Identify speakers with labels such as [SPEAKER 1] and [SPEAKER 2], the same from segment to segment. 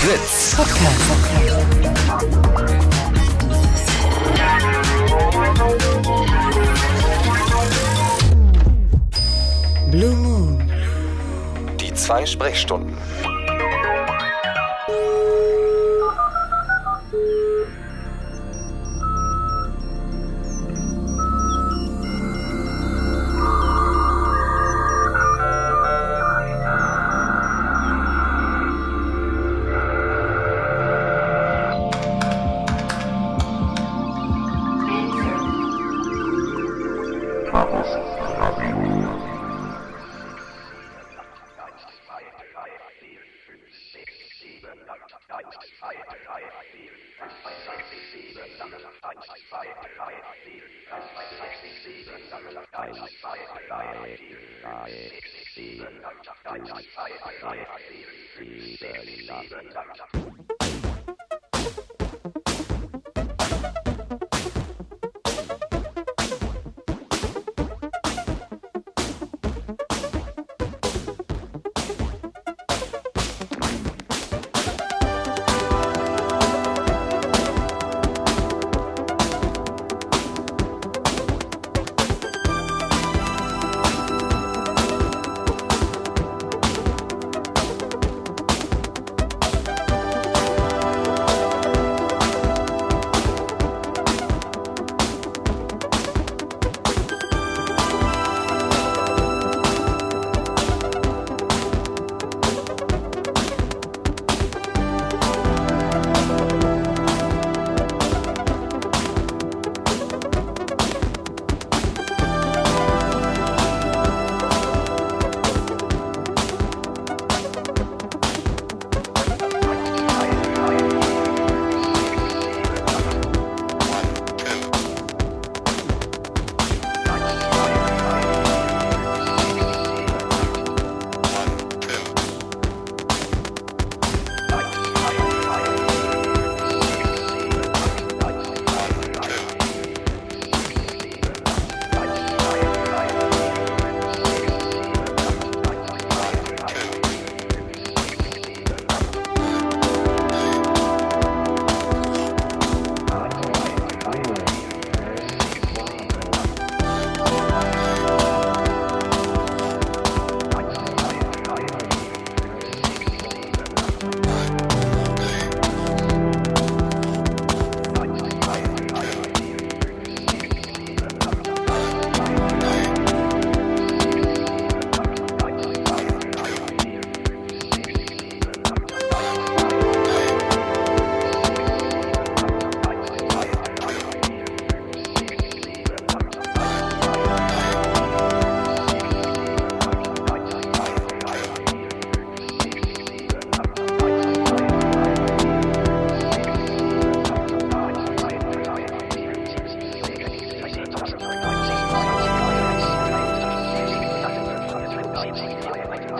[SPEAKER 1] Fritz.
[SPEAKER 2] Blue Moon.
[SPEAKER 1] Die zwei Sprechstunden.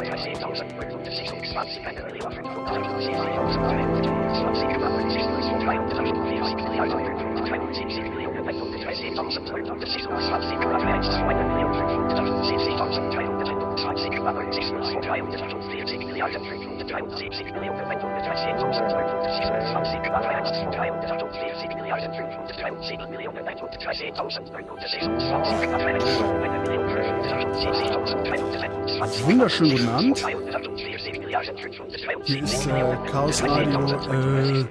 [SPEAKER 1] Thank you.
[SPEAKER 3] Wunderschönen guten Abend. Hier ist äh, Chaos Radio. Äh,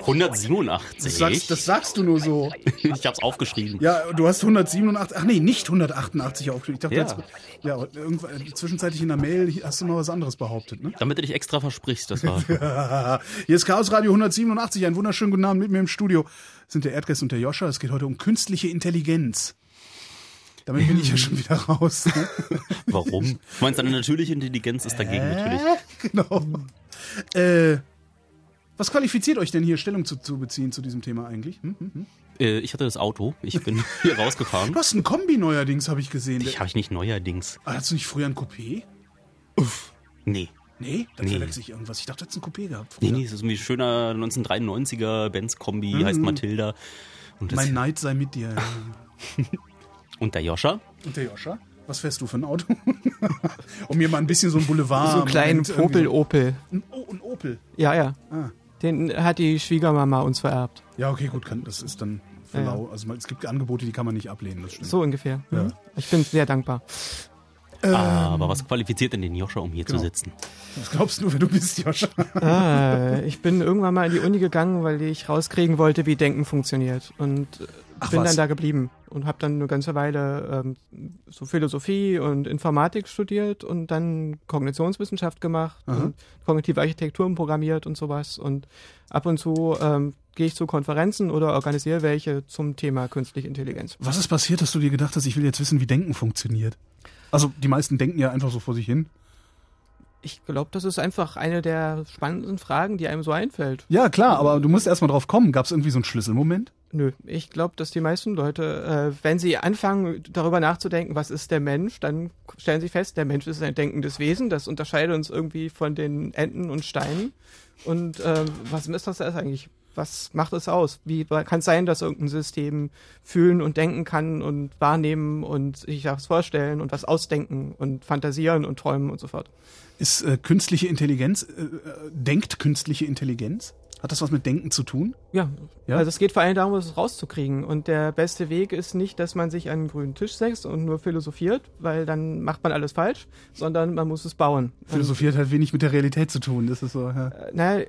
[SPEAKER 4] 187.
[SPEAKER 3] das, sagst, das sagst du nur so.
[SPEAKER 4] ich hab's aufgeschrieben.
[SPEAKER 3] Ja, du hast 187. Ach nee, nicht 188 aufgeschrieben. Ich dachte,
[SPEAKER 4] Ja.
[SPEAKER 3] jetzt, ja, irgendwann, zwischenzeitlich in der Mail hast du noch was anderes behauptet, ne?
[SPEAKER 4] Damit du dich extra versprichst, das war.
[SPEAKER 3] Hier ist Chaos Radio 187. Einen wunderschönen guten Abend mit mir im Studio sind der Erdgeist und der Joscha. Es geht heute um künstliche Intelligenz. Damit bin ich ja schon wieder raus. Ne?
[SPEAKER 4] Warum? Du meinst, deine natürliche Intelligenz ist dagegen natürlich.
[SPEAKER 3] genau. Äh, was qualifiziert euch denn hier Stellung zu, zu beziehen zu diesem Thema eigentlich? Hm, hm, hm.
[SPEAKER 4] Äh, ich hatte das Auto, ich bin hier rausgefahren.
[SPEAKER 3] Du hast ein Kombi neuerdings, habe ich gesehen.
[SPEAKER 4] Ich habe ich nicht neuerdings.
[SPEAKER 3] Ah, Hattest du nicht früher ein Coupé?
[SPEAKER 4] Nee.
[SPEAKER 3] Nee, da
[SPEAKER 4] Nee.
[SPEAKER 3] verwechsel ich irgendwas. Ich dachte, du hättest ein Coupé gehabt.
[SPEAKER 4] Nee,
[SPEAKER 3] früher.
[SPEAKER 4] nee, es ist irgendwie schöner 1993er Benz-Kombi, heißt Matilda. Und, das,
[SPEAKER 3] Mein Neid sei mit dir.
[SPEAKER 4] und der Joscha?
[SPEAKER 3] Und der Joscha? Was fährst du für ein Auto? um mir mal ein bisschen so ein Boulevard.
[SPEAKER 2] so einen kleinen Popel-Opel.
[SPEAKER 3] Ein, oh, ein Opel. Opel.
[SPEAKER 5] Ja, ja.
[SPEAKER 3] Ah.
[SPEAKER 5] Den hat die Schwiegermama uns vererbt.
[SPEAKER 3] Ja, okay, gut, kann, das ist dann für
[SPEAKER 5] Ja.
[SPEAKER 3] lau. Also es gibt Angebote, die kann man nicht ablehnen, das stimmt.
[SPEAKER 5] So ungefähr.
[SPEAKER 3] Ja.
[SPEAKER 5] Mhm. Ich bin sehr dankbar.
[SPEAKER 4] Aber was qualifiziert denn den Joscha, um hier
[SPEAKER 3] Genau.
[SPEAKER 4] zu sitzen?
[SPEAKER 3] Das glaubst du, wer du bist, Joscha.
[SPEAKER 5] ah, ich bin irgendwann mal in die Uni gegangen, weil ich rauskriegen wollte, wie Denken funktioniert. Und
[SPEAKER 3] Ach,
[SPEAKER 5] bin
[SPEAKER 3] was?
[SPEAKER 5] dann da geblieben und habe dann eine ganze Weile ähm, so Philosophie und Informatik studiert und dann Kognitionswissenschaft gemacht
[SPEAKER 3] Aha.
[SPEAKER 5] und kognitive Architekturen programmiert und sowas. Und ab und zu ähm, gehe ich zu Konferenzen oder organisiere welche zum Thema künstliche Intelligenz.
[SPEAKER 3] Was ist passiert, dass du dir gedacht hast, ich will jetzt wissen, wie Denken funktioniert? Also die meisten denken ja einfach so vor sich hin.
[SPEAKER 5] Ich glaube, das ist einfach eine der spannendsten Fragen, die einem so einfällt.
[SPEAKER 3] Ja, klar, aber du musst erst mal drauf kommen. Gab es irgendwie so einen Schlüsselmoment?
[SPEAKER 5] Nö, ich glaube, dass die meisten Leute, äh, wenn sie anfangen, darüber nachzudenken, was ist der Mensch, dann stellen sie fest, der Mensch ist ein denkendes Wesen. Das unterscheidet uns irgendwie von den Enten und Steinen. Und ähm, was ist das eigentlich? Was macht es aus? Wie kann es sein, dass irgendein System fühlen und denken kann und wahrnehmen und sich was vorstellen und was ausdenken und fantasieren und träumen und so fort?
[SPEAKER 3] Ist äh, künstliche Intelligenz, äh, äh, denkt künstliche Intelligenz? Hat das was mit Denken zu tun?
[SPEAKER 5] Ja,
[SPEAKER 3] Ja?
[SPEAKER 5] also es geht vor allem darum, es rauszukriegen. Und der beste Weg ist nicht, dass man sich an einen grünen Tisch setzt und nur philosophiert, weil dann macht man alles falsch, sondern man muss es bauen.
[SPEAKER 3] Philosophie hat halt wenig mit der Realität zu tun. Das ist so, ja.
[SPEAKER 5] Und, äh, naja,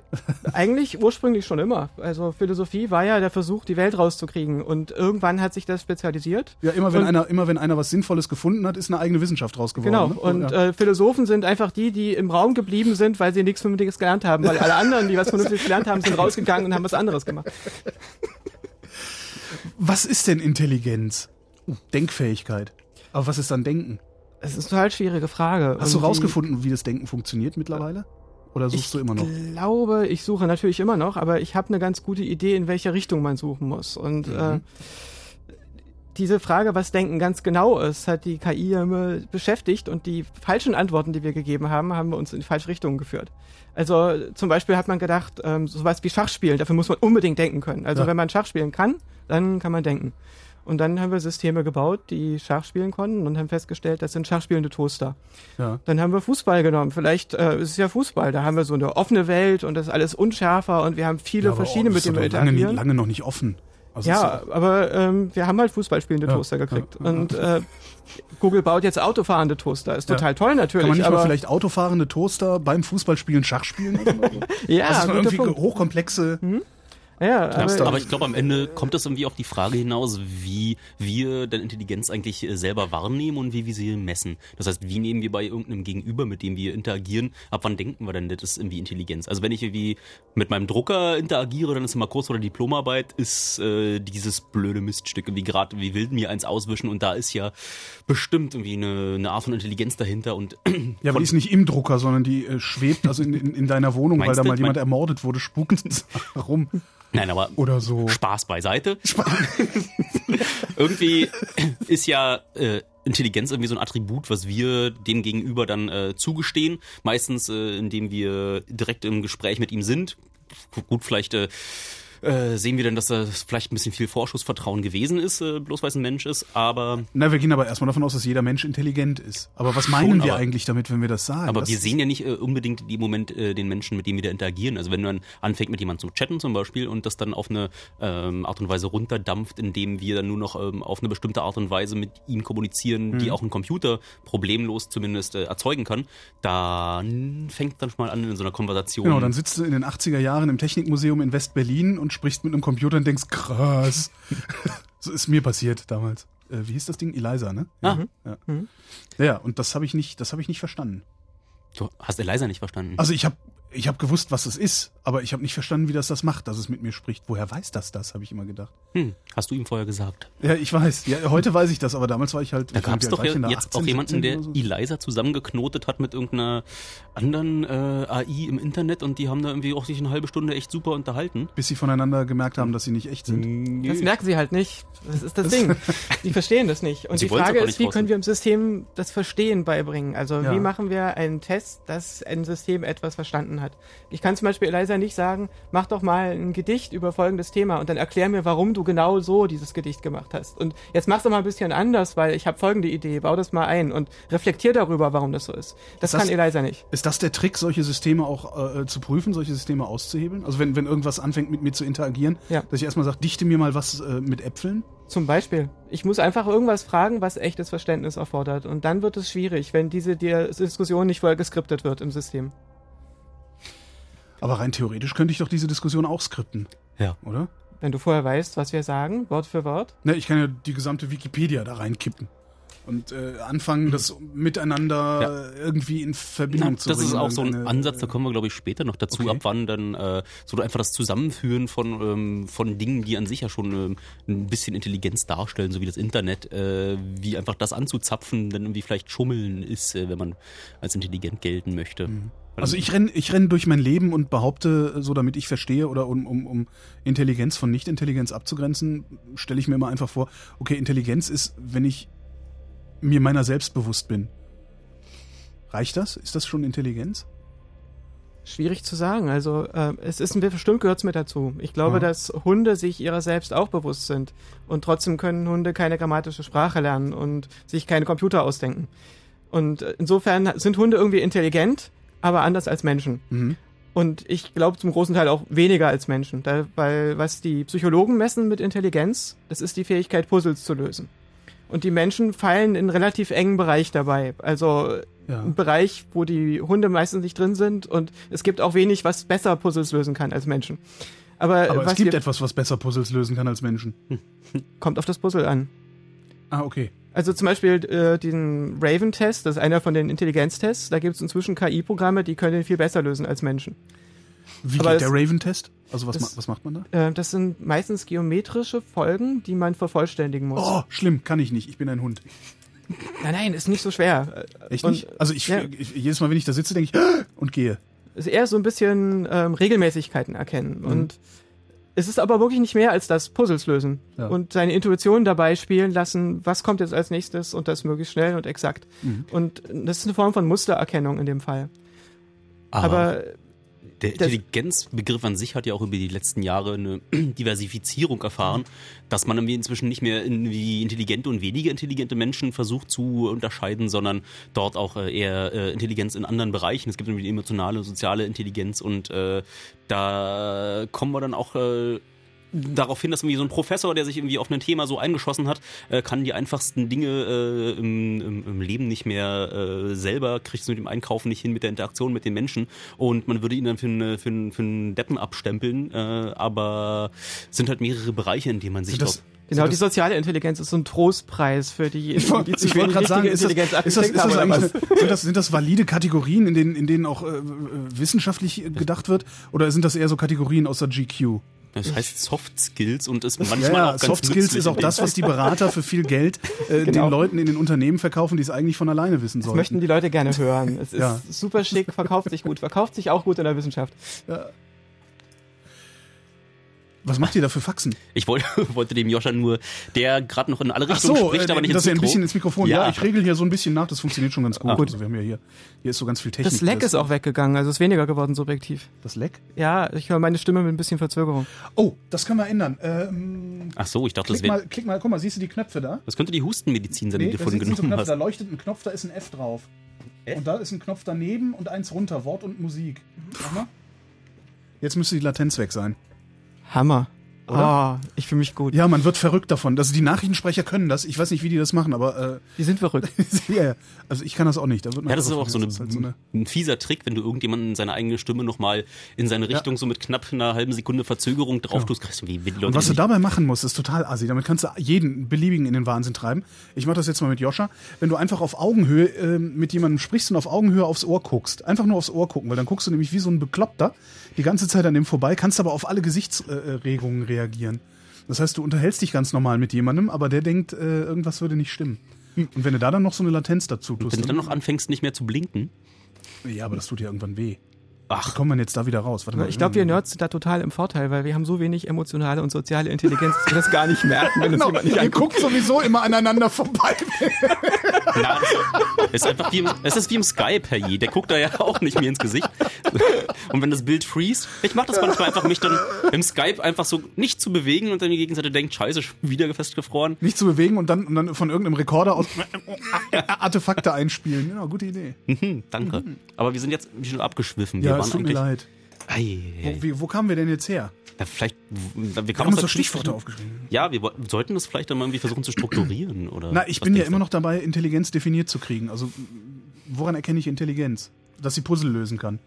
[SPEAKER 5] eigentlich ursprünglich schon immer. Also Philosophie war ja der Versuch, die Welt rauszukriegen. Und irgendwann hat sich das spezialisiert.
[SPEAKER 3] Ja, immer wenn
[SPEAKER 5] Und-
[SPEAKER 3] einer, immer wenn einer was Sinnvolles gefunden hat, ist eine eigene Wissenschaft raus geworden.
[SPEAKER 5] Genau.
[SPEAKER 3] Ne?
[SPEAKER 5] Und
[SPEAKER 3] ja.
[SPEAKER 5] äh, Philosophen sind einfach die, die im Raum geblieben sind, weil sie nichts Vernünftiges gelernt haben. Weil alle anderen, die was Vernünftiges gelernt haben, sind rausgegangen und haben was anderes gemacht.
[SPEAKER 3] was ist denn Intelligenz? Uh, Denkfähigkeit. Aber was ist dann Denken?
[SPEAKER 5] Es ist eine total schwierige Frage.
[SPEAKER 3] Hast du
[SPEAKER 5] Und
[SPEAKER 3] rausgefunden, wie das Denken funktioniert mittlerweile? Oder suchst
[SPEAKER 5] ich
[SPEAKER 3] du immer noch?
[SPEAKER 5] glaube, ich suche natürlich immer noch, aber ich habe eine ganz gute Idee, in welche Richtung man suchen muss. Und
[SPEAKER 3] Mhm.
[SPEAKER 5] äh, diese Frage, was Denken ganz genau ist, hat die KI immer beschäftigt und die falschen Antworten, die wir gegeben haben, haben wir uns in die falsche Richtung geführt. Also zum Beispiel hat man gedacht, ähm, sowas wie Schachspielen, dafür muss man unbedingt denken können. Also
[SPEAKER 3] Ja.
[SPEAKER 5] wenn man Schach spielen kann, dann kann man denken. Und dann haben wir Systeme gebaut, die Schach spielen konnten und haben festgestellt, das sind schachspielende Toaster.
[SPEAKER 3] Ja.
[SPEAKER 5] Dann haben wir Fußball genommen. Vielleicht äh, ist es ja Fußball. Da haben wir so eine offene Welt und das ist alles unschärfer und wir haben viele
[SPEAKER 3] Ja,
[SPEAKER 5] verschiedene, mit
[SPEAKER 3] das
[SPEAKER 5] denen wir
[SPEAKER 3] doch lange,
[SPEAKER 5] interagieren.
[SPEAKER 3] lange noch nicht offen. Also
[SPEAKER 5] ja,
[SPEAKER 3] es-
[SPEAKER 5] aber ähm, wir haben halt Fußballspielende
[SPEAKER 3] Ja,
[SPEAKER 5] Toaster gekriegt.
[SPEAKER 3] ja, ja.
[SPEAKER 5] Und äh, Google baut jetzt autofahrende Toaster. Ist total toll natürlich.
[SPEAKER 3] Kann man nicht
[SPEAKER 5] aber
[SPEAKER 3] mal vielleicht autofahrende Toaster beim Fußballspielen Schach spielen? So?
[SPEAKER 5] ja,
[SPEAKER 3] also irgendwie
[SPEAKER 5] Punkt.
[SPEAKER 3] hochkomplexe.
[SPEAKER 5] Ja, aber,
[SPEAKER 4] Aber ich glaube, am Ende kommt es irgendwie auf die Frage hinaus, wie wir denn Intelligenz eigentlich äh, selber wahrnehmen und wie wir sie messen. Das heißt, wie nehmen wir bei irgendeinem Gegenüber, mit dem wir interagieren, ab wann denken wir denn, das ist irgendwie Intelligenz? Also wenn ich irgendwie mit meinem Drucker interagiere, dann ist immer kurz vor der Diplomarbeit, ist äh, dieses blöde Miststück irgendwie gerade, wie will mir eins auswischen und da ist ja bestimmt irgendwie eine, eine Art von Intelligenz dahinter und
[SPEAKER 3] Ja, aber die ist nicht im Drucker, sondern die äh, schwebt also in, in, in deiner Wohnung, weil da mal jemand ermordet wurde, spukt rum.
[SPEAKER 4] Nein, aber
[SPEAKER 3] Oder so.
[SPEAKER 4] Spaß beiseite. irgendwie ist ja äh, Intelligenz irgendwie so ein Attribut, was wir dem Gegenüber dann äh, zugestehen. Meistens, äh, indem wir direkt im Gespräch mit ihm sind. Gut, vielleicht äh, äh, sehen wir dann, dass das vielleicht ein bisschen viel Vorschussvertrauen gewesen ist, äh, bloß weil es ein Mensch ist. Aber,
[SPEAKER 3] Na, wir gehen aber erstmal davon aus, dass jeder Mensch intelligent ist. Aber was meinen
[SPEAKER 4] Schon,
[SPEAKER 3] wir
[SPEAKER 4] aber-
[SPEAKER 3] eigentlich damit, wenn wir das sagen?
[SPEAKER 4] aber
[SPEAKER 3] das
[SPEAKER 4] wir sehen ja nicht äh, unbedingt in dem Moment äh, den Menschen, mit dem wir da interagieren. Also wenn man anfängt, mit jemandem zu chatten zum Beispiel und das dann auf eine ähm, Art und Weise runterdampft, indem wir dann nur noch ähm, auf eine bestimmte Art und Weise mit ihm kommunizieren,
[SPEAKER 3] Mhm.
[SPEAKER 4] die auch ein Computer problemlos zumindest äh, erzeugen kann, dann fängt dann schon mal an in so einer Konversation.
[SPEAKER 3] Genau, dann sitzt du in den 80er Jahren im Technikmuseum in West-Berlin und sprichst mit einem Computer und denkst, krass. so ist mir passiert damals. Äh, wie hieß das Ding? Eliza, ne?
[SPEAKER 4] Ah.
[SPEAKER 3] Ja, ja. ja und das habe ich nicht, das habe ich nicht verstanden.
[SPEAKER 4] du hast Eliza nicht verstanden.
[SPEAKER 3] Also ich habe ich hab gewusst, was es ist, aber ich habe nicht verstanden, wie das das macht, dass es mit mir spricht. Woher weiß das das, habe ich immer gedacht.
[SPEAKER 4] Hm, hast du ihm vorher gesagt?
[SPEAKER 3] Ja, ich weiß. Ja, heute weiß ich das, aber damals war ich halt.
[SPEAKER 4] Da gab es doch
[SPEAKER 3] da?
[SPEAKER 4] jetzt
[SPEAKER 3] 18,
[SPEAKER 4] auch jemanden,
[SPEAKER 3] 17
[SPEAKER 4] der
[SPEAKER 3] so?
[SPEAKER 4] Eliza zusammengeknotet hat mit irgendeiner anderen äh, AI im Internet und die haben da irgendwie auch sich eine halbe Stunde echt super unterhalten.
[SPEAKER 3] Bis sie voneinander gemerkt haben, dass sie nicht echt sind.
[SPEAKER 5] Das merken sie halt nicht. Das ist das Ding. Die verstehen das nicht. Und
[SPEAKER 4] Sie
[SPEAKER 5] die Frage ist, wie
[SPEAKER 4] raus-
[SPEAKER 5] können wir im System das Verstehen beibringen? Also
[SPEAKER 3] Ja.
[SPEAKER 5] wie machen wir einen Test, dass ein System etwas verstanden verstanden hat. Ich kann zum Beispiel Eliza nicht sagen, mach doch mal ein Gedicht über folgendes Thema und dann erklär mir, warum du genau so dieses Gedicht gemacht hast. Und jetzt mach's doch mal ein bisschen anders, weil ich habe folgende Idee, bau das mal ein und reflektier darüber, warum das so ist. Das,
[SPEAKER 3] Das-
[SPEAKER 5] kann Eliza nicht.
[SPEAKER 3] Ist das der Trick, solche Systeme auch äh, zu prüfen, solche Systeme auszuhebeln? Also wenn, wenn irgendwas anfängt mit mir zu interagieren,
[SPEAKER 5] Ja.
[SPEAKER 3] dass ich erstmal sage, dichte mir mal was äh, mit Äpfeln?
[SPEAKER 5] Zum Beispiel. Ich muss einfach irgendwas fragen, was echtes Verständnis erfordert. Und dann wird es schwierig, wenn diese Di- Diskussion nicht vorher geskriptet wird im System.
[SPEAKER 3] Aber rein theoretisch könnte ich doch diese Diskussion auch skripten,
[SPEAKER 4] Ja.
[SPEAKER 3] oder?
[SPEAKER 5] Wenn du vorher weißt, was wir sagen, Wort für Wort.
[SPEAKER 3] Ne, ich kann ja die gesamte Wikipedia da reinkippen und äh, anfangen, das miteinander äh, irgendwie in Verbindung
[SPEAKER 4] Na,
[SPEAKER 3] zu
[SPEAKER 4] das
[SPEAKER 3] bringen.
[SPEAKER 4] ist auch so ein
[SPEAKER 3] Irgendeine-
[SPEAKER 4] Ansatz, da kommen wir, glaube ich, später noch dazu,
[SPEAKER 3] Okay.
[SPEAKER 4] ab wann dann äh, so einfach das Zusammenführen von, ähm, von Dingen, die an sich ja schon ähm, ein bisschen Intelligenz darstellen, so wie das Internet, äh, wie einfach das anzuzapfen, dann irgendwie vielleicht Schummeln ist, äh, wenn man als intelligent gelten möchte. Weil
[SPEAKER 3] Also ich renn, ich renn durch mein Leben und behaupte, so damit ich verstehe oder um, um, um Intelligenz von Nicht-Intelligenz abzugrenzen, stelle ich mir immer einfach vor, okay, Intelligenz ist, wenn ich mir meiner selbst bewusst bin. Reicht das? Ist das schon Intelligenz?
[SPEAKER 5] Schwierig zu sagen. Also äh, es ist ein bestimmt gehört mit dazu. Ich glaube,
[SPEAKER 3] Ja.
[SPEAKER 5] dass Hunde sich ihrer selbst auch bewusst sind und trotzdem können Hunde keine grammatische Sprache lernen und sich keine Computer ausdenken. Und äh, insofern sind Hunde irgendwie intelligent, aber anders als Menschen.
[SPEAKER 3] Mhm.
[SPEAKER 5] Und ich glaube zum großen Teil auch weniger als Menschen, da, weil was die Psychologen messen mit Intelligenz, das ist die Fähigkeit, Puzzles zu lösen. Und die Menschen fallen in einen relativ engen Bereich dabei. Also
[SPEAKER 3] Ja.
[SPEAKER 5] ein Bereich, wo die Hunde meistens nicht drin sind und es gibt auch wenig, was besser Puzzles lösen kann als Menschen. Aber,
[SPEAKER 3] Aber
[SPEAKER 5] was
[SPEAKER 3] es gibt etwas, was besser Puzzles lösen kann als Menschen.
[SPEAKER 5] kommt auf das Puzzle an.
[SPEAKER 3] Ah, okay.
[SPEAKER 5] Also zum Beispiel äh, den Raven-Test, das ist einer von den Intelligenztests. Da gibt es inzwischen KI-Programme, die können den viel besser lösen als Menschen.
[SPEAKER 3] Wie
[SPEAKER 5] Aber
[SPEAKER 3] geht
[SPEAKER 5] es-
[SPEAKER 3] der Raven-Test? Also was,
[SPEAKER 5] das-
[SPEAKER 3] ma was macht man da?
[SPEAKER 5] Äh, das sind meistens geometrische Folgen, die man vervollständigen muss.
[SPEAKER 3] Oh, schlimm, kann ich nicht. Ich bin ein Hund.
[SPEAKER 5] Nein, nein, ist nicht so schwer.
[SPEAKER 3] Echt
[SPEAKER 5] und
[SPEAKER 3] nicht? Also ich,
[SPEAKER 5] ja.
[SPEAKER 3] ich jedes Mal, wenn ich da sitze, denke ich und gehe.
[SPEAKER 5] Ist eher so ein bisschen ähm, Regelmäßigkeiten erkennen.
[SPEAKER 3] Mhm.
[SPEAKER 5] Und es ist aber wirklich nicht mehr als das Puzzles lösen.
[SPEAKER 3] Ja.
[SPEAKER 5] Und seine Intuition dabei spielen lassen, was kommt jetzt als nächstes und das möglichst schnell und exakt.
[SPEAKER 3] Mhm.
[SPEAKER 5] Und das ist eine Form von Mustererkennung in dem Fall.
[SPEAKER 4] Aber,
[SPEAKER 5] Aber
[SPEAKER 4] der Intelligenzbegriff an sich hat ja auch über die letzten Jahre eine Diversifizierung erfahren, dass man inzwischen nicht mehr irgendwie intelligente und weniger intelligente Menschen versucht zu unterscheiden, sondern dort auch äh, eher äh, Intelligenz in anderen Bereichen. Es gibt die emotionale, soziale Intelligenz und äh, da kommen wir dann auch äh, darauf hin, dass irgendwie so ein Professor, der sich irgendwie auf ein Thema so eingeschossen hat, äh, kann die einfachsten Dinge äh, im, im, im Leben nicht mehr äh, selber, kriegt es mit dem Einkaufen nicht hin, mit der Interaktion mit den Menschen und man würde ihn dann für, eine, für, einen, für einen Deppen abstempeln, äh, aber es sind halt mehrere Bereiche, in denen man sich
[SPEAKER 3] das-
[SPEAKER 5] genau, die soziale Intelligenz ist so ein Trostpreis für diejenigen, die zu
[SPEAKER 3] ich wollte
[SPEAKER 5] wenig
[SPEAKER 3] gerade sagen,
[SPEAKER 5] richtige
[SPEAKER 3] ist das,
[SPEAKER 5] Intelligenz
[SPEAKER 3] ist das, ist das
[SPEAKER 5] haben,
[SPEAKER 3] sind, das, sind das valide Kategorien, in denen, in denen auch äh, wissenschaftlich gedacht wird? Oder sind das eher so Kategorien aus der GQ?
[SPEAKER 4] Das heißt Soft Skills und ist manchmal
[SPEAKER 3] Ja,
[SPEAKER 4] auch
[SPEAKER 3] ja
[SPEAKER 4] ganz
[SPEAKER 3] Soft Skills ist auch das, was die Berater für viel Geld äh, den
[SPEAKER 5] Genau.
[SPEAKER 3] Leuten in den Unternehmen verkaufen, die es eigentlich von alleine wissen
[SPEAKER 5] Das möchten die Leute gerne hören. Es ist
[SPEAKER 3] Ja.
[SPEAKER 5] super schick, verkauft sich gut, verkauft sich auch gut in der Wissenschaft.
[SPEAKER 3] Was macht ihr da für Faxen?
[SPEAKER 4] Ich wollte, wollte dem Joscha nur, der gerade noch in alle
[SPEAKER 3] Ach
[SPEAKER 4] Richtungen
[SPEAKER 3] so,
[SPEAKER 4] spricht,
[SPEAKER 3] äh,
[SPEAKER 4] aber nicht
[SPEAKER 3] dass
[SPEAKER 4] ins
[SPEAKER 3] er ein
[SPEAKER 4] Mikro.
[SPEAKER 3] bisschen ins Mikrofon. Ja,
[SPEAKER 4] Ja.
[SPEAKER 3] ich regel hier so ein bisschen nach, das funktioniert schon ganz gut.
[SPEAKER 4] Ah, gut.
[SPEAKER 3] Also wir haben ja hier, hier ist so ganz viel Technik.
[SPEAKER 5] Das Leck ist auch weggegangen, also ist weniger geworden subjektiv.
[SPEAKER 3] Das Leck?
[SPEAKER 5] Ja, ich höre meine Stimme mit ein bisschen Verzögerung.
[SPEAKER 3] Oh, das können wir ändern. Ähm,
[SPEAKER 4] Ach so, ich dachte, das
[SPEAKER 3] klick,
[SPEAKER 4] wäre...
[SPEAKER 3] mal, klick mal, guck mal, siehst du die Knöpfe da?
[SPEAKER 4] Das könnte die Hustenmedizin sein, die du
[SPEAKER 3] da
[SPEAKER 4] vorhin genommen
[SPEAKER 3] Knöpfe, da
[SPEAKER 4] hast.
[SPEAKER 3] leuchtet ein Knopf, da ist ein F drauf. Und da ist ein Knopf daneben und eins runter, Wort und Musik. Mach mal. Jetzt müsste die Latenz weg sein.
[SPEAKER 5] Hammer.
[SPEAKER 3] Oder?
[SPEAKER 5] Ah, ich fühle mich gut.
[SPEAKER 3] Ja, man wird verrückt davon. Also die Nachrichtensprecher können das. Ich weiß nicht, wie die das machen, aber
[SPEAKER 5] Die sind verrückt.
[SPEAKER 3] äh, ja, ja. also ich kann das auch nicht. Da wird man
[SPEAKER 4] Ja, das ist auch so, eine,
[SPEAKER 3] Das ist halt so eine
[SPEAKER 4] ein fieser Trick, wenn du irgendjemanden seine eigene Stimme nochmal in seine Richtung so mit knapp einer halben Sekunde Verzögerung drauf tust, kriegst du wie, Leute
[SPEAKER 3] Und was du dabei machen musst, ist total assi. Damit kannst du jeden beliebigen in den Wahnsinn treiben. Ich mache das jetzt mal mit Joscha. Wenn du einfach auf Augenhöhe ähm, mit jemandem sprichst und auf Augenhöhe aufs Ohr guckst, einfach nur aufs Ohr gucken, weil dann guckst du nämlich wie so ein Bekloppter die ganze Zeit an dem vorbei, kannst aber auf alle Gesichtsregungen reagieren. Das heißt, du unterhältst dich ganz normal mit jemandem, aber der denkt, äh, irgendwas würde nicht stimmen. Und wenn du da dann noch so eine Latenz dazu tust,
[SPEAKER 4] Wenn du dann noch anfängst, nicht mehr zu blinken.
[SPEAKER 3] ja, aber das tut ja irgendwann weh.
[SPEAKER 4] Ach,
[SPEAKER 3] Wie kommt man jetzt da wieder raus? Warte mal.
[SPEAKER 5] Ich glaube, wir Nerds sind da total im Vorteil, weil wir haben so wenig emotionale und soziale Intelligenz, dass wir das gar nicht merken, wenn uns
[SPEAKER 3] Genau,
[SPEAKER 5] jemand nicht
[SPEAKER 3] ihr
[SPEAKER 5] anguckt.
[SPEAKER 3] guckt sowieso immer aneinander vorbei.
[SPEAKER 4] Na, es ist einfach wie im, es ist wie im Skype, Herr Je. Der guckt da ja auch nicht mir ins Gesicht. Und wenn das Bild freeze, ich mache das manchmal einfach, mich dann im Skype einfach so nicht zu bewegen und dann die Gegenseite denkt, scheiße, wieder festgefroren.
[SPEAKER 3] Nicht zu bewegen und dann, und dann von irgendeinem Rekorder aus Artefakte einspielen. Ja, gute Idee.
[SPEAKER 4] Hm, danke. Aber wir sind jetzt ein bisschen abgeschwiffen. Wir
[SPEAKER 3] Ja,
[SPEAKER 4] waren
[SPEAKER 3] es tut mir leid.
[SPEAKER 4] Ei, ei,
[SPEAKER 3] Wo, wie, wo kamen wir denn jetzt her?
[SPEAKER 4] Ja, vielleicht, wir,
[SPEAKER 3] Wir haben uns doch Stichworte
[SPEAKER 4] künstlichen-
[SPEAKER 3] aufgeschrieben.
[SPEAKER 4] Ja, wir sollten das vielleicht dann mal irgendwie versuchen zu strukturieren, oder?
[SPEAKER 3] Na, ich bin ja immer noch dabei, Intelligenz definiert zu kriegen. Also, woran erkenne ich Intelligenz? Dass sie Puzzle lösen kann.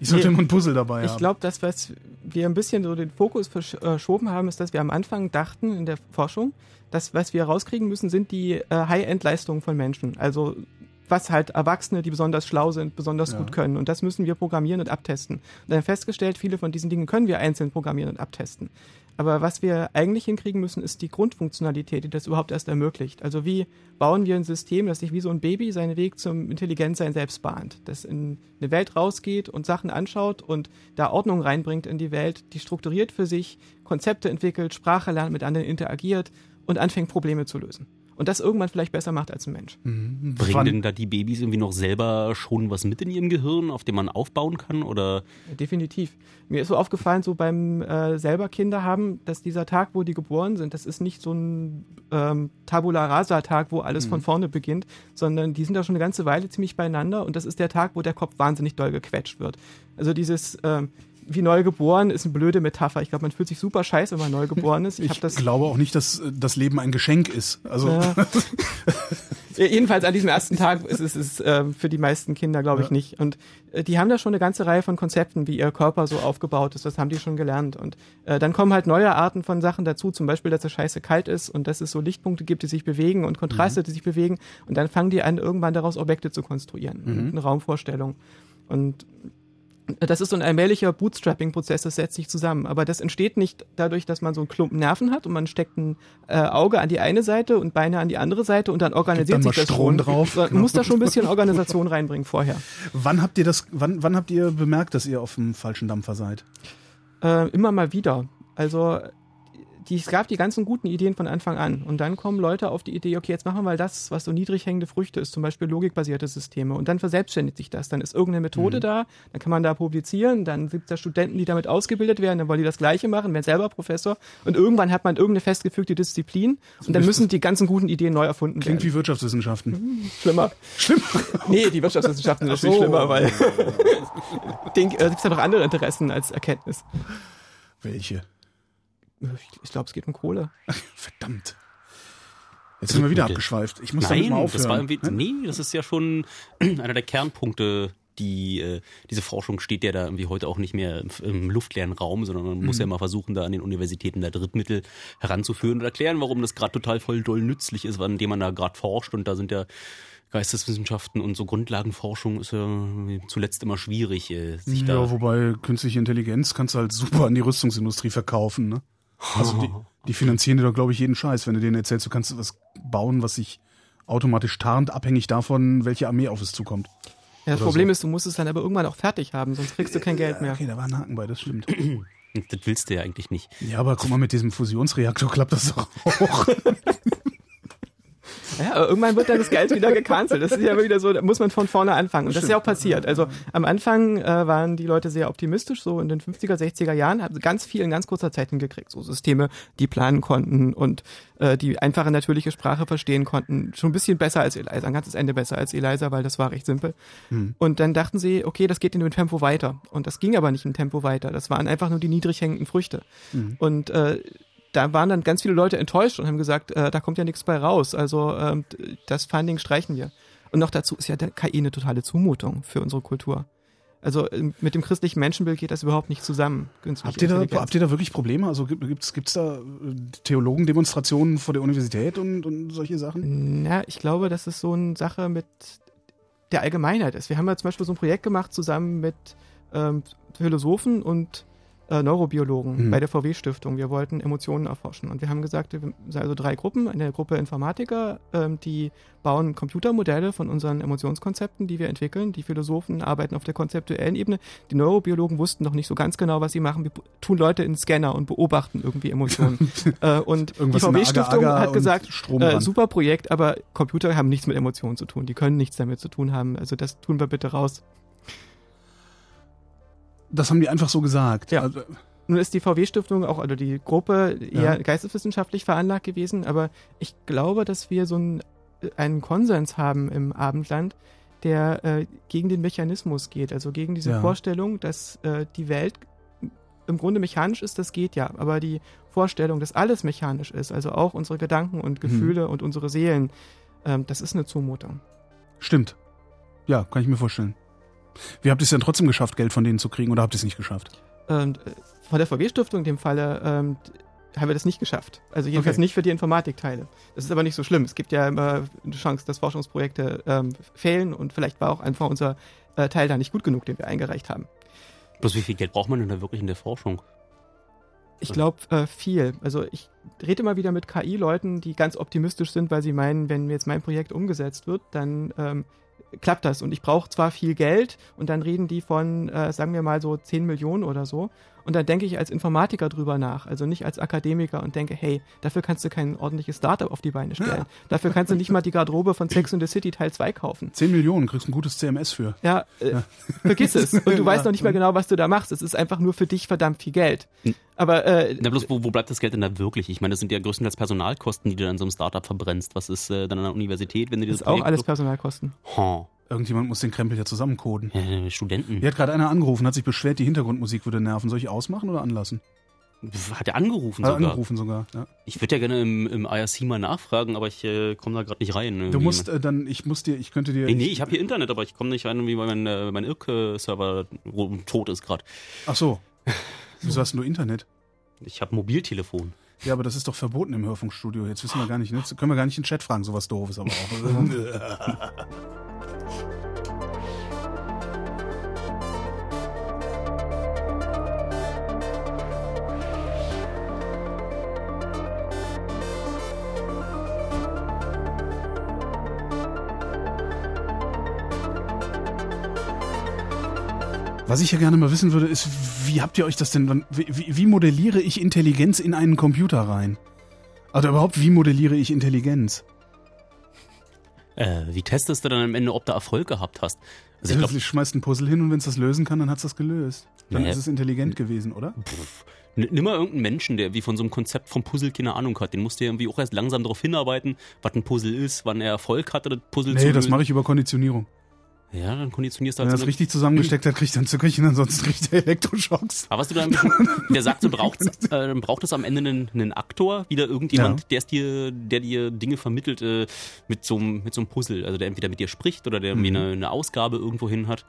[SPEAKER 3] Ich sollte
[SPEAKER 5] Nee,
[SPEAKER 3] immer ein Puzzle dabei
[SPEAKER 5] Ich
[SPEAKER 3] haben.
[SPEAKER 5] glaube, das, was wir ein bisschen so den Fokus versch- verschoben haben, ist, dass wir am Anfang dachten in der Forschung, dass was wir rauskriegen müssen, sind die äh, High-End-Leistungen von Menschen. Also was halt Erwachsene, die besonders schlau sind, besonders
[SPEAKER 3] Ja.
[SPEAKER 5] gut können. Und das müssen wir programmieren und abtesten. Und dann haben wir festgestellt, viele von diesen Dingen können wir einzeln programmieren und abtesten. Aber was wir eigentlich hinkriegen müssen, ist die Grundfunktionalität, die das überhaupt erst ermöglicht. Also wie bauen wir ein System, das sich wie so ein Baby seinen Weg zum Intelligenzsein selbst bahnt, das in eine Welt rausgeht und Sachen anschaut und da Ordnung reinbringt in die Welt, die strukturiert für sich Konzepte entwickelt, Sprache lernt, mit anderen interagiert und anfängt Probleme zu lösen. Und das irgendwann vielleicht besser macht als ein Mensch.
[SPEAKER 3] Wann-
[SPEAKER 4] Bringen denn da die Babys irgendwie noch selber schon was mit in ihrem Gehirn, auf dem man aufbauen kann? Oder
[SPEAKER 5] Ja, Definitiv. Mir ist so aufgefallen, so beim äh, selber Kinder haben, dass dieser Tag, wo die geboren sind, das ist nicht so ein ähm, Tabula Rasa Tag, wo alles von vorne beginnt, sondern die sind da schon eine ganze Weile ziemlich beieinander und das ist der Tag, wo der Kopf wahnsinnig doll gequetscht wird. Also dieses ähm, wie neu geboren ist eine blöde Metapher. Ich glaube, man fühlt sich super scheiße, wenn man neu geboren ist. Ich,
[SPEAKER 3] ich glaube auch nicht, dass äh, das Leben ein Geschenk ist. Also,
[SPEAKER 5] Ja. Jedenfalls an diesem ersten Tag ist es ist, ähm, für die meisten Kinder, glaube ich,
[SPEAKER 3] Ja.
[SPEAKER 5] nicht. Und äh, die haben da schon eine ganze Reihe von Konzepten, wie ihr Körper so aufgebaut ist. Das haben die schon gelernt. Und äh, dann kommen halt neue Arten von Sachen dazu. Zum Beispiel, dass es scheiße kalt ist und dass es so Lichtpunkte gibt, die sich bewegen und Kontraste, die sich bewegen. Und dann fangen die an, irgendwann daraus Objekte zu konstruieren. Und eine Raumvorstellung. Und das ist so ein allmählicher Bootstrapping-Prozess, das setzt sich zusammen. Aber das entsteht nicht dadurch, dass man so einen Klumpen Nerven hat und man steckt ein äh, Auge an die eine Seite und Beine an die andere Seite und dann organisiert
[SPEAKER 3] dann
[SPEAKER 5] sich das
[SPEAKER 3] Strom
[SPEAKER 5] schon.
[SPEAKER 3] drauf.
[SPEAKER 5] Man muss da schon ein bisschen Organisation reinbringen vorher.
[SPEAKER 3] wann habt ihr das, wann, wann habt ihr bemerkt, dass ihr auf dem falschen Dampfer seid?
[SPEAKER 5] Äh, immer mal wieder. Also die, es gab die ganzen guten Ideen von Anfang an. Und dann kommen Leute auf die Idee, okay, jetzt machen wir mal das, was so niedrig hängende Früchte ist, zum Beispiel logikbasierte Systeme. Und dann verselbstständigt sich das. Dann ist irgendeine Methode da, dann kann man da publizieren, dann gibt es da Studenten, die damit ausgebildet werden, dann wollen die das Gleiche machen, werden selber Professor. Und irgendwann hat man irgendeine festgefügte Disziplin und dann müssen die ganzen guten Ideen neu erfunden
[SPEAKER 3] Klingt
[SPEAKER 5] werden.
[SPEAKER 3] wie Wirtschaftswissenschaften.
[SPEAKER 5] schlimmer.
[SPEAKER 3] Schlimm.
[SPEAKER 5] Nee, die Wirtschaftswissenschaften sind
[SPEAKER 3] so.
[SPEAKER 5] natürlich schlimmer, weil äh, gibt's ja noch andere Interessen als Erkenntnis.
[SPEAKER 3] Welche?
[SPEAKER 5] Ich, ich glaube, es geht um Kohle.
[SPEAKER 3] Verdammt. Jetzt sind wir wieder abgeschweift. Ich muss damit
[SPEAKER 4] Nein,
[SPEAKER 3] mal aufhören.
[SPEAKER 4] das war irgendwie, nee, das ist ja schon einer der Kernpunkte, die äh, diese Forschung steht ja da irgendwie heute auch nicht mehr im, im luftleeren Raum, sondern man
[SPEAKER 3] Mhm.
[SPEAKER 4] muss ja mal versuchen, da an den Universitäten da Drittmittel heranzuführen und erklären, warum das gerade total voll doll nützlich ist, an dem man da gerade forscht und da sind ja Geisteswissenschaften und so Grundlagenforschung ist ja zuletzt immer schwierig, äh, sich da
[SPEAKER 3] Ja, wobei künstliche Intelligenz kannst du halt super an die Rüstungsindustrie verkaufen, ne? Also die, die finanzieren dir doch, glaube ich, jeden Scheiß, wenn du denen erzählst, du kannst was bauen, was sich automatisch tarnt, abhängig davon, welche Armee auf es zukommt.
[SPEAKER 5] Ja, das
[SPEAKER 3] Oder
[SPEAKER 5] Problem
[SPEAKER 3] so.
[SPEAKER 5] ist, du musst es dann aber irgendwann auch fertig haben, sonst kriegst du kein Geld mehr.
[SPEAKER 3] Okay, da war ein Haken bei, das stimmt.
[SPEAKER 4] das willst du ja eigentlich nicht.
[SPEAKER 3] Ja, aber guck mal, mit diesem Fusionsreaktor klappt das doch auch.
[SPEAKER 5] Ja, irgendwann wird dann das Geld wieder gecancelt. Das ist ja immer wieder so, da muss man von vorne anfangen. Und das ist ja auch passiert. Also am Anfang äh, waren die Leute sehr optimistisch, so in den 50er, 60er Jahren, haben sie ganz viel in ganz kurzer Zeit hingekriegt. So Systeme, die planen konnten und äh, die einfache natürliche Sprache verstehen konnten. Schon ein bisschen besser als Eliza, ein ganzes Ende besser als Eliza, weil das war recht simpel. Und dann dachten sie, okay, das geht in dem Tempo weiter. Und das ging aber nicht im Tempo weiter. Das waren einfach nur die niedrig hängenden Früchte. Und äh, da waren dann ganz viele Leute enttäuscht und haben gesagt, äh, da kommt ja nichts bei raus. Also ähm, das Funding streichen wir. Und noch dazu ist ja der KI eine totale Zumutung für unsere Kultur. Also ähm, mit dem christlichen Menschenbild geht das überhaupt nicht zusammen.
[SPEAKER 3] habt, ihr da, habt ihr da wirklich Probleme? Also gibt es da äh, Theologendemonstrationen vor der Universität und, und solche Sachen?
[SPEAKER 5] Ja, ich glaube, dass es so eine Sache mit der Allgemeinheit ist. Wir haben ja zum Beispiel so ein Projekt gemacht zusammen mit ähm, Philosophen und äh, Neurobiologen
[SPEAKER 3] Mhm.
[SPEAKER 5] bei der VW-Stiftung. Wir wollten Emotionen erforschen. Und wir haben gesagt, wir sind also drei Gruppen. Eine Gruppe Informatiker, ähm, die bauen Computermodelle von unseren Emotionskonzepten, die wir entwickeln. Die Philosophen arbeiten auf der konzeptuellen Ebene. Die Neurobiologen wussten noch nicht so ganz genau, was sie machen. Wir tun Leute in Scanner und beobachten irgendwie Emotionen. äh, und
[SPEAKER 3] Irgendwas
[SPEAKER 5] die VW-Stiftung hat gesagt, äh, super Projekt, aber Computer haben nichts mit Emotionen zu tun. Die können nichts damit zu tun haben. Also das tun wir bitte raus.
[SPEAKER 3] Das haben die einfach so gesagt.
[SPEAKER 5] Ja.
[SPEAKER 3] Also,
[SPEAKER 5] Nun ist die VW-Stiftung auch, also die Gruppe eher
[SPEAKER 3] Ja.
[SPEAKER 5] geisteswissenschaftlich veranlagt gewesen, aber ich glaube, dass wir so einen, einen Konsens haben im Abendland, der äh, gegen den Mechanismus geht, also gegen diese
[SPEAKER 3] Ja.
[SPEAKER 5] Vorstellung, dass äh, die Welt im Grunde mechanisch ist, das geht ja, aber die Vorstellung, dass alles mechanisch ist, also auch unsere Gedanken und Gefühle und unsere Seelen, ähm, das ist eine Zumutung.
[SPEAKER 3] stimmt. Ja, kann ich mir vorstellen. Wie habt ihr es denn trotzdem geschafft, Geld von denen zu kriegen oder habt ihr es nicht geschafft?
[SPEAKER 5] Und äh, von der VW-Stiftung in dem Falle ähm, haben wir das nicht geschafft. Also jedenfalls
[SPEAKER 3] Okay.
[SPEAKER 5] nicht für die Informatikteile. Das ist aber nicht so schlimm. Es gibt ja immer eine Chance, dass Forschungsprojekte ähm, fehlen und vielleicht war auch einfach unser äh, Teil da nicht gut genug, den wir eingereicht haben.
[SPEAKER 4] Bloß wie viel Geld braucht man denn da wirklich in der Forschung?
[SPEAKER 5] Ich glaube äh, viel. Also ich rede immer wieder mit KI-Leuten, die ganz optimistisch sind, weil sie meinen, wenn jetzt mein Projekt umgesetzt wird, dann ähm, klappt das. Und ich brauche zwar viel Geld und dann reden die von, äh, sagen wir mal so 10 Millionen oder so. Und dann denke ich als Informatiker drüber nach, also nicht als Akademiker und denke, hey, dafür kannst du kein ordentliches Startup auf die Beine stellen. Dafür kannst du nicht mal die Garderobe von Sex in the City Teil 2 kaufen.
[SPEAKER 3] 10 Millionen, kriegst ein gutes CMS für.
[SPEAKER 5] Ja, äh, vergiss es. Und du weißt
[SPEAKER 3] Ja.
[SPEAKER 5] noch nicht mehr genau, was du da machst. Es ist einfach nur für dich verdammt viel Geld.
[SPEAKER 4] Hm.
[SPEAKER 5] Aber äh,
[SPEAKER 4] Na bloß, wo, wo bleibt das Geld denn da wirklich? Ich meine, das sind ja größtenteils Personalkosten, die du dann in so einem Startup verbrennst. Was ist äh, dann an der Universität, wenn du
[SPEAKER 5] das ist auch alles Personalkosten.
[SPEAKER 4] Ha.
[SPEAKER 3] Irgendjemand muss den Krempel ja zusammencoden.
[SPEAKER 4] Äh, Studenten.
[SPEAKER 3] Hier hat gerade einer angerufen, hat sich beschwert, die Hintergrundmusik würde nerven. Soll ich ausmachen oder anlassen?
[SPEAKER 4] Hat er angerufen
[SPEAKER 3] Hat
[SPEAKER 4] sogar.
[SPEAKER 3] angerufen sogar. Ja.
[SPEAKER 4] Ich würde ja gerne im, im IRC mal nachfragen, aber ich äh, komme da gerade nicht rein.
[SPEAKER 3] Du
[SPEAKER 4] irgendwie.
[SPEAKER 3] musst äh, dann, ich muss dir, ich könnte dir.
[SPEAKER 4] Nee, nee, ich habe hier Internet, aber ich komme nicht rein, wie mein, äh, mein Irk-Server tot ist gerade.
[SPEAKER 3] Ach so. Wieso hast du nur Internet?
[SPEAKER 4] Ich habe Mobiltelefon.
[SPEAKER 3] Ja, aber das ist doch verboten im Hörfunkstudio. Jetzt wissen wir gar nicht, ne? Jetzt können wir gar nicht in den Chat fragen, sowas doofes aber auch. Was ich ja gerne mal wissen würde, ist, wie habt ihr euch das denn, wie, wie, modelliere ich Intelligenz in einen Computer rein? Also überhaupt, wie modelliere ich Intelligenz?
[SPEAKER 4] Äh, wie testest du dann am Ende, ob du Erfolg gehabt hast? Also ich glaube,
[SPEAKER 3] ich schmeißt ein Puzzle hin und wenn es das lösen kann, dann hat's das gelöst. Dann
[SPEAKER 4] Naja.
[SPEAKER 3] ist es intelligent gewesen, oder?
[SPEAKER 4] nimm mal irgendeinen Menschen, der wie von so einem Konzept vom Puzzle keine Ahnung hat. Den musst du ja irgendwie auch erst langsam darauf hinarbeiten, was ein Puzzle ist, wann er Erfolg hatte, das Puzzle zu
[SPEAKER 3] Nee, das
[SPEAKER 4] lösen.
[SPEAKER 3] mache ich über Konditionierung.
[SPEAKER 4] Ja, dann konditionierst du
[SPEAKER 3] Wenn
[SPEAKER 4] halt
[SPEAKER 3] er
[SPEAKER 4] so
[SPEAKER 3] das
[SPEAKER 4] eine
[SPEAKER 3] richtig zusammengesteckt hat, kriegt er einen Zückerchen, ansonsten kriegt er Elektroschocks.
[SPEAKER 4] Aber was du da ein bisschen, der sagt, du brauchst, äh, dann braucht es am Ende einen, einen Aktor, wieder irgendjemand,
[SPEAKER 3] Ja.
[SPEAKER 4] der es dir, der dir Dinge vermittelt äh, mit so einem mit so einem Puzzle, also der entweder mit dir spricht oder der irgendwie
[SPEAKER 3] Mhm.
[SPEAKER 4] eine, eine Ausgabe irgendwo hin hat,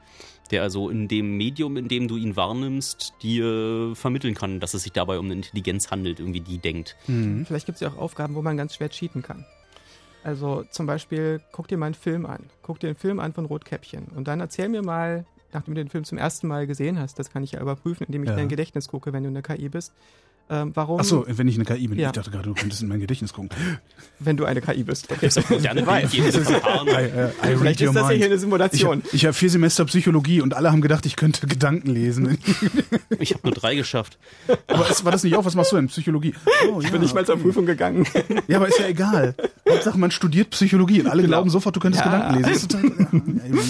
[SPEAKER 4] der also in dem Medium, in dem du ihn wahrnimmst, dir vermitteln kann, dass es sich dabei um eine Intelligenz handelt, irgendwie die denkt.
[SPEAKER 3] Mhm.
[SPEAKER 5] Vielleicht gibt es ja auch Aufgaben, wo man ganz schwer cheaten kann. Also zum Beispiel, guck dir mal einen Film an. Guck dir einen Film an von Rotkäppchen. Und dann erzähl mir mal, nachdem du den Film zum ersten Mal gesehen hast, das kann ich ja überprüfen, indem ich
[SPEAKER 3] Ja.
[SPEAKER 5] in dein Gedächtnis gucke, wenn du eine KI bist, ähm, warum,
[SPEAKER 3] Ach so, wenn ich eine KI bin.
[SPEAKER 5] Ja.
[SPEAKER 3] Ich dachte gerade, du könntest in mein Gedächtnis gucken.
[SPEAKER 5] wenn du eine KI bist. Okay.
[SPEAKER 4] Moderne. Bild, jedes Verfahren.
[SPEAKER 3] I, äh, I
[SPEAKER 5] Vielleicht ist das ja
[SPEAKER 3] mind.
[SPEAKER 5] hier eine
[SPEAKER 3] Ich,
[SPEAKER 5] Simulation.
[SPEAKER 3] ich habe vier Semester Psychologie und alle haben gedacht, ich könnte Gedanken lesen.
[SPEAKER 4] Ich habe nur drei geschafft.
[SPEAKER 3] Aber es, war das nicht auch? Was machst du denn? Psychologie? Oh,
[SPEAKER 5] ich bin nicht mal zur Prüfung gegangen.
[SPEAKER 3] Ja, aber ist ja egal. Hauptsache, man studiert Psychologie und alle
[SPEAKER 5] Genau.
[SPEAKER 3] glauben sofort, du könntest
[SPEAKER 5] Ja.
[SPEAKER 3] Gedanken lesen. Ist total, ja, ja,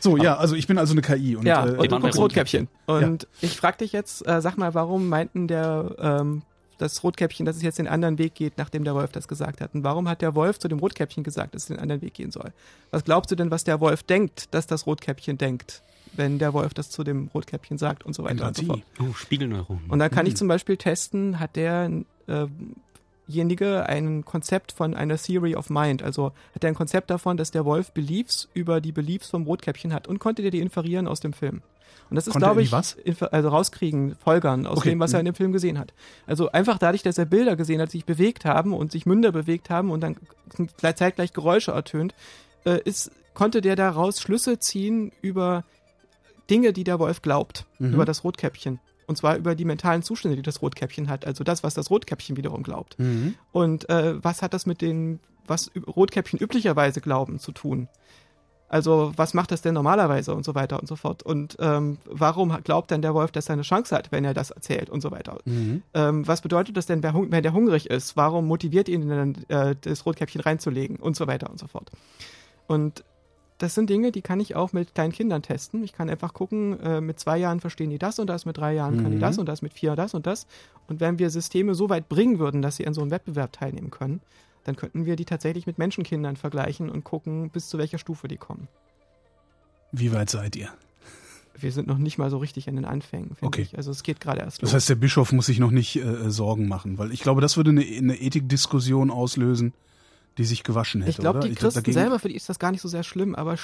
[SPEAKER 3] so, ja, also ich bin also eine KI. Und,
[SPEAKER 5] ja,
[SPEAKER 3] äh,
[SPEAKER 5] und du
[SPEAKER 4] waren
[SPEAKER 5] guckst Rotkäppchen. Und ich frag dich jetzt, äh, sag mal, warum meinten der ähm, das Rotkäppchen, dass es jetzt den anderen Weg geht, nachdem der Wolf das gesagt hat? Und warum hat der Wolf zu dem Rotkäppchen gesagt, dass es den anderen Weg gehen soll? Was glaubst du denn, was der Wolf denkt, dass das Rotkäppchen denkt, wenn der Wolf das zu dem Rotkäppchen sagt und so weiter und so fort?
[SPEAKER 3] Empathie.
[SPEAKER 4] Oh, Spiegelneuronen.
[SPEAKER 5] Und dann kann
[SPEAKER 3] Mhm.
[SPEAKER 5] ich zum Beispiel testen, hat derjenige ein Konzept von einer Theory of Mind, also hat er ein Konzept davon, dass der Wolf Beliefs über die Beliefs vom Rotkäppchen hat und konnte der die inferieren aus dem Film. Und das ist,
[SPEAKER 3] Konnte
[SPEAKER 5] glaube ich,
[SPEAKER 3] was?
[SPEAKER 5] also rauskriegen, folgern aus
[SPEAKER 3] Okay,
[SPEAKER 5] dem, was er
[SPEAKER 3] mhm.
[SPEAKER 5] in dem Film gesehen hat. Also einfach dadurch, dass er Bilder gesehen hat, sich bewegt haben und sich Münder bewegt haben und dann zeitgleich Geräusche ertönt, äh, ist, konnte der daraus Schlüsse ziehen über Dinge, die der Wolf glaubt über das Rotkäppchen. Und zwar über die mentalen Zustände, die das Rotkäppchen hat. Also das, was das Rotkäppchen wiederum glaubt. Und äh, was hat das mit den, was Rotkäppchen üblicherweise glauben, zu tun? Also was macht das denn normalerweise und so weiter und so fort? Und ähm, warum glaubt denn der Wolf, dass er eine Chance hat, wenn er das erzählt und so weiter? Ähm, was bedeutet das denn, wenn der hungrig ist? Warum motiviert ihn denn, äh, das Rotkäppchen reinzulegen und so weiter und so fort? Und das sind Dinge, die kann ich auch mit kleinen Kindern testen. Ich kann einfach gucken, äh, mit zwei Jahren verstehen die das und das, mit drei Jahren kann die das und das, mit vier das und das. Und wenn wir Systeme so weit bringen würden, dass sie an so einem Wettbewerb teilnehmen können, dann könnten wir die tatsächlich mit Menschenkindern vergleichen und gucken, bis zu welcher Stufe die kommen.
[SPEAKER 3] Wie weit seid ihr?
[SPEAKER 5] Wir sind noch nicht mal so richtig in den Anfängen, finde
[SPEAKER 3] Okay.
[SPEAKER 5] ich. Also es geht gerade erst
[SPEAKER 3] Das
[SPEAKER 5] los.
[SPEAKER 3] heißt, der Bischof muss sich noch nicht äh, Sorgen machen, weil ich glaube, das würde eine, eine Ethikdiskussion auslösen, die sich gewaschen hätte.
[SPEAKER 5] Ich glaube, die Christen
[SPEAKER 3] dagegen-
[SPEAKER 5] selber, für die ist das gar nicht so sehr schlimm, aber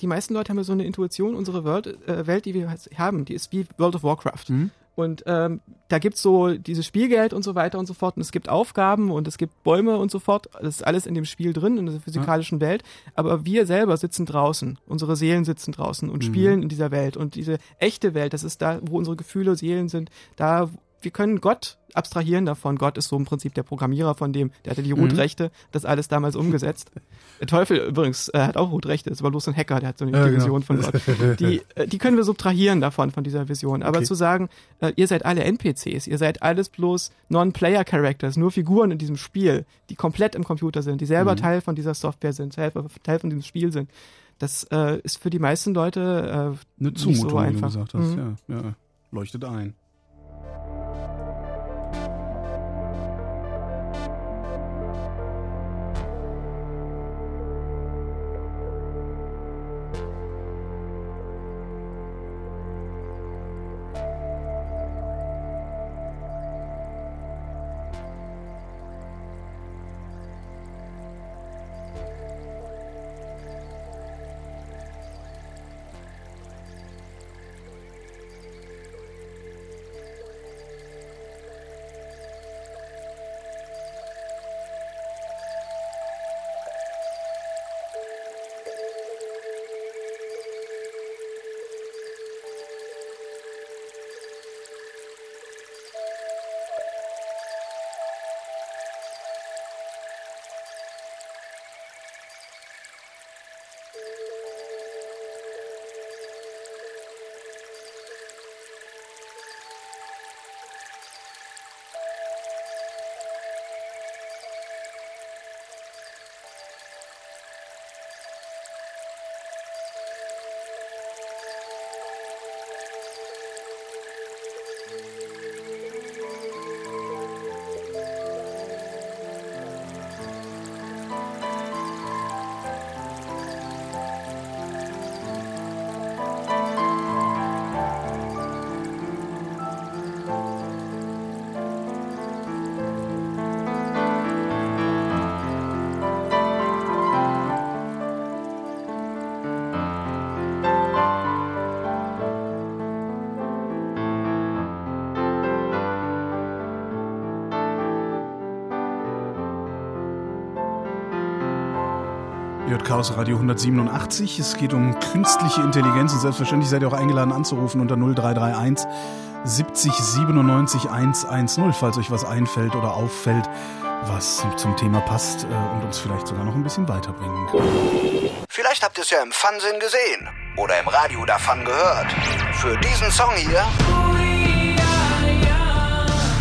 [SPEAKER 5] die meisten Leute haben ja so eine Intuition, unsere Welt, äh, Welt, die wir haben, die ist wie World of Warcraft.
[SPEAKER 3] Mhm.
[SPEAKER 5] Und ähm, da gibt's so dieses Spielgeld und so weiter und so fort. Und es gibt Aufgaben und es gibt Bäume und so fort. Das ist alles in dem Spiel drin, in der physikalischen Welt. Aber wir selber sitzen draußen. Unsere Seelen sitzen draußen und spielen in dieser Welt. Und diese echte Welt, das ist da, wo unsere Gefühle, Seelen sind, da wir können Gott abstrahieren davon. Gott ist so im Prinzip der Programmierer von dem, der hatte die Rootrechte, das alles damals umgesetzt. Der Teufel übrigens äh, hat auch Rootrechte, das war bloß ein Hacker, der hat so eine
[SPEAKER 3] Ja, genau.
[SPEAKER 5] Vision von Gott. Die, äh, die können wir subtrahieren davon, von dieser Vision. Aber
[SPEAKER 3] Okay.
[SPEAKER 5] zu sagen, äh, ihr seid alle NPCs, ihr seid alles bloß Non-Player-Characters, nur Figuren in diesem Spiel, die komplett im Computer sind, die
[SPEAKER 3] Mhm.
[SPEAKER 5] selber Teil von dieser Software sind, Teil, Teil von diesem Spiel sind. Das äh, ist für die meisten Leute äh,
[SPEAKER 3] Eine
[SPEAKER 5] nicht so
[SPEAKER 3] Zumutung, wie du
[SPEAKER 5] einfach.
[SPEAKER 3] gesagt hast.
[SPEAKER 5] Mhm.
[SPEAKER 3] Ja, ja, leuchtet ein. Chaos Radio 187. Es geht um künstliche Intelligenz und selbstverständlich seid ihr auch eingeladen anzurufen unter 0331 70 97 110, falls euch was einfällt oder auffällt, was zum Thema passt äh, und uns vielleicht sogar noch ein bisschen weiterbringen kann.
[SPEAKER 6] Vielleicht habt ihr es ja im Fernsehen gesehen oder im Radio davon gehört. Für diesen Song hier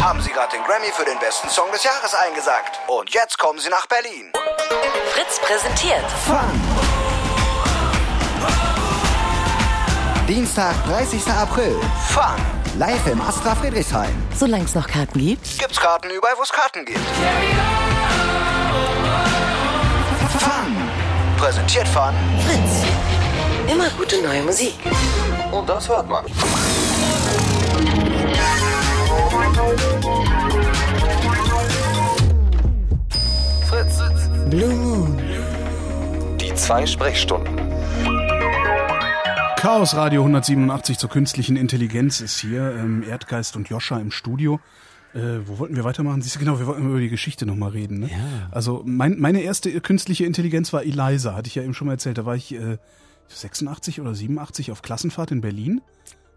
[SPEAKER 6] haben sie gerade den Grammy für den besten Song des Jahres eingesagt. Und jetzt kommen sie nach Berlin.
[SPEAKER 2] Fritz präsentiert
[SPEAKER 6] Dienstag, 30. April. Fun. Live im Astra Friedrichshain.
[SPEAKER 2] solange es noch Karten gibt.
[SPEAKER 6] Gibt's Karten überall, wo es Karten gibt. Fun. Präsentiert von
[SPEAKER 2] Fritz. Immer gute neue Musik.
[SPEAKER 1] Und das hört man.
[SPEAKER 2] Blue Moon.
[SPEAKER 1] Die zwei Sprechstunden.
[SPEAKER 3] Chaos Radio 187 zur künstlichen Intelligenz ist hier. Ähm, Erdgeist und Joscha im Studio. Äh, wo wollten wir weitermachen? Siehst du, genau, wir wollten über die Geschichte nochmal reden. Ne?
[SPEAKER 4] Ja.
[SPEAKER 3] Also mein, meine erste künstliche Intelligenz war Eliza, hatte ich ja eben schon mal erzählt. Da war ich, äh, 86 oder 87 auf Klassenfahrt in Berlin.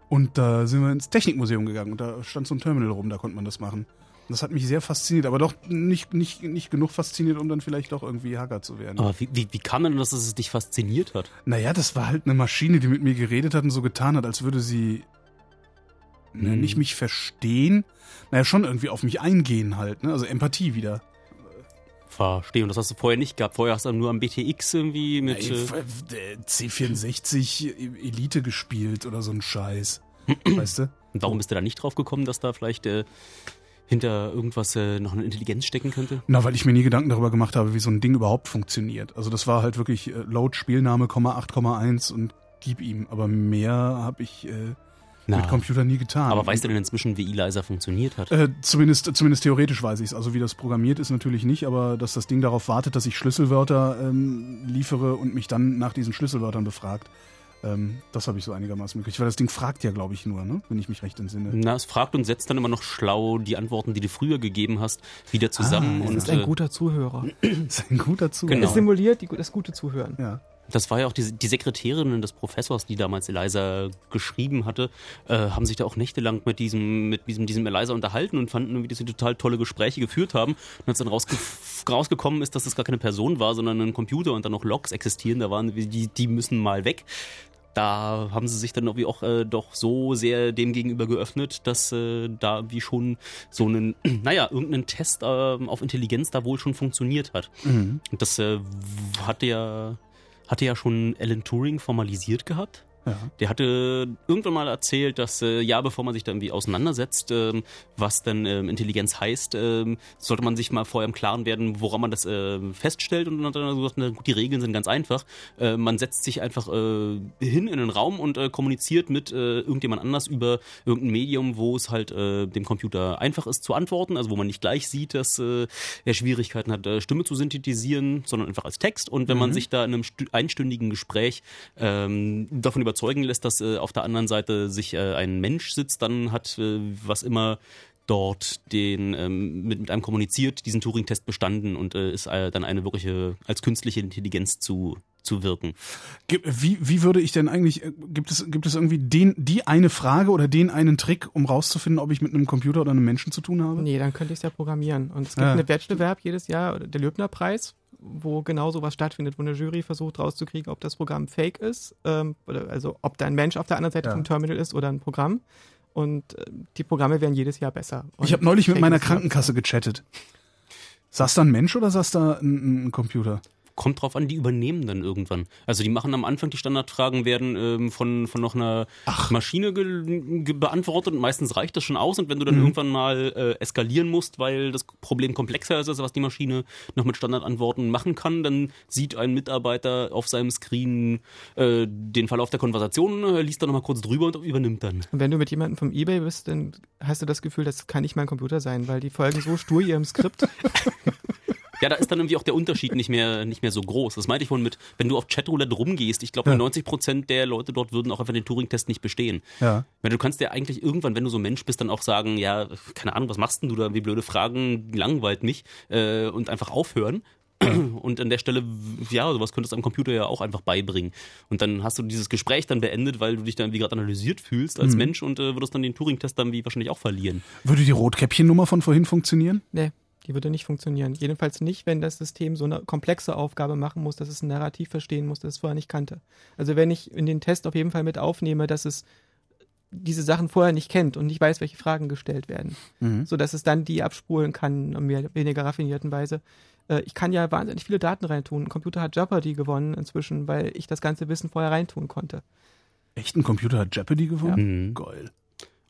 [SPEAKER 3] Und da sind wir ins Technikmuseum gegangen und da stand so ein Terminal rum, da konnte man das machen. Das hat mich sehr fasziniert, aber doch nicht, nicht, nicht genug fasziniert, um dann vielleicht doch irgendwie Hacker zu werden.
[SPEAKER 4] Aber wie, wie, wie kam denn das, dass es dich fasziniert hat?
[SPEAKER 3] Naja, das war halt eine Maschine, die mit mir geredet hat und so getan hat, als würde sie ne,
[SPEAKER 4] Hm.
[SPEAKER 3] nicht mich verstehen, naja, schon irgendwie auf mich eingehen halt, ne? Also Empathie wieder.
[SPEAKER 4] Verstehe. Und das hast du vorher nicht gehabt. Vorher hast du nur am BTX irgendwie mit.
[SPEAKER 3] Ey,
[SPEAKER 4] äh,
[SPEAKER 3] äh, C64 Elite gespielt oder so ein Scheiß. weißt du?
[SPEAKER 4] Und warum bist du da nicht drauf gekommen, dass da vielleicht äh, hinter irgendwas äh, noch eine Intelligenz stecken könnte?
[SPEAKER 3] Na, weil ich mir nie Gedanken darüber gemacht habe, wie so ein Ding überhaupt funktioniert. Also das war halt wirklich äh, Load Spielname, 8,1 und gib ihm. Aber mehr habe ich äh, mit Computer nie getan.
[SPEAKER 4] aber weißt du denn inzwischen, wie Eliza funktioniert hat?
[SPEAKER 3] Äh, zumindest, zumindest theoretisch weiß ich es. Also wie das programmiert ist natürlich nicht, aber dass das Ding darauf wartet, dass ich Schlüsselwörter ähm, liefere und mich dann nach diesen Schlüsselwörtern befragt. Ähm, das habe ich so einigermaßen mitgekriegt. Weil das Ding fragt ja, glaube ich, nur, ne? wenn ich mich recht entsinne.
[SPEAKER 4] Na, es fragt und setzt dann immer noch schlau die Antworten, die du früher gegeben hast, wieder zusammen.
[SPEAKER 3] Ah,
[SPEAKER 5] Es
[SPEAKER 4] und
[SPEAKER 5] ist ein
[SPEAKER 4] äh,
[SPEAKER 5] guter Zuhörer.
[SPEAKER 3] Ist ein guter Zug.
[SPEAKER 4] Genau.
[SPEAKER 5] Es simuliert die, das gute Zuhören.
[SPEAKER 3] Ja.
[SPEAKER 4] Das war ja auch die, die Sekretärinnen des Professors, die damals Eliza geschrieben hatte, äh, haben sich da auch nächtelang mit diesem, mit diesem, diesem Eliza unterhalten und fanden irgendwie, dass sie total tolle Gespräche geführt haben. Und als dann rausge rausgekommen ist, dass das gar keine Person war, sondern ein Computer und dann noch Logs existieren, da waren die, die müssen mal weg. Da haben sie sich dann irgendwie auch äh, doch so sehr dem gegenüber geöffnet, dass äh, da wie schon so einen, naja, irgendein Test äh, auf Intelligenz da wohl schon funktioniert hat. Und das äh, hatte ja, hatte ja schon Alan Turing formalisiert gehabt.
[SPEAKER 3] Ja.
[SPEAKER 4] Der hatte irgendwann mal erzählt, dass äh, ja, bevor man sich da irgendwie auseinandersetzt, ähm, was denn ähm, Intelligenz heißt, ähm, sollte man sich mal vorher im Klaren werden, woran man das äh, feststellt. Und dann hat er gesagt, na gut, die Regeln sind ganz einfach. Äh, man setzt sich einfach äh, hin in den Raum und äh, kommuniziert mit äh, irgendjemand anders über irgendein Medium, wo es halt dem Computer einfach ist zu antworten, also wo man nicht gleich sieht, dass er Schwierigkeiten hat, Stimme zu synthetisieren, sondern einfach als Text. Und wenn man sich da in einem stü- einstündigen Gespräch ähm, davon überzeugen lässt, dass äh, auf der anderen Seite sich äh, ein Mensch sitzt, dann hat äh, was immer dort den ähm, mit, mit einem kommuniziert, diesen Turing-Test bestanden und äh, ist äh, dann eine wirkliche als künstliche Intelligenz zu zu wirken.
[SPEAKER 3] Wie, wie würde ich denn eigentlich, äh, gibt es, gibt es irgendwie den, die eine Frage oder den einen Trick, um rauszufinden, ob ich mit einem Computer oder einem Menschen zu tun habe?
[SPEAKER 5] Nee, dann könnte ich es ja programmieren. Und es gibt
[SPEAKER 3] Ja.
[SPEAKER 5] einen Wettbewerb jedes Jahr, der Löbner-Preis, wo genau sowas stattfindet, wo eine Jury versucht rauszukriegen, ob das Programm fake ist, ähm, oder also ob da ein Mensch auf der anderen Seite
[SPEAKER 3] Ja.
[SPEAKER 5] vom Terminal ist oder ein Programm. Und äh, die Programme werden jedes Jahr besser. Und
[SPEAKER 3] Ich habe neulich mit meiner Krankenkasse gechattet. Saß da ein Mensch oder saß da ein, ein Computer?
[SPEAKER 4] Kommt drauf an, die übernehmen dann irgendwann. Also die machen am Anfang die Standardfragen, werden ähm, von, von noch einer Maschine ge ge beantwortet und meistens reicht das schon aus. Und wenn du dann irgendwann mal äh, eskalieren musst, weil das Problem komplexer ist, als was die Maschine noch mit Standardantworten machen kann, dann sieht ein Mitarbeiter auf seinem Screen äh, den Verlauf der Konversation, äh, liest dann nochmal kurz drüber und übernimmt dann.
[SPEAKER 5] Und wenn du mit jemandem vom Ebay bist, dann hast du das Gefühl, das kann nicht mein Computer sein, weil die folgen so stur ihrem Skript.
[SPEAKER 4] Ja, da ist dann irgendwie auch der Unterschied nicht mehr, nicht mehr so groß. Das meinte ich vorhin mit, wenn du auf Chatroulette rumgehst, ich glaube,
[SPEAKER 3] Ja.
[SPEAKER 4] 90 Prozent der Leute dort würden auch einfach den Turing-Test nicht bestehen.
[SPEAKER 3] Ja.
[SPEAKER 4] Weil du kannst ja eigentlich irgendwann, wenn du so ein Mensch bist, dann auch sagen, ja, keine Ahnung, was machst denn du da, wie blöde Fragen, langweilt mich äh, und einfach aufhören. Und an der Stelle, ja, sowas könntest du am Computer ja auch einfach beibringen. Und dann hast du dieses Gespräch dann beendet, weil du dich dann wie gerade analysiert fühlst als Mensch und äh, würdest dann den Turing-Test dann wie wahrscheinlich auch verlieren.
[SPEAKER 3] Würde die Rotkäppchen-Nummer von vorhin funktionieren?
[SPEAKER 5] Nee, die würde nicht funktionieren. Jedenfalls nicht, wenn das System so eine komplexe Aufgabe machen muss, dass es ein Narrativ verstehen muss, das es vorher nicht kannte. Also wenn ich in den Test auf jeden Fall mit aufnehme, dass es diese Sachen vorher nicht kennt und nicht weiß, welche Fragen gestellt werden, so dass es dann die abspulen kann in mehr weniger raffinierten Weise. Äh, Ich kann ja wahnsinnig viele Daten reintun. Ein Computer hat Jeopardy gewonnen inzwischen, weil ich das ganze Wissen vorher reintun konnte.
[SPEAKER 3] Echt, ein Computer hat Jeopardy gewonnen?
[SPEAKER 4] Mhm.
[SPEAKER 3] Geil.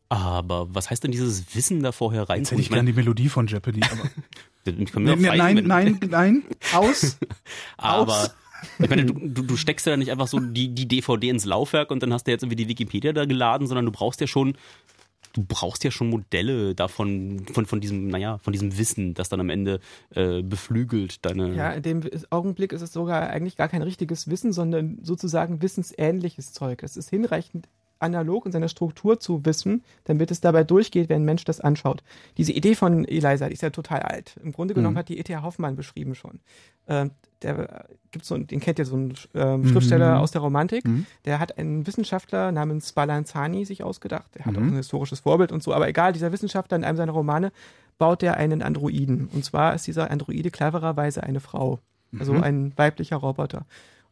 [SPEAKER 4] Aber was heißt denn dieses Wissen da vorher rein?
[SPEAKER 3] Jetzt hätte ich gern die Melodie von Jeopardy. Aber
[SPEAKER 4] ich kann mir
[SPEAKER 3] Nee,
[SPEAKER 4] auch
[SPEAKER 3] nee,
[SPEAKER 4] feigen,
[SPEAKER 3] nein,
[SPEAKER 4] wenn-
[SPEAKER 3] nein, nein, aus.
[SPEAKER 4] Aber
[SPEAKER 3] Aus.
[SPEAKER 4] ich meine, du, du, steckst ja nicht einfach so die, die DVD ins Laufwerk und dann hast du jetzt irgendwie die Wikipedia da geladen, sondern du brauchst ja schon, du brauchst ja schon Modelle davon, von, von diesem, naja, von diesem Wissen, das dann am Ende äh, beflügelt deine.
[SPEAKER 5] Ja, in dem Augenblick ist es sogar eigentlich gar kein richtiges Wissen, sondern sozusagen wissensähnliches Zeug. Das ist hinreichend analog in seiner Struktur zu wissen, damit es dabei durchgeht, wenn ein Mensch das anschaut. Diese Idee von Eliza, die ist ja total alt. Im Grunde genommen
[SPEAKER 3] Mhm.
[SPEAKER 5] hat die E.T.A. Hoffmann beschrieben schon. Ähm, der gibt so, einen- den kennt ihr so einen ähm, Schriftsteller
[SPEAKER 3] Mhm.
[SPEAKER 5] aus der Romantik. Der hat einen Wissenschaftler namens Spallanzani sich ausgedacht. Der hat
[SPEAKER 3] Mhm.
[SPEAKER 5] auch ein historisches Vorbild und so. Aber egal, dieser Wissenschaftler in einem seiner Romane baut er einen Androiden. Und zwar ist dieser Androide clevererweise eine Frau. Also
[SPEAKER 3] Mhm.
[SPEAKER 5] ein weiblicher Roboter.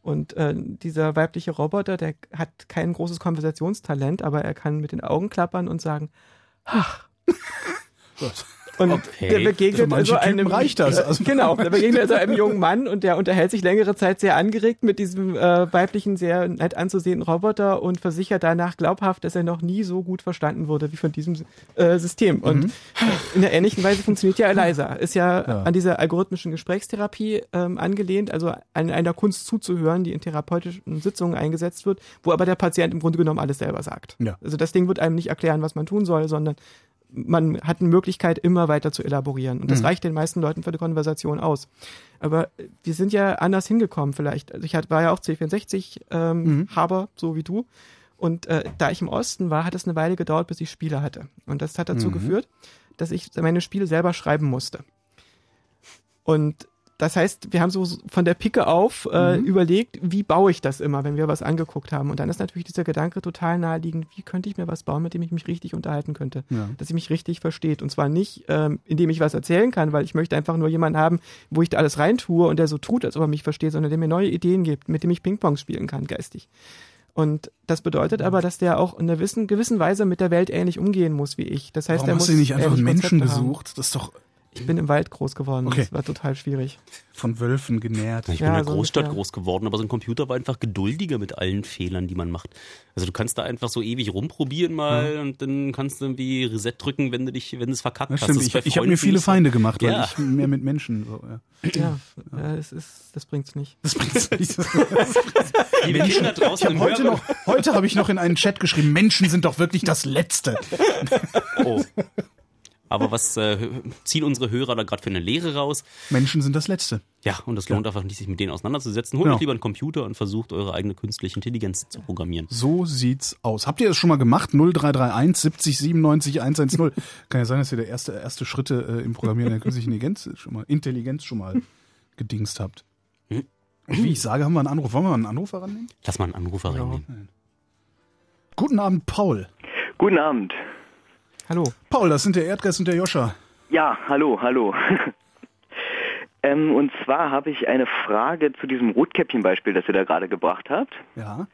[SPEAKER 5] Und äh, dieser weibliche Roboter, der hat kein großes Konversationstalent, aber er kann mit den Augen klappern und sagen, ach. Und
[SPEAKER 4] Okay.
[SPEAKER 5] der begegnet also
[SPEAKER 3] Typen
[SPEAKER 5] einem
[SPEAKER 3] reicht das. Also-
[SPEAKER 5] genau, der begegnet also einem jungen Mann und der unterhält sich längere Zeit sehr angeregt mit diesem äh, weiblichen, sehr nett anzusehenden Roboter und versichert danach glaubhaft, dass er noch nie so gut verstanden wurde wie von diesem äh, System. Und in der ähnlichen Weise funktioniert ja Eliza. Ist ja,
[SPEAKER 3] Ja.
[SPEAKER 5] an dieser algorithmischen Gesprächstherapie ähm, angelehnt, also an einer Kunst zuzuhören, die in therapeutischen Sitzungen eingesetzt wird, wo aber der Patient im Grunde genommen alles selber sagt.
[SPEAKER 3] Ja.
[SPEAKER 5] Also das Ding wird einem nicht erklären, was man tun soll, sondern man hat eine Möglichkeit, immer weiter zu elaborieren. Und das reicht den meisten Leuten für die Konversation aus. Aber wir sind ja anders hingekommen vielleicht. Also ich war ja auch C64 ähm, Haber, so wie du. Und äh, da ich im Osten war, hat es eine Weile gedauert, bis ich Spiele hatte. Und das hat dazu geführt, dass ich meine Spiele selber schreiben musste. Und das heißt, wir haben so von der Picke auf äh, überlegt, wie baue ich das immer, wenn wir was angeguckt haben. Und dann ist natürlich dieser Gedanke total naheliegend, wie könnte ich mir was bauen, mit dem ich mich richtig unterhalten könnte.
[SPEAKER 3] Ja.
[SPEAKER 5] Dass ich mich richtig versteht. Und zwar nicht, ähm, indem ich was erzählen kann, weil ich möchte einfach nur jemanden haben, wo ich da alles reintue und der so tut, als ob er mich versteht, sondern der mir neue Ideen gibt, mit dem ich Ping-Pong spielen kann, geistig. Und das bedeutet aber, dass der auch in einer gewissen, gewissen Weise mit der Welt ähnlich umgehen muss wie ich. Das heißt,
[SPEAKER 3] Warum
[SPEAKER 5] er
[SPEAKER 3] hast
[SPEAKER 5] muss
[SPEAKER 3] du nicht einfach Menschen gesucht? Das ist doch
[SPEAKER 5] Ich bin im Wald groß geworden.
[SPEAKER 3] Okay.
[SPEAKER 5] Das war total schwierig.
[SPEAKER 3] von Wölfen genährt.
[SPEAKER 4] Ich bin
[SPEAKER 5] Ja,
[SPEAKER 4] in der
[SPEAKER 5] so
[SPEAKER 4] Großstadt
[SPEAKER 5] ungefähr.
[SPEAKER 4] groß geworden, aber so ein Computer war einfach geduldiger mit allen Fehlern, die man macht. Also du kannst da einfach so ewig rumprobieren mal und dann kannst du irgendwie Reset drücken, wenn du dich, wenn du es verkackt
[SPEAKER 3] Das
[SPEAKER 4] hast.
[SPEAKER 3] stimmt.
[SPEAKER 4] Das
[SPEAKER 3] Ich, ich habe mir viele. Feinde gemacht, weil
[SPEAKER 4] Ja.
[SPEAKER 3] ich mehr mit Menschen. So, ja.
[SPEAKER 5] Ja, es ist, das bringt's nicht.
[SPEAKER 3] Das bringt's nicht.
[SPEAKER 4] Liebe Kinder
[SPEAKER 3] Ich
[SPEAKER 4] draußen
[SPEAKER 3] hab
[SPEAKER 4] im
[SPEAKER 3] heute noch, heute habe ich noch in einen Chat geschrieben: Menschen sind doch wirklich das Letzte.
[SPEAKER 4] Oh. Aber was äh, ziehen unsere Hörer da gerade für eine Lehre raus?
[SPEAKER 3] Menschen sind das Letzte.
[SPEAKER 4] Ja, und es lohnt einfach nicht, sich mit denen auseinanderzusetzen. Holt
[SPEAKER 3] Genau.
[SPEAKER 4] euch lieber einen Computer und versucht, eure eigene künstliche Intelligenz zu programmieren.
[SPEAKER 3] So sieht's aus. Habt ihr das schon mal gemacht? 0331 70 97 110. Kann ja sein, dass ihr der erste, erste Schritte äh, im Programmieren der künstlichen Intelligenz schon mal, Intelligenz schon mal gedingst habt. Und wie ich sage, haben wir einen Anruf. Wollen wir mal einen Anrufer rannehmen?
[SPEAKER 4] Lass mal einen Anrufer reinnehmen.
[SPEAKER 3] Guten Abend, Paul.
[SPEAKER 7] Guten Abend.
[SPEAKER 5] Hallo.
[SPEAKER 3] Paul, das sind der Erdgeist und der Joscha.
[SPEAKER 7] Ja, hallo, hallo. ähm, und zwar habe ich eine Frage zu diesem Rotkäppchen-Beispiel, das ihr da gerade gebracht habt.
[SPEAKER 3] Ja.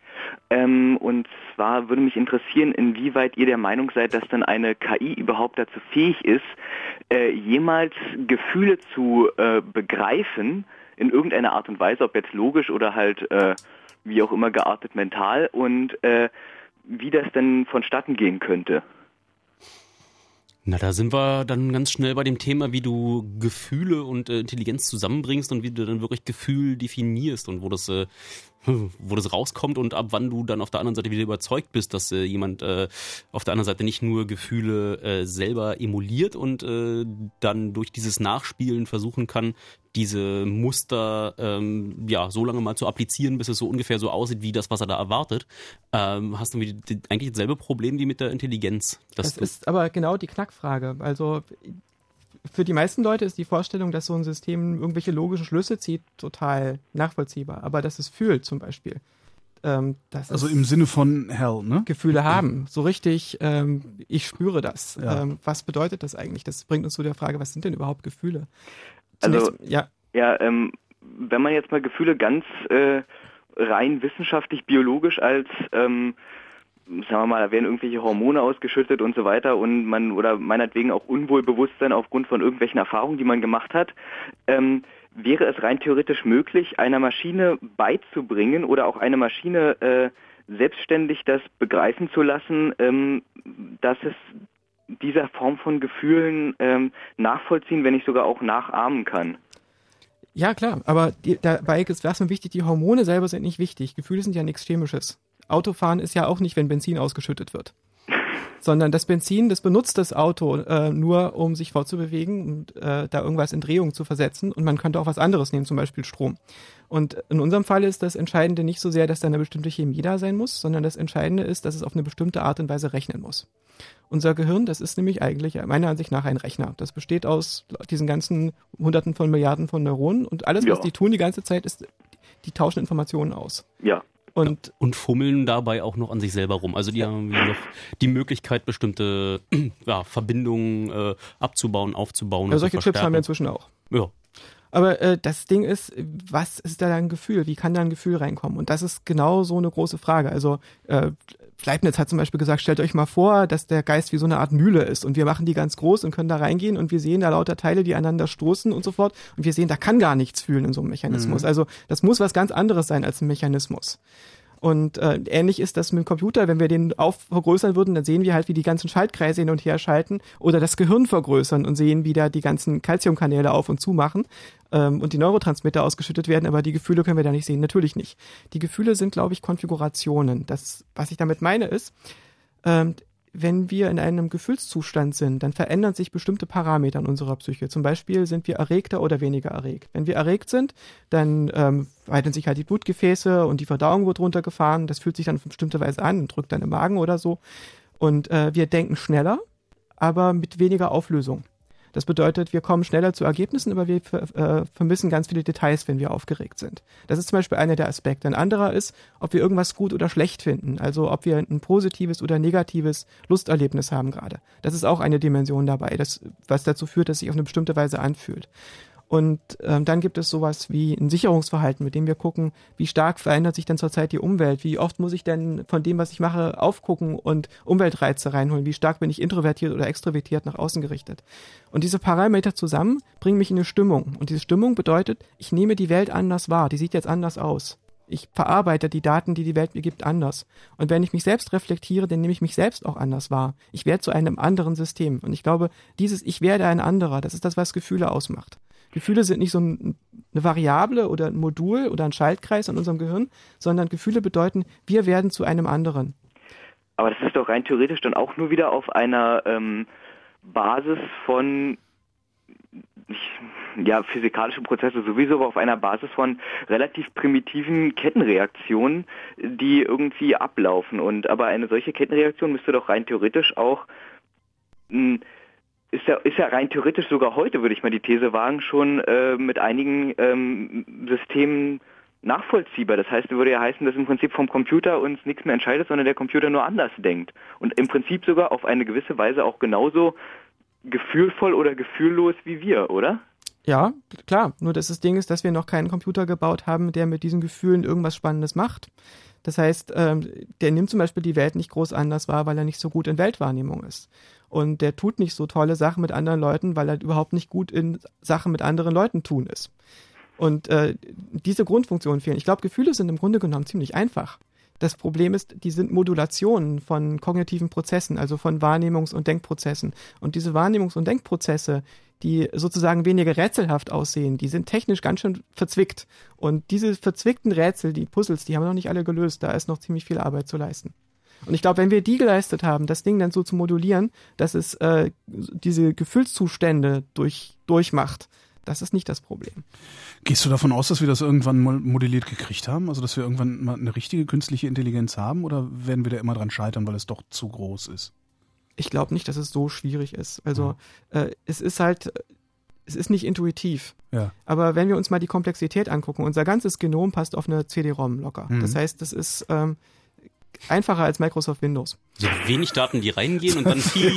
[SPEAKER 7] Ähm, und zwar würde mich interessieren, inwieweit ihr der Meinung seid, dass dann eine KI überhaupt dazu fähig ist, äh, jemals Gefühle zu äh, begreifen, in irgendeiner Art und Weise, ob jetzt logisch oder halt äh, wie auch immer geartet mental und äh, wie das denn vonstatten gehen könnte.
[SPEAKER 4] Na, da sind wir dann ganz schnell bei dem Thema, wie du Gefühle und äh, Intelligenz zusammenbringst und wie du dann wirklich Gefühl definierst und wo das, äh, wo das rauskommt und ab wann du dann auf der anderen Seite wieder überzeugt bist, dass äh, jemand äh, auf der anderen Seite nicht nur Gefühle äh, selber emuliert und äh, dann durch dieses Nachspielen versuchen kann, diese Muster ähm, ja so lange mal zu applizieren, bis es so ungefähr so aussieht wie das, was er da erwartet. Ähm, hast du wie die, eigentlich dasselbe Problem wie mit der Intelligenz.
[SPEAKER 5] Das ist aber genau die Knackfrage. Also für die meisten Leute ist die Vorstellung, dass so ein System irgendwelche logischen Schlüsse zieht, total nachvollziehbar. Aber dass es fühlt zum Beispiel, ähm, dass
[SPEAKER 3] Also im Sinne von Hell, ne?
[SPEAKER 5] Gefühle haben, so richtig, ähm, ich spüre das.
[SPEAKER 3] Ja.
[SPEAKER 5] Ähm, was bedeutet das eigentlich? Das bringt uns zu der Frage, was sind denn überhaupt Gefühle?
[SPEAKER 7] Also-
[SPEAKER 5] ja,
[SPEAKER 7] Ja, ähm, wenn man jetzt mal Gefühle ganz äh, rein wissenschaftlich, biologisch als, ähm, sagen wir mal, da werden irgendwelche Hormone ausgeschüttet und so weiter und man, oder meinetwegen auch Unwohlbewusstsein aufgrund von irgendwelchen Erfahrungen, die man gemacht hat, ähm, wäre es rein theoretisch möglich, einer Maschine beizubringen oder auch eine Maschine äh, selbstständig das begreifen zu lassen, ähm, dass es dieser Form von Gefühlen ähm, nachvollziehen, wenn nicht sogar auch nachahmen kann.
[SPEAKER 5] ja klar, aber die, dabei ist erstmal wichtig, die Hormone selber sind nicht wichtig. Gefühle sind ja nichts Chemisches. Autofahren ist ja auch nicht, wenn Benzin ausgeschüttet wird. Sondern das Benzin, das benutzt das Auto äh, nur, um sich fortzubewegen und äh, da irgendwas in Drehung zu versetzen. Und man könnte auch was anderes nehmen, zum Beispiel Strom. Und in unserem Fall ist das Entscheidende nicht so sehr, dass da eine bestimmte Chemie da sein muss, sondern das Entscheidende ist, dass es auf eine bestimmte Art und Weise rechnen muss. Unser Gehirn, das ist nämlich eigentlich meiner Ansicht nach ein Rechner. Das besteht aus diesen ganzen Hunderten von Milliarden von Neuronen und alles, was
[SPEAKER 7] Ja.
[SPEAKER 5] die tun die ganze Zeit, ist, die tauschen Informationen aus.
[SPEAKER 7] Ja.
[SPEAKER 5] Und
[SPEAKER 4] Und fummeln dabei auch noch an sich selber rum. Also die haben noch die Möglichkeit, bestimmte ja, Verbindungen äh, abzubauen, aufzubauen.
[SPEAKER 5] ja, solche Chips haben wir inzwischen auch.
[SPEAKER 4] Ja.
[SPEAKER 5] Aber äh, das Ding ist, was ist da ein Gefühl? Wie kann da ein Gefühl reinkommen? Und das ist genau so eine große Frage. Also äh, Leibniz hat zum Beispiel gesagt, stellt euch mal vor, dass der Geist wie so eine Art Mühle ist und wir machen die ganz groß und können da reingehen und wir sehen da lauter Teile, die aneinander stoßen und so fort und wir sehen, da kann gar nichts fühlen in so einem Mechanismus. Also das muss was ganz anderes sein als ein Mechanismus. Und äh, ähnlich ist das mit dem Computer, wenn wir den auf vergrößern würden, dann sehen wir halt, wie die ganzen Schaltkreise hin und her schalten oder das Gehirn vergrößern und sehen, wie da die ganzen Calciumkanäle auf und zu machen ähm, und die Neurotransmitter ausgeschüttet werden, aber die Gefühle können wir da nicht sehen. Natürlich nicht. Die Gefühle sind, glaube ich, Konfigurationen. Das, was ich damit meine, ist, ähm, wenn wir in einem Gefühlszustand sind, dann verändern sich bestimmte Parameter in unserer Psyche. Zum Beispiel sind wir erregter oder weniger erregt. Wenn wir erregt sind, dann ähm, weiten sich halt die Blutgefäße und die Verdauung wird runtergefahren. Das fühlt sich dann auf bestimmte Weise an und drückt dann im Magen oder so. Und äh, wir denken schneller, aber mit weniger Auflösung. Das bedeutet, wir kommen schneller zu Ergebnissen, aber wir äh, vermissen ganz viele Details, wenn wir aufgeregt sind. Das ist zum Beispiel einer der Aspekte. Ein anderer ist, ob wir irgendwas gut oder schlecht finden. Also ob wir ein positives oder negatives Lusterlebnis haben gerade. Das ist auch eine Dimension dabei, das, was dazu führt, dass sich auf eine bestimmte Weise anfühlt. Und ähm, dann gibt es sowas wie ein Sicherungsverhalten, mit dem wir gucken, wie stark verändert sich denn zurzeit die Umwelt, wie oft muss ich denn von dem, was ich mache, aufgucken und Umweltreize reinholen, wie stark bin ich introvertiert oder extrovertiert nach außen gerichtet. Und diese Parameter zusammen bringen mich in eine Stimmung. Und diese Stimmung bedeutet, ich nehme die Welt anders wahr, die sieht jetzt anders aus. Ich verarbeite die Daten, die die Welt mir gibt, anders. Und wenn ich mich selbst reflektiere, dann nehme ich mich selbst auch anders wahr. Ich werde zu einem anderen System. Und ich glaube, dieses Ich werde ein anderer, das ist das, was Gefühle ausmacht. Gefühle sind nicht so ein, eine Variable oder ein Modul oder ein Schaltkreis in unserem Gehirn, sondern Gefühle bedeuten, wir werden zu einem anderen.
[SPEAKER 7] Aber das ist doch rein theoretisch dann auch nur wieder auf einer ähm, Basis von ja, physikalischen Prozesse sowieso, aber auf einer Basis von relativ primitiven Kettenreaktionen, die irgendwie ablaufen. Und aber eine solche Kettenreaktion müsste doch rein theoretisch auch mh, ist ja, ist ja rein theoretisch sogar heute, würde ich mal die These wagen, schon äh, mit einigen ähm, Systemen nachvollziehbar. Das heißt, würde ja heißen, dass im Prinzip vom Computer uns nichts mehr entscheidet, sondern der Computer nur anders denkt. Und im Prinzip sogar auf eine gewisse Weise auch genauso gefühlvoll oder gefühllos wie wir, oder?
[SPEAKER 5] Ja, klar. Nur dass das Ding ist, dass wir noch keinen Computer gebaut haben, der mit diesen Gefühlen irgendwas Spannendes macht. Das heißt, ähm, der nimmt zum Beispiel die Welt nicht groß anders wahr, weil er nicht so gut in Weltwahrnehmung ist. Und der tut nicht so tolle Sachen mit anderen Leuten, weil er überhaupt nicht gut in Sachen mit anderen Leuten tun ist. Und äh, diese Grundfunktionen fehlen. Ich glaube, Gefühle sind im Grunde genommen ziemlich einfach. Das Problem ist, die sind Modulationen von kognitiven Prozessen, also von Wahrnehmungs- und Denkprozessen. Und diese Wahrnehmungs- und Denkprozesse, die sozusagen weniger rätselhaft aussehen, die sind technisch ganz schön verzwickt. Und diese verzwickten Rätsel, die Puzzles, die haben wir noch nicht alle gelöst. Da ist noch ziemlich viel Arbeit zu leisten. Und ich glaube, wenn wir die geleistet haben, das Ding dann so zu modulieren, dass es äh, diese Gefühlszustände durch, durchmacht, das ist nicht das Problem.
[SPEAKER 3] Gehst du davon aus, dass wir das irgendwann mal modelliert gekriegt haben? Also, dass wir irgendwann mal eine richtige künstliche Intelligenz haben? Oder werden wir da immer dran scheitern, weil es doch zu groß ist?
[SPEAKER 5] Ich glaube nicht, dass es so schwierig ist. Also äh, es ist halt, es ist nicht intuitiv.
[SPEAKER 3] Ja.
[SPEAKER 5] Aber wenn wir uns mal die Komplexität angucken, unser ganzes Genom passt auf eine CD-ROM locker.
[SPEAKER 3] Mhm.
[SPEAKER 5] Das heißt, das ist ähm, einfacher als Microsoft Windows.
[SPEAKER 4] So wenig Daten, die reingehen und dann viel,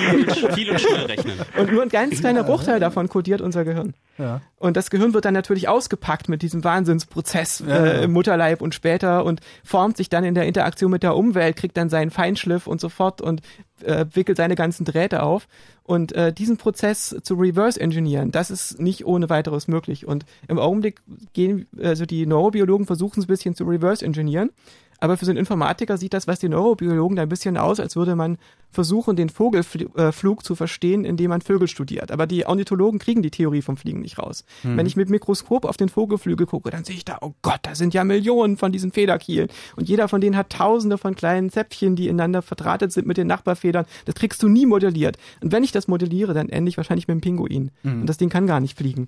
[SPEAKER 4] viel und schnell rechnen.
[SPEAKER 5] Und nur ein ganz kleiner Bruchteil davon kodiert unser Gehirn.
[SPEAKER 3] Ja.
[SPEAKER 5] Und das Gehirn wird dann natürlich ausgepackt mit diesem Wahnsinnsprozess
[SPEAKER 3] Ja,
[SPEAKER 5] äh, im Mutterleib und später und formt sich dann in der Interaktion mit der Umwelt, kriegt dann seinen Feinschliff und so fort und äh, wickelt seine ganzen Drähte auf. Und äh, diesen Prozess zu reverse engineeren, das ist nicht ohne weiteres möglich. Und im Augenblick gehen, also die Neurobiologen versuchen es ein bisschen zu reverse engineeren, Aber für so einen Informatiker sieht das, was die Neurobiologen da ein bisschen aus, als würde man versuchen, den Vogelflug zu verstehen, indem man Vögel studiert. Aber die Ornithologen kriegen die Theorie vom Fliegen nicht raus.
[SPEAKER 3] Mhm.
[SPEAKER 5] Wenn ich mit Mikroskop auf den Vogelflügel gucke, dann sehe ich da, oh Gott, da sind ja Millionen von diesen Federkielen. Und jeder von denen hat tausende von kleinen Zäpfchen, die ineinander verdrahtet sind mit den Nachbarfedern. Das kriegst du nie modelliert. Und wenn ich das modelliere, dann ende ich wahrscheinlich mit einem Pinguin.
[SPEAKER 3] Mhm.
[SPEAKER 5] Und das Ding kann gar nicht fliegen.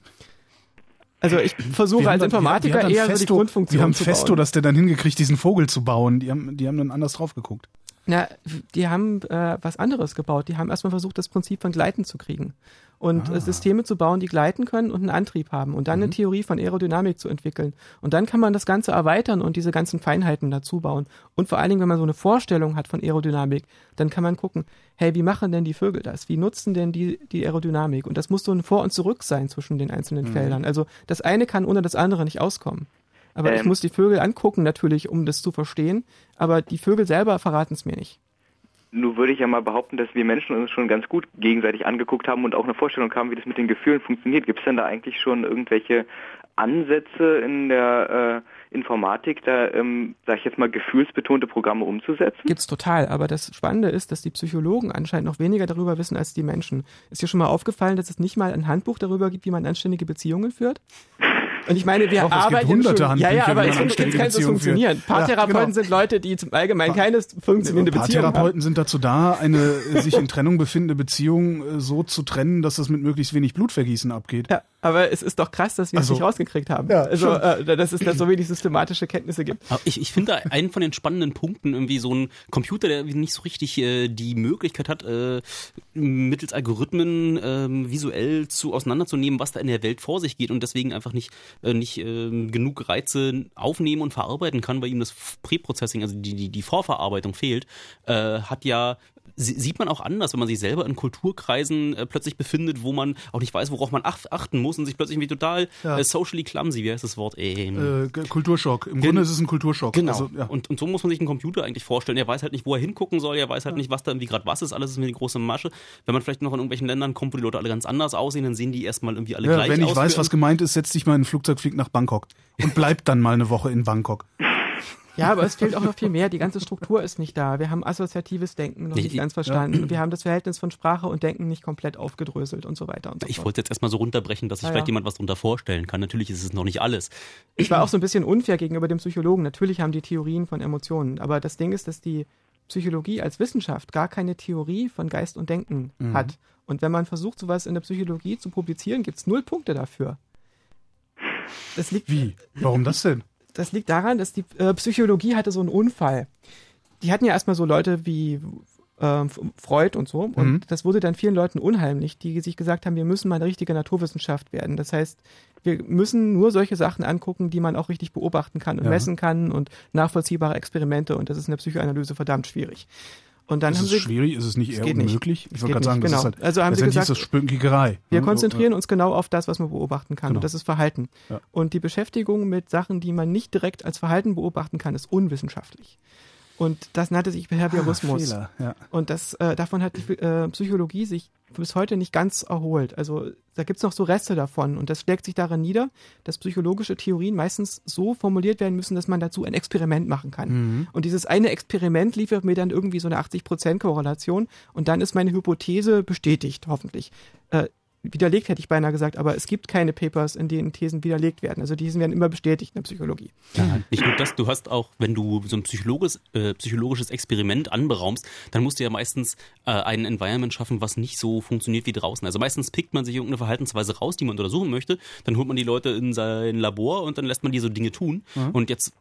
[SPEAKER 5] Also ich versuche als
[SPEAKER 3] dann-
[SPEAKER 5] Informatiker eher so die
[SPEAKER 3] Festo,
[SPEAKER 5] Grundfunktion
[SPEAKER 3] Wir haben
[SPEAKER 5] zu
[SPEAKER 3] Festo,
[SPEAKER 5] bauen.
[SPEAKER 3] dass der dann hingekriegt, diesen Vogel zu bauen. Die haben, die haben dann anders drauf geguckt.
[SPEAKER 5] Na, die haben äh, was anderes gebaut. Die haben erstmal versucht, das Prinzip von Gleiten zu kriegen. Und
[SPEAKER 3] Ah.
[SPEAKER 5] äh, Systeme zu bauen, die gleiten können und einen Antrieb haben. Und
[SPEAKER 3] Mhm.
[SPEAKER 5] dann eine Theorie von Aerodynamik zu entwickeln. Und dann kann man das Ganze erweitern und diese ganzen Feinheiten dazu bauen. Und vor allen Dingen, wenn man so eine Vorstellung hat von Aerodynamik, dann kann man gucken, hey, wie machen denn die Vögel das? Wie nutzen denn die die Aerodynamik? Und das muss so ein Vor und Zurück sein zwischen den einzelnen
[SPEAKER 3] Mhm.
[SPEAKER 5] Feldern. Also das eine kann ohne das andere nicht auskommen. Aber ich
[SPEAKER 7] Ähm.
[SPEAKER 5] muss die Vögel angucken natürlich, um das zu verstehen. Aber die Vögel selber verraten es mir nicht.
[SPEAKER 7] Nun würde ich ja mal behaupten, dass wir Menschen uns schon ganz gut gegenseitig angeguckt haben und auch eine Vorstellung haben, wie das mit den Gefühlen funktioniert. Gibt es denn da eigentlich schon irgendwelche Ansätze in der äh, Informatik, da, ähm, sag ich jetzt mal, gefühlsbetonte Programme umzusetzen?
[SPEAKER 5] Gibt's total, aber das Spannende ist, dass die Psychologen anscheinend noch weniger darüber wissen als die Menschen. Ist dir schon mal aufgefallen, dass es nicht mal ein Handbuch darüber gibt, wie man anständige Beziehungen führt? Und ich meine, wir
[SPEAKER 3] Doch,
[SPEAKER 5] arbeiten
[SPEAKER 3] hunderte
[SPEAKER 5] schon, ja, ja, aber es gibt keins, das funktionieren. Paartherapeuten
[SPEAKER 3] Ja, genau.
[SPEAKER 5] sind Leute, die zum Allgemeinen keine funktionierende Beziehung haben.
[SPEAKER 3] Paartherapeuten sind dazu da, eine äh, sich in Trennung befindende Beziehung äh, so zu trennen, dass das mit möglichst wenig Blutvergießen abgeht.
[SPEAKER 5] Ja, aber es ist doch krass, dass wir es
[SPEAKER 3] Also-
[SPEAKER 5] nicht rausgekriegt haben.
[SPEAKER 3] Ja,
[SPEAKER 5] also, äh, dass es da so wenig systematische Kenntnisse gibt.
[SPEAKER 4] Aber ich, ich finde einen von den spannenden Punkten irgendwie so ein Computer, der nicht so richtig äh, die Möglichkeit hat, äh, mittels Algorithmen ähm, visuell zu auseinanderzunehmen, was da in der Welt vor sich geht und deswegen einfach nicht, äh, nicht ähm, genug Reize aufnehmen und verarbeiten kann, weil ihm das Preprocessing, also die, die, die Vorverarbeitung fehlt, äh, hat ja sieht man auch anders, wenn man sich selber in Kulturkreisen äh, plötzlich befindet, wo man auch nicht weiß, worauf man ach, achten muss und sich plötzlich irgendwie total
[SPEAKER 3] Ja.
[SPEAKER 4] äh, socially clumsy, wie heißt das Wort? Ähm,
[SPEAKER 3] Äh, Kulturschock. Im
[SPEAKER 4] Gen-
[SPEAKER 3] Grunde ist es ein Kulturschock.
[SPEAKER 4] Genau.
[SPEAKER 3] Also, ja.
[SPEAKER 4] und, und so muss man sich einen Computer eigentlich vorstellen. Er weiß halt nicht, wo er hingucken soll, er weiß halt nicht, was da irgendwie gerade was ist. Alles ist eine große Masche. Wenn man vielleicht noch in irgendwelchen Ländern kommt, wo die Leute alle ganz anders aussehen, dann sehen die erstmal irgendwie alle
[SPEAKER 3] ja,
[SPEAKER 4] gleich
[SPEAKER 3] wenn ich
[SPEAKER 4] aus.
[SPEAKER 3] weiß, was gemeint ist, setz dich mal in ein Flugzeug, flieg nach Bangkok und bleib dann mal eine Woche in Bangkok.
[SPEAKER 5] Ja, aber es fehlt auch noch viel mehr. Die ganze Struktur ist nicht da. Wir haben assoziatives Denken noch
[SPEAKER 4] Ich-
[SPEAKER 5] nicht
[SPEAKER 4] ich-
[SPEAKER 5] ganz verstanden. Und wir haben das Verhältnis von Sprache und Denken nicht komplett aufgedröselt und so weiter und so
[SPEAKER 4] ich wollte jetzt erstmal so runterbrechen, dass sich
[SPEAKER 5] Ah,
[SPEAKER 4] vielleicht
[SPEAKER 5] ja.
[SPEAKER 4] jemand was darunter vorstellen kann. Natürlich ist es noch nicht alles.
[SPEAKER 5] Ich war auch so ein bisschen unfair gegenüber dem Psychologen. Natürlich haben die Theorien von Emotionen. Aber das Ding ist, dass die Psychologie als Wissenschaft gar keine Theorie von Geist und Denken hat. Und wenn man versucht, sowas in der Psychologie zu publizieren, gibt's null Punkte dafür. Das liegt,
[SPEAKER 3] Wie? Warum das denn?
[SPEAKER 5] Das liegt daran, dass die äh, Psychologie hatte so einen Unfall. Die hatten ja erstmal so Leute wie ähm, Freud und so. Und
[SPEAKER 3] Mhm.
[SPEAKER 5] das wurde dann vielen Leuten unheimlich, die sich gesagt haben, wir müssen mal eine richtige Naturwissenschaft werden. Das heißt, wir müssen nur solche Sachen angucken, die man auch richtig beobachten kann und
[SPEAKER 3] Ja.
[SPEAKER 5] messen kann und nachvollziehbare Experimente. Und das ist in der Psychoanalyse verdammt schwierig. Und dann
[SPEAKER 3] Ist
[SPEAKER 5] haben
[SPEAKER 3] es
[SPEAKER 5] sie
[SPEAKER 3] schwierig? Ist es nicht eher
[SPEAKER 5] nicht.
[SPEAKER 3] unmöglich?
[SPEAKER 5] Es
[SPEAKER 3] Ich wollte gerade sagen,
[SPEAKER 5] nicht,
[SPEAKER 3] das
[SPEAKER 5] genau.
[SPEAKER 3] ist halt,
[SPEAKER 5] Also haben sie gesagt,
[SPEAKER 3] das Spönkiggerei.
[SPEAKER 5] wir
[SPEAKER 3] Ne?
[SPEAKER 5] konzentrieren uns genau auf das, was wir beobachten kann.
[SPEAKER 3] Genau.
[SPEAKER 5] Und das ist Verhalten.
[SPEAKER 3] Ja.
[SPEAKER 5] Und die Beschäftigung mit Sachen, die man nicht direkt als Verhalten beobachten kann, ist unwissenschaftlich. Und das nannte sich Behaviorismus.
[SPEAKER 3] Fehler, ja.
[SPEAKER 5] Und das, äh, davon hat die äh, Psychologie sich bis heute nicht ganz erholt. Also da gibt's noch so Reste davon. Und das schlägt sich darin nieder, dass psychologische Theorien meistens so formuliert werden müssen, dass man dazu ein Experiment machen kann.
[SPEAKER 3] Mhm.
[SPEAKER 5] Und dieses eine Experiment liefert mir dann irgendwie so eine 80% Korrelation und dann ist meine Hypothese bestätigt, hoffentlich. Äh, widerlegt hätte ich beinahe gesagt, aber es gibt keine Papers, in denen Thesen widerlegt werden. Also Thesen werden immer bestätigt in der Psychologie.
[SPEAKER 4] Ja, nicht nur das, du hast auch, wenn du so ein psychologisches, äh, psychologisches Experiment anberaumst, dann musst du ja meistens äh, ein Environment schaffen, was nicht so funktioniert wie draußen. Also meistens pickt man sich irgendeine Verhaltensweise raus, die man untersuchen möchte, dann holt man die Leute in sein Labor und dann lässt man die so Dinge tun. Und jetzt,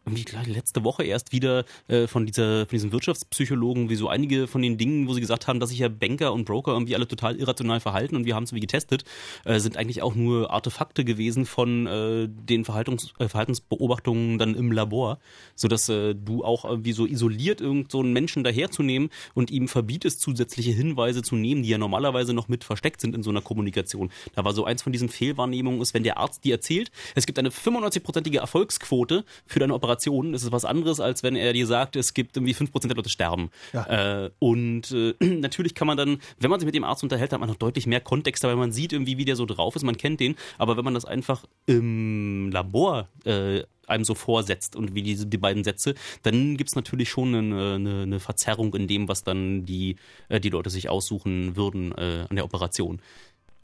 [SPEAKER 4] letzte Woche erst wieder äh, von dieser, von diesem Wirtschaftspsychologen, wie so einige von den Dingen, wo sie gesagt haben, dass sich ja Banker und Broker irgendwie alle total irrational verhalten und wir haben es wie getestet, äh, sind eigentlich auch nur Artefakte gewesen von äh, den Verhaltungs äh, Verhaltensbeobachtungen dann im Labor, sodass äh, du auch irgendwie so isoliert irgend so einen Menschen daherzunehmen und ihm verbietest, zusätzliche Hinweise zu nehmen, die ja normalerweise noch mit versteckt sind in so einer Kommunikation. Da war so eins von diesen Fehlwahrnehmungen ist, wenn der Arzt dir erzählt, es gibt eine 95-prozentige Erfolgsquote für deine Operation, das ist was anderes, als wenn er dir sagt, es gibt irgendwie 5% der Leute sterben.
[SPEAKER 3] Ja.
[SPEAKER 4] Äh, und äh, natürlich kann man dann, wenn man sich mit dem Arzt unterhält, hat man noch deutlich mehr Kontext, weil man sieht, sieht irgendwie, wie der so drauf ist, man kennt den, aber wenn man das einfach im Labor äh, einem so vorsetzt und wie diese die beiden Sätze, dann gibt's natürlich schon eine, eine, eine Verzerrung in dem, was dann die, äh, die Leute sich aussuchen würden äh, an der Operation.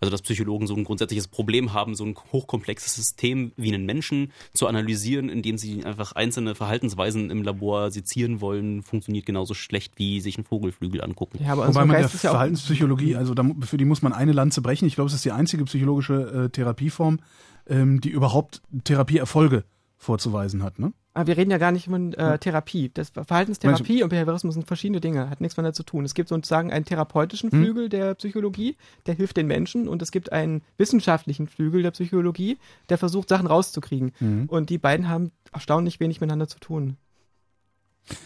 [SPEAKER 4] Also dass Psychologen so ein grundsätzliches Problem haben, so ein hochkomplexes System wie einen Menschen zu analysieren, indem sie einfach einzelne Verhaltensweisen im Labor sezieren wollen, funktioniert genauso schlecht wie sich einen Vogelflügel angucken.
[SPEAKER 5] Ja, aber
[SPEAKER 3] Wobei man der
[SPEAKER 5] ja
[SPEAKER 3] Verhaltenspsychologie, also da, für die muss man eine Lanze brechen. Ich glaube, es ist die einzige psychologische äh, Therapieform, ähm, die überhaupt Therapieerfolge vorzuweisen hat. Ne?
[SPEAKER 5] Aber wir reden ja gar nicht von äh, Therapie. Das Verhaltenstherapie und Behaviorismus sind verschiedene Dinge, hat nichts miteinander zu tun. Es gibt sozusagen einen therapeutischen
[SPEAKER 3] Hm.
[SPEAKER 5] Flügel der Psychologie, der hilft den Menschen, und es gibt einen wissenschaftlichen Flügel der Psychologie, der versucht, Sachen rauszukriegen.
[SPEAKER 3] Hm.
[SPEAKER 5] Und die beiden haben erstaunlich wenig miteinander zu tun.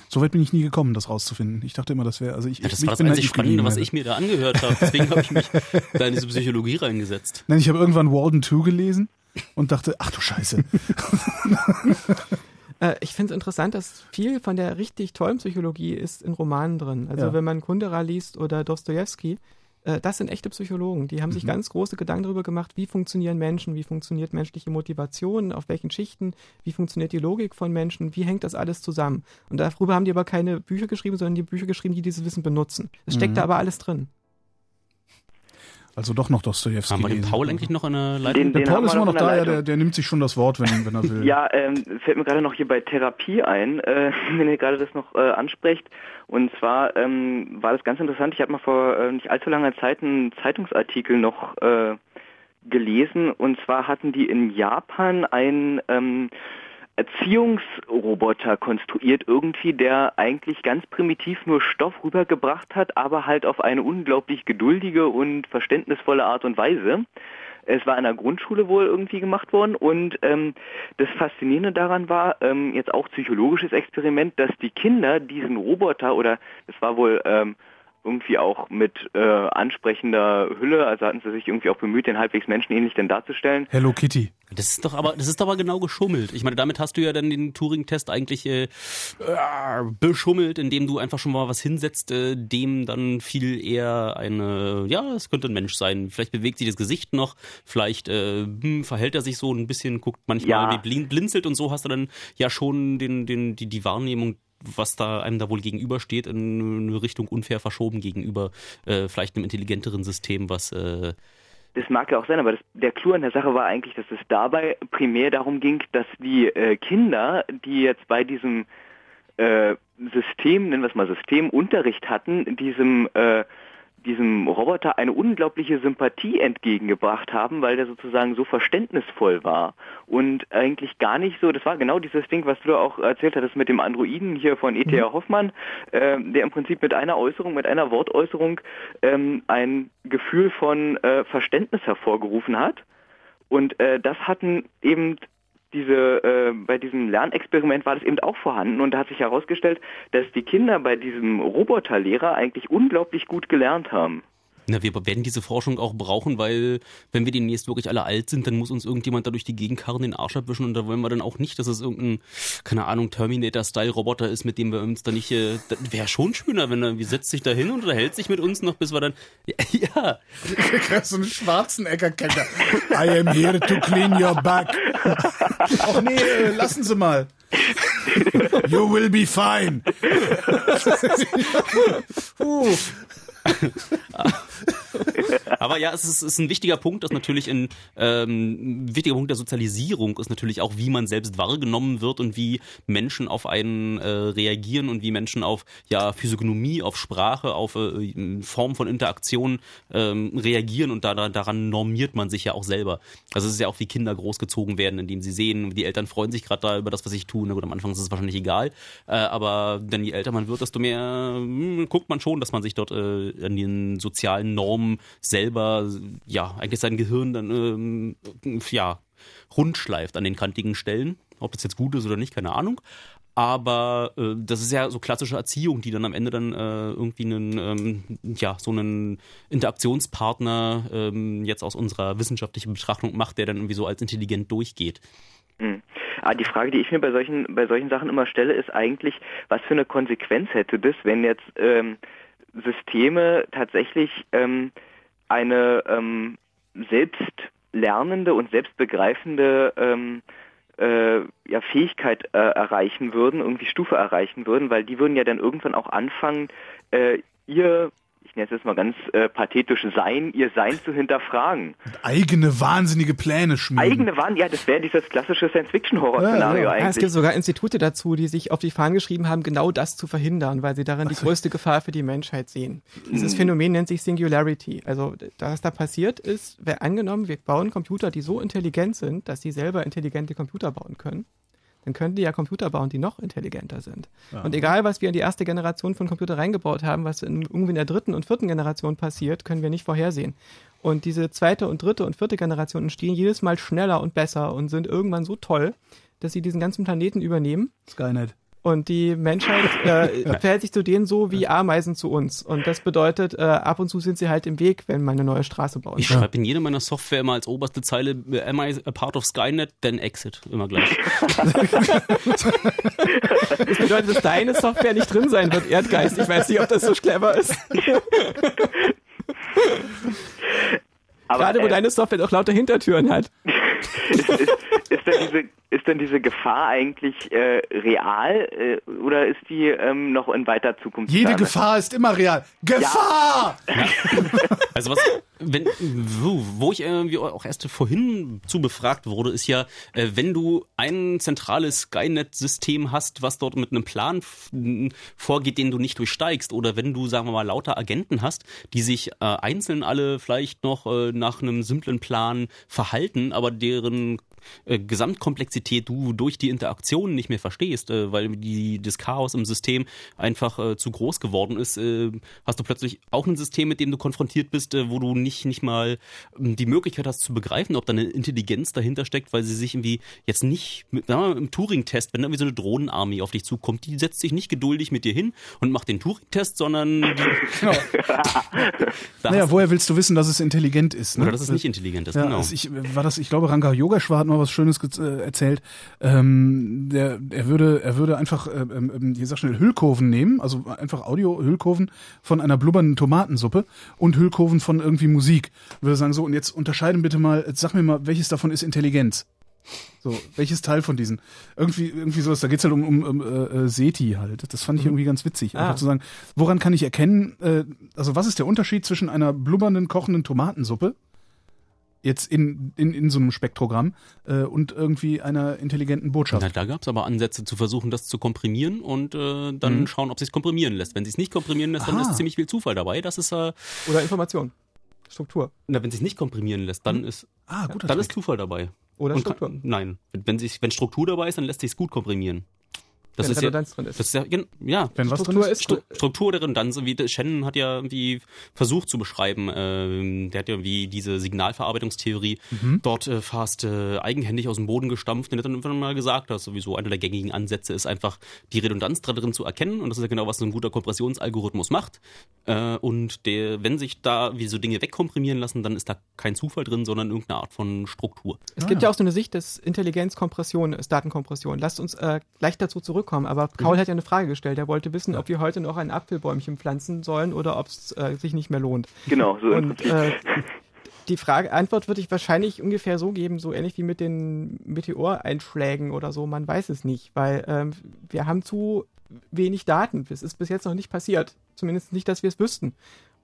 [SPEAKER 3] So weit bin ich nie gekommen, das rauszufinden. Ich dachte immer, das wäre, also ich,
[SPEAKER 4] Ja, das
[SPEAKER 3] ich
[SPEAKER 4] war das
[SPEAKER 3] bin
[SPEAKER 4] einzig Spannende, was ich mir da angehört habe. Deswegen habe ich mich da in diese Psychologie reingesetzt.
[SPEAKER 3] Nein, ich habe irgendwann Walden 2 gelesen und dachte, ach du Scheiße.
[SPEAKER 5] Äh, ich finde es interessant, dass viel von der richtig tollen Psychologie ist in Romanen drin. Also
[SPEAKER 3] Ja.
[SPEAKER 5] wenn man Kundera liest oder Dostoevsky, äh, das sind echte Psychologen. Die haben
[SPEAKER 3] Mhm.
[SPEAKER 5] sich ganz große Gedanken darüber gemacht, wie funktionieren Menschen, wie funktioniert menschliche Motivation, auf welchen Schichten, wie funktioniert die Logik von Menschen, wie hängt das alles zusammen. Und darüber haben die aber keine Bücher geschrieben, sondern die Bücher geschrieben, die dieses Wissen benutzen. Es steckt
[SPEAKER 3] Mhm.
[SPEAKER 5] da aber alles drin.
[SPEAKER 3] Also doch noch Dostoevsky
[SPEAKER 4] Haben wir den. Paul eigentlich noch in der Leitung?
[SPEAKER 7] Den-
[SPEAKER 3] Der
[SPEAKER 7] den
[SPEAKER 3] Paul
[SPEAKER 7] haben
[SPEAKER 3] ist immer noch
[SPEAKER 7] der
[SPEAKER 3] da, ja,
[SPEAKER 7] Leitung.
[SPEAKER 3] der, der nimmt sich schon das Wort, wenn, wenn er will.
[SPEAKER 7] Ja, ähm, fällt mir gerade noch hier bei Therapie ein, äh, wenn ihr gerade das noch äh, ansprecht. Und zwar ähm, war das ganz interessant. Ich habe mal vor äh, nicht allzu langer Zeit einen Zeitungsartikel noch äh, gelesen. Und zwar hatten die in Japan einen ähm, Erziehungsroboter konstruiert irgendwie, der eigentlich ganz primitiv nur Stoff rübergebracht hat, aber halt auf eine unglaublich geduldige und verständnisvolle Art und Weise. Es war in einer Grundschule wohl irgendwie gemacht worden und ähm, das Faszinierende daran war, ähm, jetzt auch psychologisches Experiment, dass die Kinder diesen Roboter oder es war wohl ähm, irgendwie auch mit äh, ansprechender Hülle, also hatten sie sich irgendwie auch bemüht, den halbwegs menschenähnlich denn darzustellen.
[SPEAKER 3] Hello Kitty.
[SPEAKER 4] Das ist doch aber, das ist aber genau geschummelt. Ich meine, damit hast du ja dann den Turing-Test eigentlich äh, äh, beschummelt, indem du einfach schon mal was hinsetzt, äh, dem dann viel eher eine, ja, es könnte ein Mensch sein. Vielleicht bewegt sich das Gesicht noch, vielleicht äh, hm, verhält er sich so ein bisschen, guckt manchmal
[SPEAKER 7] Ja.
[SPEAKER 4] blinzelt und so hast du dann ja schon den, den, die, die Wahrnehmung was da einem da wohl gegenübersteht, in eine Richtung unfair verschoben gegenüber äh, vielleicht einem intelligenteren System, was äh,
[SPEAKER 7] Das mag ja auch sein, aber das, der Clou an der Sache war eigentlich, dass es dabei primär darum ging, dass die äh, Kinder, die jetzt bei diesem äh, System, nennen wir es mal Systemunterricht hatten, diesem äh, diesem Roboter eine unglaubliche Sympathie entgegengebracht haben, weil der sozusagen so verständnisvoll war und eigentlich gar nicht so, das war genau dieses Ding, was du auch erzählt hattest mit dem Androiden hier von E.T.A. Hoffmann, äh, der im Prinzip mit einer Äußerung, mit einer Wortäußerung ähm, ein Gefühl von äh, Verständnis hervorgerufen hat und äh, das hatten eben diese, äh, bei diesem Lernexperiment war das eben auch vorhanden und da hat sich herausgestellt, dass die Kinder bei diesem Roboterlehrer eigentlich unglaublich gut gelernt haben.
[SPEAKER 4] Na, wir werden diese Forschung auch brauchen, weil wenn wir demnächst wirklich alle alt sind, dann muss uns irgendjemand da durch die Gegend karren, den Arsch abwischen und da wollen wir dann auch nicht, dass es irgendein, keine Ahnung, Terminator-Style-Roboter ist, mit dem wir uns da nicht, äh, wäre schon schöner, wenn er, wie setzt sich da hin und unterhält sich mit uns noch, bis wir dann, ja, ja
[SPEAKER 3] so einen schwarzen Eckerkenner. I am here to clean your back. Ach nee, äh, lassen Sie mal. You will be fine. uh,
[SPEAKER 4] Aber ja, es ist, ist ein wichtiger Punkt, dass natürlich ein ähm, ein wichtiger Punkt der Sozialisierung ist natürlich auch, wie man selbst wahrgenommen wird und wie Menschen auf einen äh, reagieren und wie Menschen auf ja Physiognomie, auf Sprache, auf äh, Form von Interaktion ähm, reagieren und da, daran normiert man sich ja auch selber. Also es ist ja auch wie Kinder großgezogen werden, indem sie sehen, die Eltern freuen sich gerade da über das, was ich tue. Na gut, am Anfang ist es wahrscheinlich egal, äh, aber dann je älter man wird, desto mehr hm, guckt man schon, dass man sich dort äh, an den sozialen Normen selber, ja, eigentlich sein Gehirn dann, ähm, ja, rundschleift an den kantigen Stellen. Ob das jetzt gut ist oder nicht, keine Ahnung. Aber äh, das ist ja so klassische Erziehung, die dann am Ende dann äh, irgendwie einen, ähm, ja, so einen Interaktionspartner ähm, jetzt aus unserer wissenschaftlichen Betrachtung macht, der dann irgendwie so als intelligent durchgeht.
[SPEAKER 7] Hm. Ah, die Frage, die ich mir bei solchen, bei solchen Sachen immer stelle, ist eigentlich, was für eine Konsequenz hätte das, wenn jetzt ähm, Systeme tatsächlich ähm, eine ähm, selbstlernende und selbstbegreifende ähm, äh, ja, Fähigkeit äh, erreichen würden, irgendwie Stufe erreichen würden, weil die würden ja dann irgendwann auch anfangen, äh, ihr es jetzt mal ganz äh, pathetisch Sein, ihr Sein zu hinterfragen.
[SPEAKER 3] Eigene wahnsinnige Pläne schmieden.
[SPEAKER 7] Eigene Waren, ja, das wäre dieses klassische Science-Fiction-Horror-Szenario
[SPEAKER 3] Ja, ja.
[SPEAKER 5] Ja,
[SPEAKER 7] eigentlich.
[SPEAKER 5] es gibt sogar Institute dazu, die sich auf die Fahnen geschrieben haben, genau das zu verhindern, weil sie darin die größte Gefahr für die Menschheit sehen. Dieses
[SPEAKER 7] Mhm.
[SPEAKER 5] Phänomen nennt sich Singularity. Also, was da passiert ist, wer angenommen, wir bauen Computer, die so intelligent sind, dass sie selber intelligente Computer bauen können, dann können die ja Computer bauen, die noch intelligenter sind. Und egal, was wir in die erste Generation von Computer reingebaut haben, was in, irgendwie in der dritten und vierten Generation passiert, können wir nicht vorhersehen. Und diese zweite und dritte und vierte Generation entstehen jedes Mal schneller und besser und sind irgendwann so toll, dass sie diesen ganzen Planeten übernehmen.
[SPEAKER 3] Skynet.
[SPEAKER 5] Und die Menschheit äh, verhält sich zu denen so wie Ameisen zu uns. Und das bedeutet, äh, ab und zu sind sie halt im Weg, wenn man eine neue Straße baut.
[SPEAKER 4] Ich schreibe in jeder meiner Software immer als oberste Zeile, äh, am I a part of Skynet, then exit. Immer gleich.
[SPEAKER 5] Das bedeutet, dass deine Software nicht drin sein wird, Erdgeist. Ich weiß nicht, ob das so clever ist.
[SPEAKER 7] Aber,
[SPEAKER 5] Gerade wo
[SPEAKER 7] äh,
[SPEAKER 5] deine Software auch lauter Hintertüren hat.
[SPEAKER 7] ist, ist, ist, denn diese, ist denn diese Gefahr eigentlich äh, real äh, oder ist die ähm, noch in weiter Zukunft?
[SPEAKER 3] Jede? Gefahr ist immer real. Gefahr!
[SPEAKER 4] Also was, wenn, wo, ich irgendwie auch erst vorhin zu befragt wurde, ist ja, äh, wenn du ein zentrales Skynet-System hast, was dort mit einem Plan vorgeht, den du nicht durchsteigst, oder wenn du, sagen wir mal, lauter Agenten hast, die sich äh, einzeln alle vielleicht noch äh, nach einem simplen Plan verhalten, aber deren äh, Gesamtkomplexität du durch die Interaktion nicht mehr verstehst, äh, weil die, das Chaos im System einfach äh, zu groß geworden ist, äh, hast du plötzlich auch ein System, mit dem du konfrontiert bist, äh, wo du nicht, nicht mal ähm, die Möglichkeit hast zu begreifen, ob da eine Intelligenz dahinter steckt, weil sie sich irgendwie jetzt nicht, mit, sagen wir mal, im Turing-Test, wenn da irgendwie so eine Drohnenarmee auf dich zukommt, die setzt sich nicht geduldig mit dir hin und macht den Turing-Test, sondern die, da
[SPEAKER 3] Naja, woher willst du wissen, dass es intelligent ist? Ne?
[SPEAKER 4] oder dass es nicht intelligent ist,
[SPEAKER 3] Ja,
[SPEAKER 4] genau.
[SPEAKER 3] also ich, war das, ich glaube, Ranga Yogeshwar hat mal was Schönes äh, erzählt. Ähm, der, er würde, er würde einfach, äh, ähm, ähm, hier sag schnell, Hüllkurven nehmen, also einfach Audio-Hüllkurven von einer blubbernden Tomatensuppe und Hüllkurven von irgendwie Musik. Würde sagen so, und jetzt unterscheiden bitte mal, sag mir mal, welches davon ist Intelligenz? So, welches Teil von diesen? Irgendwie, irgendwie sowas, da geht's halt um, um, um äh, äh, SETI halt. Das fand ich irgendwie ganz witzig. Einfach
[SPEAKER 5] Ah.
[SPEAKER 3] zu sagen, woran kann ich erkennen, äh, also was ist der Unterschied zwischen einer blubbernden, kochenden Tomatensuppe, jetzt in, in, in so einem Spektrogramm, äh, und irgendwie einer intelligenten Botschaft?
[SPEAKER 4] Na, da gab es aber Ansätze zu versuchen, das zu komprimieren und äh, dann schauen, ob sich komprimieren lässt. Wenn sich nicht komprimieren lässt, dann
[SPEAKER 3] Aha.
[SPEAKER 4] ist ziemlich viel Zufall dabei. Das ist, äh,
[SPEAKER 5] Oder Information. Struktur.
[SPEAKER 4] na, wenn sich nicht komprimieren lässt, dann ist,
[SPEAKER 3] ah, guter
[SPEAKER 4] dann ist
[SPEAKER 3] Trick.
[SPEAKER 4] Zufall dabei.
[SPEAKER 5] Oder Struktur.
[SPEAKER 4] Kann, nein, wenn sich, wenn Struktur dabei ist, dann lässt sich gut komprimieren. Das
[SPEAKER 5] Wenn
[SPEAKER 4] ist ja,
[SPEAKER 5] Redundanz drin ist.
[SPEAKER 4] das ist ja, ja.
[SPEAKER 3] Wenn was drin
[SPEAKER 5] Struktur
[SPEAKER 3] ist?
[SPEAKER 5] ist,
[SPEAKER 4] Stru Struktur der Redundanz, wie Shannon hat ja irgendwie versucht zu beschreiben, ähm, der hat ja wie diese Signalverarbeitungstheorie
[SPEAKER 3] Mhm.
[SPEAKER 4] dort äh, fast äh, eigenhändig aus dem Boden gestampft und hat dann irgendwann mal gesagt, dass sowieso einer der gängigen Ansätze ist einfach die Redundanz da drin zu erkennen und das ist ja genau, was so ein guter Kompressionsalgorithmus macht äh, und der, wenn sich da wie so Dinge wegkomprimieren lassen, dann ist da kein Zufall drin, sondern irgendeine Art von Struktur.
[SPEAKER 5] Es gibt ja auch so eine Sicht, dass Intelligenz Kompression ist, Datenkompression. Lasst uns äh, gleich dazu zurückkommen. Aber Paul hat ja eine Frage gestellt. Er wollte wissen, ob wir heute noch ein Apfelbäumchen pflanzen sollen oder ob es äh, sich nicht mehr lohnt.
[SPEAKER 7] Genau, so
[SPEAKER 5] Und äh, die Frage, Antwort würde ich wahrscheinlich ungefähr so geben, so ähnlich wie mit den Meteoreinschlägen oder so. Man weiß es nicht, weil ähm, wir haben zu wenig Daten. Es ist bis jetzt noch nicht passiert. Zumindest nicht, dass wir es wüssten.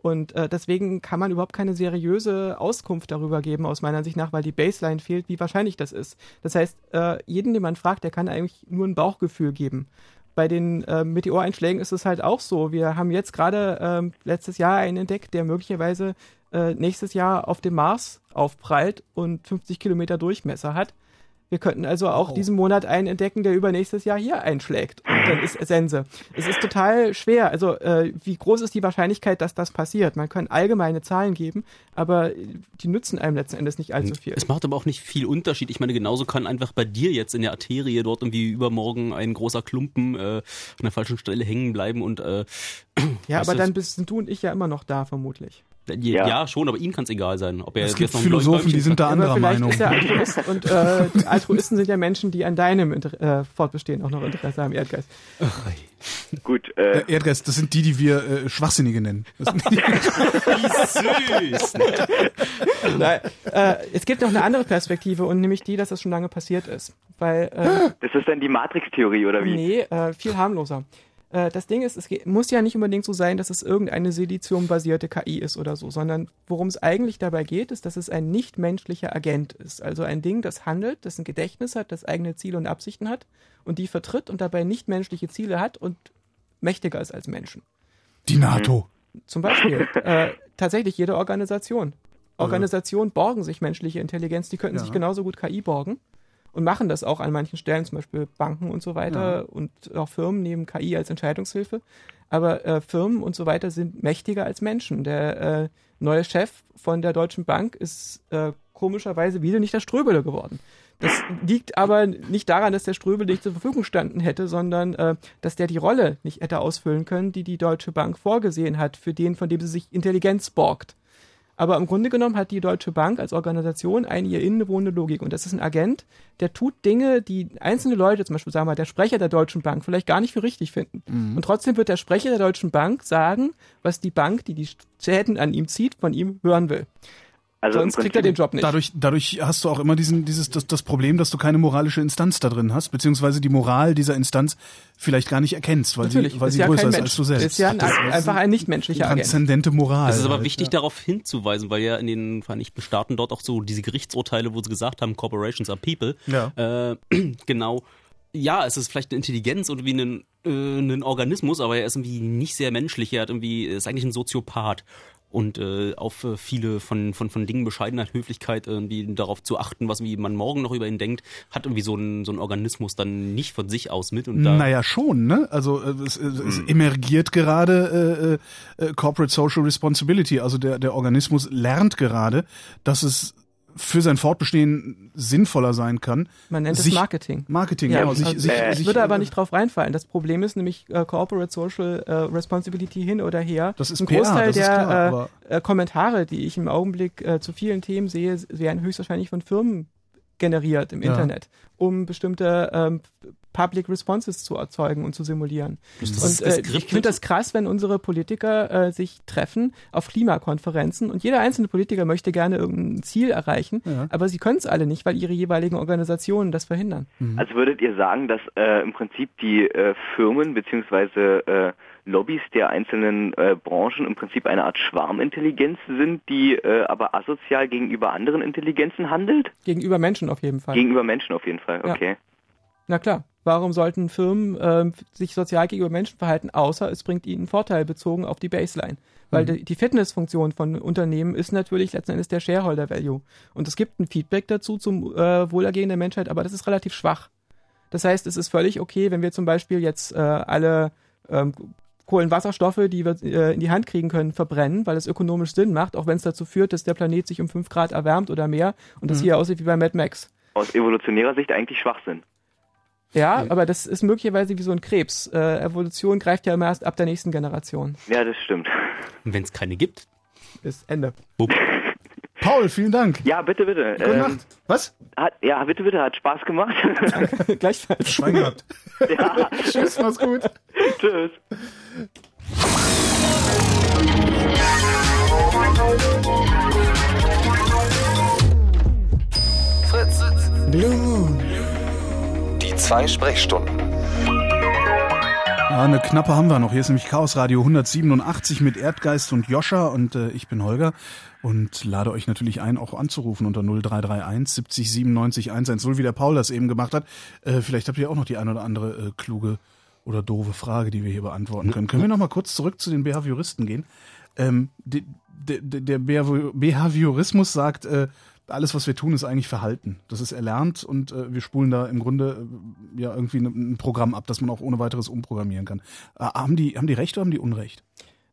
[SPEAKER 5] Und äh, deswegen kann man überhaupt keine seriöse Auskunft darüber geben, aus meiner Sicht nach, weil die Baseline fehlt, wie wahrscheinlich das ist. Das heißt, äh, jeden, den man fragt, der kann eigentlich nur ein Bauchgefühl geben. Bei den äh, Meteoreinschlägen ist es halt auch so. Wir haben jetzt gerade ähm, letztes Jahr einen entdeckt, der möglicherweise äh, nächstes Jahr auf dem Mars aufprallt und 50 Kilometer Durchmesser hat. Wir könnten also auch
[SPEAKER 3] Wow.
[SPEAKER 5] diesen Monat einen entdecken, der übernächstes Jahr hier einschlägt. Und dann ist Sense. Es ist total schwer. Also, äh, wie groß ist die Wahrscheinlichkeit, dass das passiert? Man kann allgemeine Zahlen geben, aber die nützen einem letzten Endes nicht allzu viel.
[SPEAKER 4] Es macht aber auch nicht viel Unterschied. Ich meine, genauso kann einfach bei dir jetzt in der Arterie dort irgendwie übermorgen ein großer Klumpen äh, an der falschen Stelle hängen bleiben und äh,
[SPEAKER 5] Ja, aber dann bist, sind du und ich ja immer noch da, vermutlich.
[SPEAKER 4] Ja.
[SPEAKER 7] Ja.
[SPEAKER 4] schon, aber ihm kann es egal sein. Ob er
[SPEAKER 3] Es gibt Philosophen, die sind da anderer Meinung.
[SPEAKER 5] ist er Altruist und äh, Altruisten sind ja Menschen, die an deinem Inter äh, Fortbestehen auch noch Interesse haben, Erdgeist.
[SPEAKER 7] Gut, äh,
[SPEAKER 3] Äh, Erdgeist, das sind die, die wir äh, Schwachsinnige nennen.
[SPEAKER 4] Wie süß.
[SPEAKER 5] Nein, äh, es gibt noch eine andere Perspektive und nämlich die, dass das schon lange passiert ist. Weil, äh,
[SPEAKER 7] das ist dann die Matrix-Theorie, oder wie?
[SPEAKER 5] nee, äh, viel harmloser. Äh, das Ding ist, es muss ja nicht unbedingt so sein, dass es irgendeine Silizium-basierte KI ist oder so, sondern worum es eigentlich dabei geht, ist, dass es ein nichtmenschlicher Agent ist. Also ein Ding, das handelt, das ein Gedächtnis hat, das eigene Ziele und Absichten hat und die vertritt und dabei nichtmenschliche Ziele hat und mächtiger ist als Menschen.
[SPEAKER 3] die NATO.
[SPEAKER 5] Zum Beispiel äh, tatsächlich jede Organisation. Organisationen borgen sich menschliche Intelligenz, die könnten
[SPEAKER 3] Ja.
[SPEAKER 5] sich genauso gut KI borgen und machen das auch an manchen Stellen, zum Beispiel Banken und so weiter
[SPEAKER 3] Ja.
[SPEAKER 5] und auch Firmen nehmen KI als Entscheidungshilfe. Aber äh, Firmen und so weiter sind mächtiger als Menschen. Der äh, neue Chef von der Deutschen Bank ist äh, komischerweise wieder nicht der Ströbele geworden. Das liegt aber nicht daran, dass der Ströbel nicht zur Verfügung standen hätte, sondern äh, dass der die Rolle nicht hätte ausfüllen können, die die Deutsche Bank vorgesehen hat, für den, von dem sie sich Intelligenz borgt. Aber im Grunde genommen hat die Deutsche Bank als Organisation eine ihr innewohnende Logik. Und das ist ein Agent, der tut Dinge, die einzelne Leute, zum Beispiel sagen wir mal, der Sprecher der Deutschen Bank, vielleicht gar nicht für richtig finden. Und trotzdem wird der Sprecher der Deutschen Bank sagen, was die Bank, die die Schäden an ihm zieht, von ihm hören will.
[SPEAKER 7] Also
[SPEAKER 5] Sonst kriegt er den Job nicht.
[SPEAKER 3] Dadurch, dadurch hast du auch immer diesen, dieses, das, das Problem, dass du keine moralische Instanz da drin hast, beziehungsweise die Moral dieser Instanz vielleicht gar nicht erkennst, weil
[SPEAKER 5] Natürlich,
[SPEAKER 3] sie, weil
[SPEAKER 5] ist
[SPEAKER 3] sie
[SPEAKER 5] ja
[SPEAKER 3] größer ist
[SPEAKER 5] Mensch.
[SPEAKER 3] als du selbst.
[SPEAKER 5] Ist ja ein,
[SPEAKER 3] Das
[SPEAKER 5] einfach ein nichtmenschlicher Agent.
[SPEAKER 3] transzendente Moral.
[SPEAKER 4] Es ist aber
[SPEAKER 3] halt,
[SPEAKER 4] wichtig,
[SPEAKER 3] ja.
[SPEAKER 4] darauf hinzuweisen, weil ja in den Vereinigten Staaten dort auch so diese Gerichtsurteile, wo sie gesagt haben, Corporations are people,
[SPEAKER 3] Ja.
[SPEAKER 4] äh, genau, ja, es ist vielleicht eine Intelligenz oder wie ein, äh, ein Organismus, aber er ist irgendwie nicht sehr menschlich, er hat irgendwie, er ist eigentlich ein Soziopath. Und äh, auf äh, viele von, von, von Dingen Bescheidenheit, Höflichkeit, irgendwie darauf zu achten, was wie man morgen noch über ihn denkt, hat irgendwie so ein, so ein Organismus dann nicht von sich aus mit. Und da,
[SPEAKER 3] Naja, schon, ne? Also äh, es, es, es emergiert gerade äh, äh, Corporate Social Responsibility. Also der, der Organismus lernt gerade, dass es für sein Fortbestehen sinnvoller sein kann.
[SPEAKER 5] Man nennt es
[SPEAKER 3] sich-
[SPEAKER 5] Marketing.
[SPEAKER 3] Marketing,
[SPEAKER 5] Ja,
[SPEAKER 3] genau.
[SPEAKER 5] also
[SPEAKER 3] Sich, sich,
[SPEAKER 5] ich
[SPEAKER 3] sich,
[SPEAKER 5] würde aber nicht drauf reinfallen. Das Problem ist nämlich äh, Corporate Social äh, Responsibility hin oder her.
[SPEAKER 3] Das ist
[SPEAKER 5] Ein
[SPEAKER 3] PR,
[SPEAKER 5] Großteil der
[SPEAKER 3] klar,
[SPEAKER 5] äh, äh, Kommentare, die ich im Augenblick äh, zu vielen Themen sehe, werden höchstwahrscheinlich von Firmen generiert im
[SPEAKER 3] Ja.
[SPEAKER 5] Internet, um bestimmte ähm, Public Responses zu erzeugen und zu simulieren.
[SPEAKER 4] das
[SPEAKER 5] Und
[SPEAKER 4] ist
[SPEAKER 5] äh, ich finde das krass, wenn unsere Politiker äh, sich treffen auf Klimakonferenzen und jeder einzelne Politiker möchte gerne irgendein Ziel erreichen,
[SPEAKER 3] Ja.
[SPEAKER 5] aber sie können es alle nicht, weil ihre jeweiligen Organisationen das verhindern.
[SPEAKER 7] Also würdet ihr sagen, dass äh, im Prinzip die äh, Firmen beziehungsweise äh, Lobbys der einzelnen äh, Branchen im Prinzip eine Art Schwarmintelligenz sind, die äh, aber asozial gegenüber anderen Intelligenzen handelt?
[SPEAKER 5] Gegenüber Menschen auf jeden Fall.
[SPEAKER 7] Gegenüber Menschen auf jeden Fall,
[SPEAKER 5] Ja.
[SPEAKER 7] okay.
[SPEAKER 5] Na klar. Warum sollten Firmen ähm, sich sozial gegenüber Menschen verhalten, außer es bringt ihnen Vorteil bezogen auf die Baseline? Weil die, die Fitnessfunktion von Unternehmen ist natürlich letzten Endes der Shareholder Value. Und es gibt ein Feedback dazu zum äh, Wohlergehen der Menschheit, aber das ist relativ schwach. Das heißt, es ist völlig okay, wenn wir zum Beispiel jetzt äh, alle ähm, Kohlenwasserstoffe, die wir äh, in die Hand kriegen können, verbrennen, weil es ökonomisch Sinn macht, auch wenn es dazu führt, dass der Planet sich um 5 Grad erwärmt oder mehr und das hier aussieht wie bei Mad Max.
[SPEAKER 7] Aus evolutionärer Sicht eigentlich Schwachsinn.
[SPEAKER 5] Ja, aber das ist möglicherweise wie so ein Krebs. Äh, Evolution greift ja immer erst ab der nächsten Generation.
[SPEAKER 7] Ja, das stimmt.
[SPEAKER 4] Wenn es keine gibt,
[SPEAKER 5] Ist Ende.
[SPEAKER 4] bupp.
[SPEAKER 3] Paul, vielen Dank.
[SPEAKER 7] Ja, bitte, bitte.
[SPEAKER 3] Gute
[SPEAKER 7] Ähm,
[SPEAKER 3] Nacht. Was?
[SPEAKER 7] hat, ja, bitte, bitte, hat Spaß gemacht.
[SPEAKER 5] Gleichfalls.
[SPEAKER 3] Schwein gehabt.
[SPEAKER 7] ja,
[SPEAKER 3] Tschüss, mach's gut.
[SPEAKER 7] tschüss.
[SPEAKER 1] Fritz.
[SPEAKER 2] Blue Moon.
[SPEAKER 1] Die zwei Sprechstunden.
[SPEAKER 3] Ja, eine knappe haben wir noch. Hier ist nämlich Chaos Radio 187 mit Erdgeist und Joscha und äh, ich bin Holger und lade euch natürlich ein, auch anzurufen unter 0331 70 97 110, wie der Paul das eben gemacht hat. Äh, vielleicht habt ihr auch noch die ein oder andere äh, kluge oder doofe Frage, die wir hier beantworten können. Können wir noch mal kurz zurück zu den Behavioristen gehen? Ähm, de, der Behavi- Behaviorismus sagt, äh, alles, was wir tun, ist eigentlich Verhalten. Das ist erlernt und äh, wir spulen da im Grunde äh, ja irgendwie ne, ein Programm ab, das man auch ohne weiteres umprogrammieren kann. Äh, haben, die, haben die Recht oder haben die Unrecht?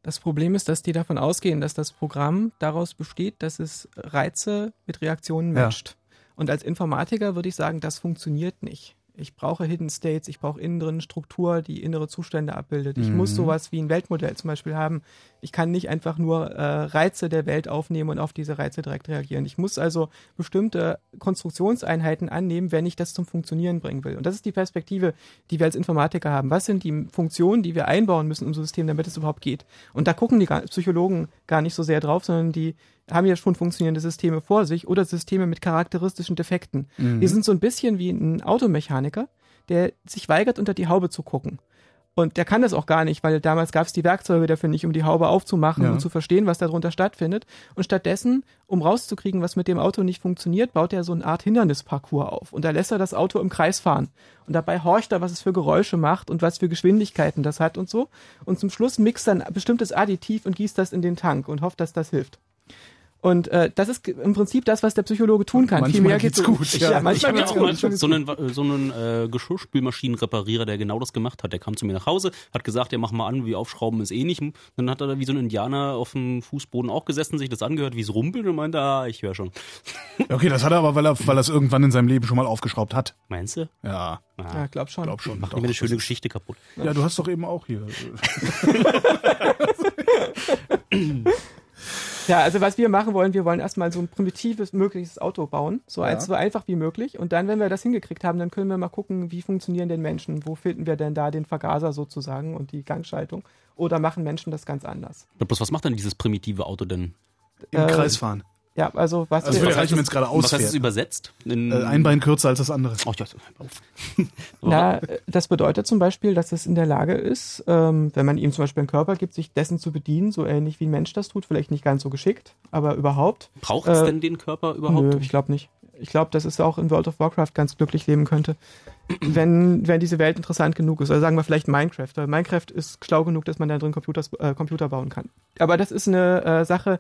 [SPEAKER 5] Das Problem ist, dass die davon ausgehen, dass das Programm daraus besteht, dass es Reize mit Reaktionen
[SPEAKER 3] Ja.
[SPEAKER 5] matcht. Und als Informatiker würde ich sagen, das funktioniert nicht. Ich brauche Hidden States, ich brauche innen drin Struktur, die innere Zustände abbildet. Ich
[SPEAKER 3] Mhm.
[SPEAKER 5] muss sowas wie ein Weltmodell zum Beispiel haben. Ich kann nicht einfach nur äh, Reize der Welt aufnehmen und auf diese Reize direkt reagieren. Ich muss also bestimmte Konstruktionseinheiten annehmen, wenn ich das zum Funktionieren bringen will. Und das ist die Perspektive, die wir als Informatiker haben. Was sind die Funktionen, die wir einbauen müssen in unser System, damit es überhaupt geht? Und da gucken die Psychologen gar nicht so sehr drauf, sondern die haben ja schon funktionierende Systeme vor sich oder Systeme mit charakteristischen Defekten. Die sind so ein bisschen wie ein Automechaniker, der sich weigert, unter die Haube zu gucken. Und der kann das auch gar nicht, weil damals gab es die Werkzeuge dafür nicht, um die Haube aufzumachen
[SPEAKER 3] Ja.
[SPEAKER 5] und zu verstehen, was darunter stattfindet. Und stattdessen, um rauszukriegen, was mit dem Auto nicht funktioniert, baut er so eine Art Hindernisparcours auf. Und da lässt er das Auto im Kreis fahren. Und dabei horcht er, was es für Geräusche macht und was für Geschwindigkeiten das hat und so. Und zum Schluss mixt er ein bestimmtes Additiv und gießt das in den Tank und hofft, dass das hilft. Und äh, das ist im Prinzip das, was der Psychologe tun kann.
[SPEAKER 3] Manchmal
[SPEAKER 5] Viel mehr
[SPEAKER 3] geht's
[SPEAKER 5] geht's
[SPEAKER 3] gut,
[SPEAKER 5] Ja,
[SPEAKER 3] ja.
[SPEAKER 4] Ich
[SPEAKER 5] manchmal
[SPEAKER 4] habe ja
[SPEAKER 5] geht's
[SPEAKER 4] auch
[SPEAKER 5] gut.
[SPEAKER 4] mal so
[SPEAKER 5] gut.
[SPEAKER 4] einen, so einen äh, Geschirrspülmaschinenreparierer, der genau das gemacht hat. Der kam zu mir nach Hause, hat gesagt, ja mach mal an, wie aufschrauben ist eh nicht. Dann hat er da wie so ein Indianer auf dem Fußboden auch gesessen, sich das angehört, wie es rumpelt und meinte, ah, ich höre schon.
[SPEAKER 3] Okay, das hat er aber, weil er, weil er es irgendwann in seinem Leben schon mal aufgeschraubt hat.
[SPEAKER 4] Meinst du?
[SPEAKER 3] Ja,
[SPEAKER 5] Ja, glaub schon.
[SPEAKER 3] glaub schon.
[SPEAKER 4] Macht mir eine schöne Geschichte kaputt.
[SPEAKER 3] Ja, du hast doch eben auch hier.
[SPEAKER 5] Ja, also was wir machen wollen, wir wollen erstmal so ein primitives mögliches Auto bauen, so, eins, so einfach wie möglich. Und dann, wenn wir das hingekriegt haben, dann können wir mal gucken, wie funktionieren denn Menschen? Wo finden wir denn da den Vergaser sozusagen und die Gangschaltung? Oder machen Menschen das ganz anders?
[SPEAKER 4] Ja, bloß was macht denn dieses primitive Auto denn?
[SPEAKER 3] Im
[SPEAKER 5] Äh,
[SPEAKER 3] Kreis fahren.
[SPEAKER 5] Ja, also was
[SPEAKER 3] Also
[SPEAKER 5] wir,
[SPEAKER 3] reichen, wenn es gerade
[SPEAKER 4] Was heißt es
[SPEAKER 3] ausfährt.
[SPEAKER 4] übersetzt? In,
[SPEAKER 3] Äh, ein Bein kürzer als das andere.
[SPEAKER 4] Oh, auf.
[SPEAKER 5] Na, äh, das bedeutet zum Beispiel, dass es in der Lage ist, ähm, wenn man ihm zum Beispiel einen Körper gibt, sich dessen zu bedienen, so ähnlich wie ein Mensch das tut, vielleicht nicht ganz so geschickt, aber überhaupt.
[SPEAKER 4] Braucht es
[SPEAKER 5] Äh,
[SPEAKER 4] denn den Körper überhaupt?
[SPEAKER 5] Nö, ich glaube nicht. Ich glaube, dass es auch in World of Warcraft ganz glücklich leben könnte, wenn, wenn diese Welt interessant genug ist. Oder sagen wir vielleicht Minecraft. Weil Minecraft ist schlau genug, dass man da drin Computers, äh, Computer bauen kann. Aber das ist eine äh, Sache, äh,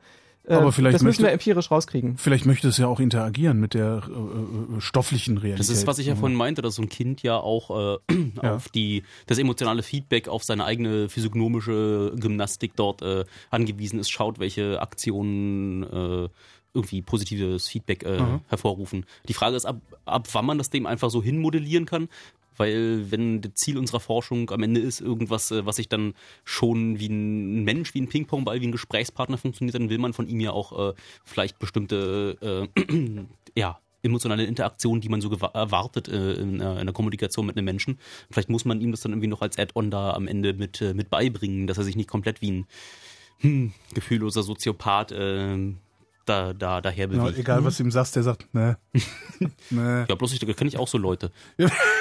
[SPEAKER 3] Aber vielleicht
[SPEAKER 5] das müssen
[SPEAKER 3] möchte-
[SPEAKER 5] wir empirisch rauskriegen.
[SPEAKER 3] Vielleicht möchte es ja auch interagieren mit der äh, äh, stofflichen Realität.
[SPEAKER 4] Das ist, was ich ja vorhin meinte, dass so ein Kind ja auch äh,
[SPEAKER 3] Ja.
[SPEAKER 4] auf die, das emotionale Feedback auf seine eigene physiognomische Gymnastik dort äh, angewiesen ist, schaut, welche Aktionen äh, irgendwie positives Feedback äh, hervorrufen. Die Frage ist, ab, ab wann man das dem einfach so hinmodellieren kann. Weil wenn das Ziel unserer Forschung am Ende ist, irgendwas, äh, was sich dann schon wie ein Mensch, wie ein Ping-Pong-Ball, wie ein Gesprächspartner funktioniert, dann will man von ihm ja auch äh, vielleicht bestimmte äh, ja, emotionale Interaktion, die man so erwartet äh, in, äh, in der Kommunikation mit einem Menschen. Vielleicht muss man ihm das dann irgendwie noch als Add-on da am Ende mit, äh, mit beibringen, dass er sich nicht komplett wie ein hm, gefühlloser Soziopath äh, da, da, daher bewegt.
[SPEAKER 3] egal, was du ihm sagst, der sagt, ne. ne.
[SPEAKER 4] Ja, bloß ich, da kenne ich auch so Leute.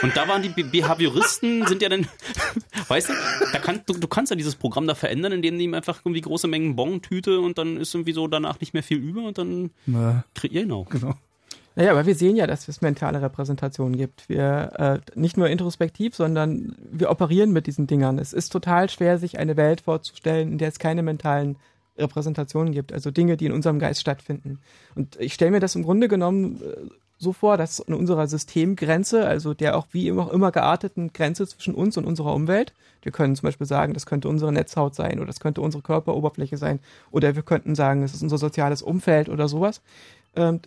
[SPEAKER 4] Und da waren die Be- Behavioristen, sind ja dann, weißt du, da kann, du, du kannst ja dieses Programm da verändern, indem du ihm einfach irgendwie große Mengen Bon tüte und dann ist irgendwie so danach nicht mehr viel über und dann
[SPEAKER 3] ne.
[SPEAKER 4] kriegt ihr genau.
[SPEAKER 3] Genau.
[SPEAKER 5] Naja, aber wir sehen ja, dass es mentale Repräsentationen gibt. Wir äh, nicht nur introspektiv, sondern wir operieren mit diesen Dingern. Es ist total schwer, sich eine Welt vorzustellen, in der es keine mentalen Repräsentationen gibt, also Dinge, die in unserem Geist stattfinden. Und ich stelle mir das im Grunde genommen äh, so vor, dass in unserer Systemgrenze, also der auch wie immer, immer gearteten Grenze zwischen uns und unserer Umwelt, wir können zum Beispiel sagen, das könnte unsere Netzhaut sein oder das könnte unsere Körperoberfläche sein oder wir könnten sagen, es ist unser soziales Umfeld oder sowas. Ähm,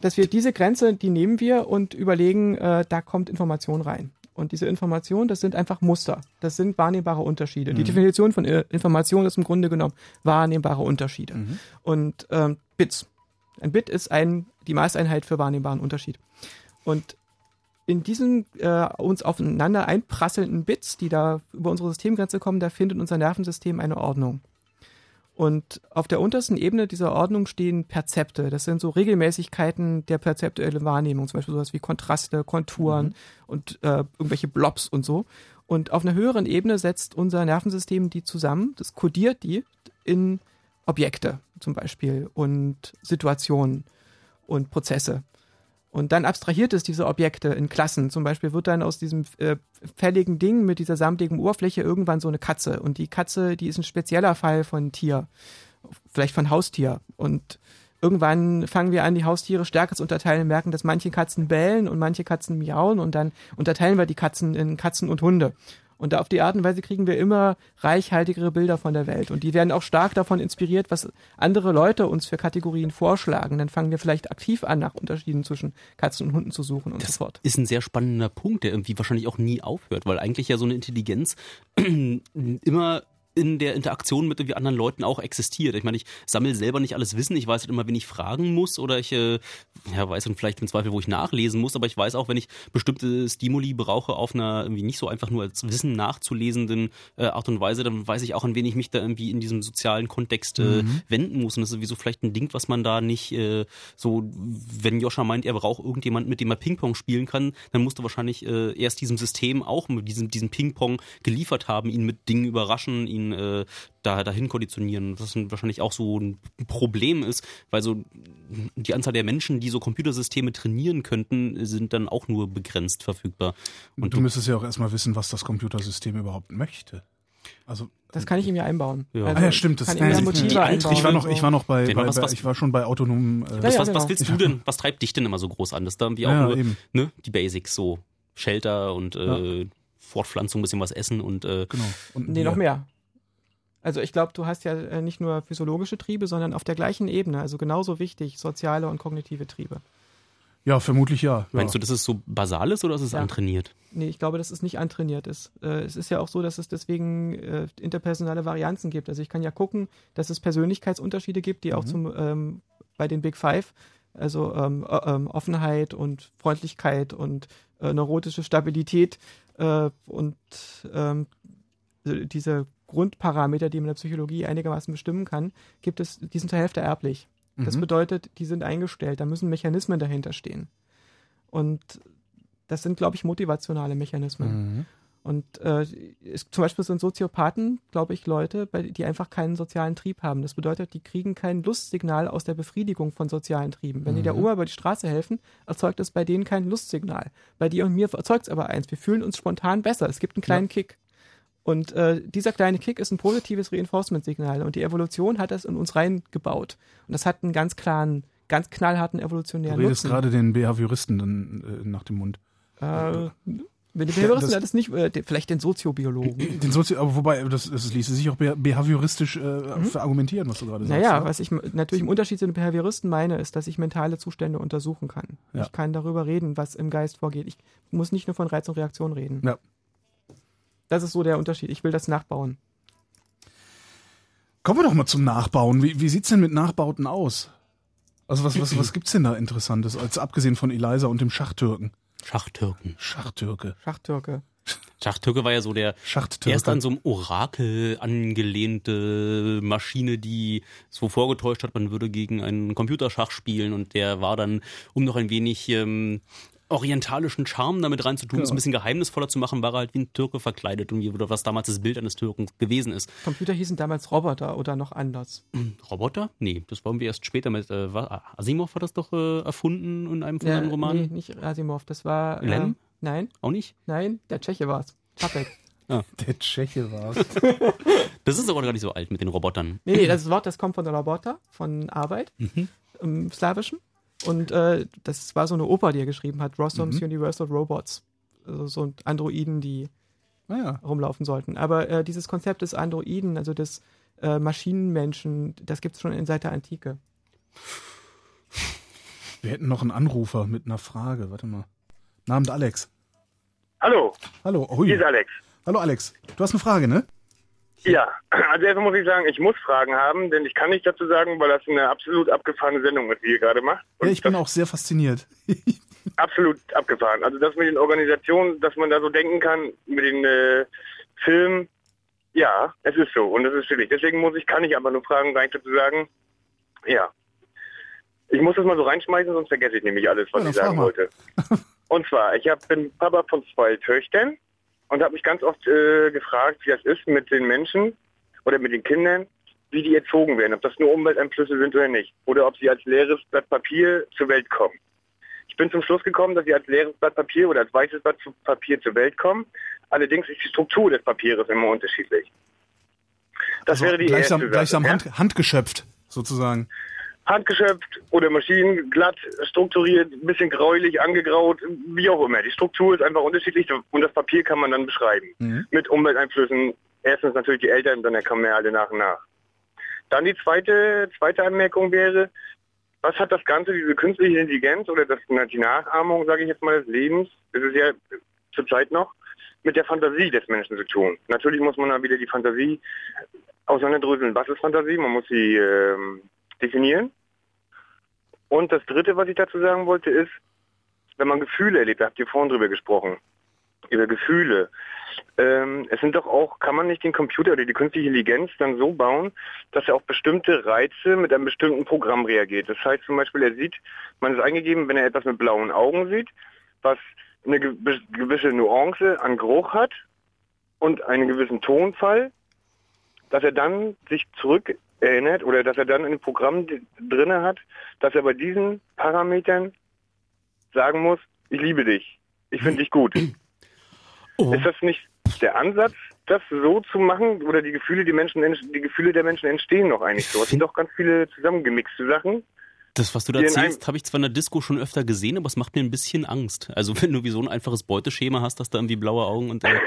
[SPEAKER 5] dass wir diese Grenze, die nehmen wir und überlegen, äh, da kommt Information rein. Und diese Information, das sind einfach Muster. Das sind wahrnehmbare Unterschiede. Die Definition von äh, Information ist im Grunde genommen wahrnehmbare Unterschiede. Und ähm, Bits. Ein Bit ist ein, die Maßeinheit für wahrnehmbaren Unterschied. Und in diesen äh, uns aufeinander einprasselnden Bits, die da über unsere Systemgrenze kommen, da findet unser Nervensystem eine Ordnung. Und auf der untersten Ebene dieser Ordnung stehen Perzepte. Das sind so Regelmäßigkeiten der perzeptuellen Wahrnehmung, zum Beispiel sowas wie Kontraste, Konturen und äh, irgendwelche Blobs und so. Und auf einer höheren Ebene setzt unser Nervensystem die zusammen, das kodiert die in Objekte zum Beispiel und Situationen und Prozesse. Und dann abstrahiert es diese Objekte in Klassen. Zum Beispiel wird dann aus diesem äh, fälligen Ding mit dieser samtigen Oberfläche irgendwann so eine Katze. Und die Katze, die ist ein spezieller Fall von Tier. Vielleicht von Haustier. Und irgendwann fangen wir an, die Haustiere stärker zu unterteilen merken, dass manche Katzen bellen und manche Katzen miauen. Und dann unterteilen wir die Katzen in Katzen und Hunde. Und da auf die Art und Weise kriegen wir immer reichhaltigere Bilder von der Welt. Und die werden auch stark davon inspiriert, was andere Leute uns für Kategorien vorschlagen. Dann fangen wir vielleicht aktiv an, nach Unterschieden zwischen Katzen und Hunden zu suchen und so fort.
[SPEAKER 4] Ist ein sehr spannender Punkt, der irgendwie wahrscheinlich auch nie aufhört, weil eigentlich ja so eine Intelligenz immer in der Interaktion mit irgendwie anderen Leuten auch existiert. Ich meine, ich sammle selber nicht alles Wissen. Ich weiß halt immer, wen ich fragen muss oder ich äh, ja, weiß dann vielleicht im Zweifel, wo ich nachlesen muss. Aber ich weiß auch, wenn ich bestimmte Stimuli brauche auf einer irgendwie nicht so einfach nur als Wissen nachzulesenden äh, Art und Weise, dann weiß ich auch, an wen ich mich da irgendwie in diesem sozialen Kontext äh, mhm. wenden muss. Und das ist sowieso vielleicht ein Ding, was man da nicht äh, so, wenn Joscha meint, er braucht irgendjemand, mit dem er Ping-Pong spielen kann, dann musst du wahrscheinlich äh, erst diesem System auch mit diesem, diesem Ping-Pong geliefert haben, ihn mit Dingen überraschen, ihn äh, da dahin konditionieren. Das wahrscheinlich auch so ein Problem ist, weil so die Anzahl der Menschen, die so Computersysteme trainieren könnten, sind dann auch nur begrenzt verfügbar.
[SPEAKER 3] Und du, du müsstest ja auch erstmal wissen, was das Computersystem überhaupt möchte. Also
[SPEAKER 5] das kann ich ihm ja einbauen.
[SPEAKER 3] Ja, also ah, ja stimmt. Das
[SPEAKER 5] kann ja Motive einbauen.
[SPEAKER 3] Ich war noch, ich war noch bei, bei, bei ich war schon bei autonomen. Äh,
[SPEAKER 4] was, was, was willst du denn? Was treibt dich denn immer so groß an? Das da irgendwie auch ja, nur eben. ne, die Basics so Shelter und äh, Fortpflanzung, bisschen was essen und äh,
[SPEAKER 5] genau. Und nee, noch mehr. Also ich glaube, du hast ja äh, nicht nur physiologische Triebe, sondern auf der gleichen Ebene, also genauso wichtig, soziale und kognitive Triebe.
[SPEAKER 3] Ja, vermutlich ja. ja.
[SPEAKER 4] Meinst du, das ist so basal ist oder ist es ja. antrainiert?
[SPEAKER 5] Nee, ich glaube, dass es nicht antrainiert ist. Äh, es ist ja auch so, dass es deswegen äh, interpersonale Varianzen gibt. Also ich kann ja gucken, dass es Persönlichkeitsunterschiede gibt, die mhm. auch zum, ähm, bei den Big Five, also ähm, ähm, Offenheit und Freundlichkeit und äh, neurotische Stabilität äh, und ähm, diese Grundparameter, die man in der Psychologie einigermaßen bestimmen kann, gibt es, die sind zur Hälfte erblich. Das mhm. bedeutet, die sind eingestellt, da müssen Mechanismen dahinter stehen. Und das sind, glaube ich, motivationale Mechanismen. Mhm. Und äh, es, zum Beispiel sind Soziopathen, glaube ich, Leute, bei, die einfach keinen sozialen Trieb haben. Das bedeutet, die kriegen kein Lustsignal aus der Befriedigung von sozialen Trieben. Wenn mhm. die der Oma über die Straße helfen, erzeugt es bei denen kein Lustsignal. Bei dir und mir erzeugt es aber eins. Wir fühlen uns spontan besser. Es gibt einen kleinen ja. Kick. Und äh, dieser kleine Kick ist ein positives Reinforcement-Signal und die Evolution hat das in uns reingebaut. Und das hat einen ganz klaren, ganz knallharten evolutionären
[SPEAKER 3] Du redest Nutzen. gerade den Behavioristen dann äh, nach dem Mund.
[SPEAKER 5] Äh, wenn die Behavioristen ja, das, das nicht, äh, vielleicht den Soziobiologen.
[SPEAKER 3] Den Sozio, aber wobei, das, das ließe sich auch behavioristisch äh, mhm. verargumentieren, was du gerade sagst.
[SPEAKER 5] Naja, ja? was ich natürlich im Unterschied zu den Behavioristen meine, ist, dass ich mentale Zustände untersuchen kann. Ja. Ich kann darüber reden, was im Geist vorgeht. Ich muss nicht nur von Reiz und Reaktion reden. Ja. Das ist so der Unterschied. Ich will das nachbauen.
[SPEAKER 3] Kommen wir doch mal zum Nachbauen. Wie, wie sieht's denn mit Nachbauten aus? Also was, was, was gibt's denn da Interessantes, als abgesehen von Eliza und dem Schachtürken?
[SPEAKER 4] Schachtürken.
[SPEAKER 3] Schachtürke.
[SPEAKER 5] Schachtürke.
[SPEAKER 4] Schachtürke war ja so der erst an so einem Orakel angelehnte Maschine, die so vorgetäuscht hat, man würde gegen einen Computerschach spielen und der war dann, um noch ein wenig ähm, orientalischen Charme damit reinzutun, genau. es ein bisschen geheimnisvoller zu machen, war er halt wie ein Türke verkleidet und wie, oder was damals das Bild eines Türken gewesen ist.
[SPEAKER 5] Computer hießen damals Roboter oder noch anders?
[SPEAKER 4] Roboter? Nee, das wollen wir erst später mit, äh, Asimov hat das doch äh, erfunden in einem von ja, seinen Romanen? Nee,
[SPEAKER 5] nicht Asimov, das war...
[SPEAKER 4] Äh, Lem?
[SPEAKER 5] Nein.
[SPEAKER 4] Auch nicht?
[SPEAKER 5] Nein, der Tscheche war's. Čapek.
[SPEAKER 3] Ah. Der Tscheche war's.
[SPEAKER 4] das ist aber gar nicht so alt mit den Robotern.
[SPEAKER 5] Nee, nee, das Wort, das kommt von der Roboter, von Arbeit, mhm. im Slawischen. Und äh, das war so eine Oper, die er geschrieben hat, Rossum's mhm. Universal Robots. Also so Androiden, die ah, ja. rumlaufen sollten. Aber äh, dieses Konzept des Androiden, also des äh, Maschinenmenschen, das gibt es schon in, seit der Antike.
[SPEAKER 3] Wir hätten noch einen Anrufer mit einer Frage. Warte mal. Namens Alex.
[SPEAKER 8] Hallo.
[SPEAKER 3] Hallo.
[SPEAKER 8] Hui. Hier ist Alex.
[SPEAKER 3] Hallo Alex. Du hast eine Frage, ne?
[SPEAKER 8] Ja, also erstmal muss ich sagen, ich muss Fragen haben, denn ich kann nicht dazu sagen, weil das eine absolut abgefahrene Sendung ist, die ihr gerade macht.
[SPEAKER 3] Und ja, ich bin auch sehr fasziniert.
[SPEAKER 8] absolut abgefahren. Also das mit den Organisationen, dass man da so denken kann, mit den äh, Filmen, ja, es ist so und es ist schwierig. Deswegen muss ich, kann ich aber nur Fragen gar nicht dazu sagen. Ja. Ich muss das mal so reinschmeißen, sonst vergesse ich nämlich alles, was ja, ich sagen wollte. Und zwar, ich hab, bin Papa von zwei Töchtern und habe mich ganz oft äh, gefragt, wie das ist mit den Menschen oder mit den Kindern, wie die erzogen werden, ob das nur Umwelteinflüsse sind oder nicht, oder ob sie als leeres Blatt Papier zur Welt kommen. Ich bin zum Schluss gekommen, dass sie als leeres Blatt Papier oder als weißes Blatt Papier zur Welt kommen. Allerdings ist die Struktur des Papieres immer unterschiedlich.
[SPEAKER 3] Das also wäre die gleichsam, erste gleichsam Hand, handgeschöpft, sozusagen.
[SPEAKER 8] Handgeschöpft oder Maschinen, glatt, strukturiert, ein bisschen gräulich, angegraut, wie auch immer. Die Struktur ist einfach unterschiedlich und das Papier kann man dann beschreiben. Mit Umwelteinflüssen. Erstens natürlich die Eltern, dann kommen ja alle nach und nach. Dann die zweite, zweite Anmerkung wäre, was hat das Ganze, diese künstliche Intelligenz oder das, die Nachahmung, sage ich jetzt mal, des Lebens, das ist ja zurzeit noch, mit der Fantasie des Menschen zu tun. Natürlich muss man dann wieder die Fantasie auseinanderdröseln. Was ist Fantasie? Man muss sie ähm, definieren. Und das Dritte, was ich dazu sagen wollte, ist, wenn man Gefühle erlebt, da habt ihr vorhin drüber gesprochen, über Gefühle. Ähm, es sind doch auch, kann man nicht den Computer oder die künstliche Intelligenz dann so bauen, dass er auf bestimmte Reize mit einem bestimmten Programm reagiert. Das heißt zum Beispiel, er sieht, man ist eingegeben, wenn er etwas mit blauen Augen sieht, was eine ge- gewisse Nuance an Geruch hat und einen gewissen Tonfall, dass er dann sich zurück erinnert oder dass er dann in dem Programm d- drinne hat, dass er bei diesen Parametern sagen muss, ich liebe dich, ich finde dich gut. Ist das nicht der Ansatz, das so zu machen oder die Gefühle, die Menschen, die Gefühle der Menschen entstehen noch eigentlich so? Es sind doch ganz viele zusammengemixte Sachen.
[SPEAKER 4] Das, was du da erzählst, habe ich zwar in der Disco schon öfter gesehen, aber es macht mir ein bisschen Angst. Also wenn du wie so ein einfaches Beuteschema hast, dass da irgendwie blaue Augen und äh,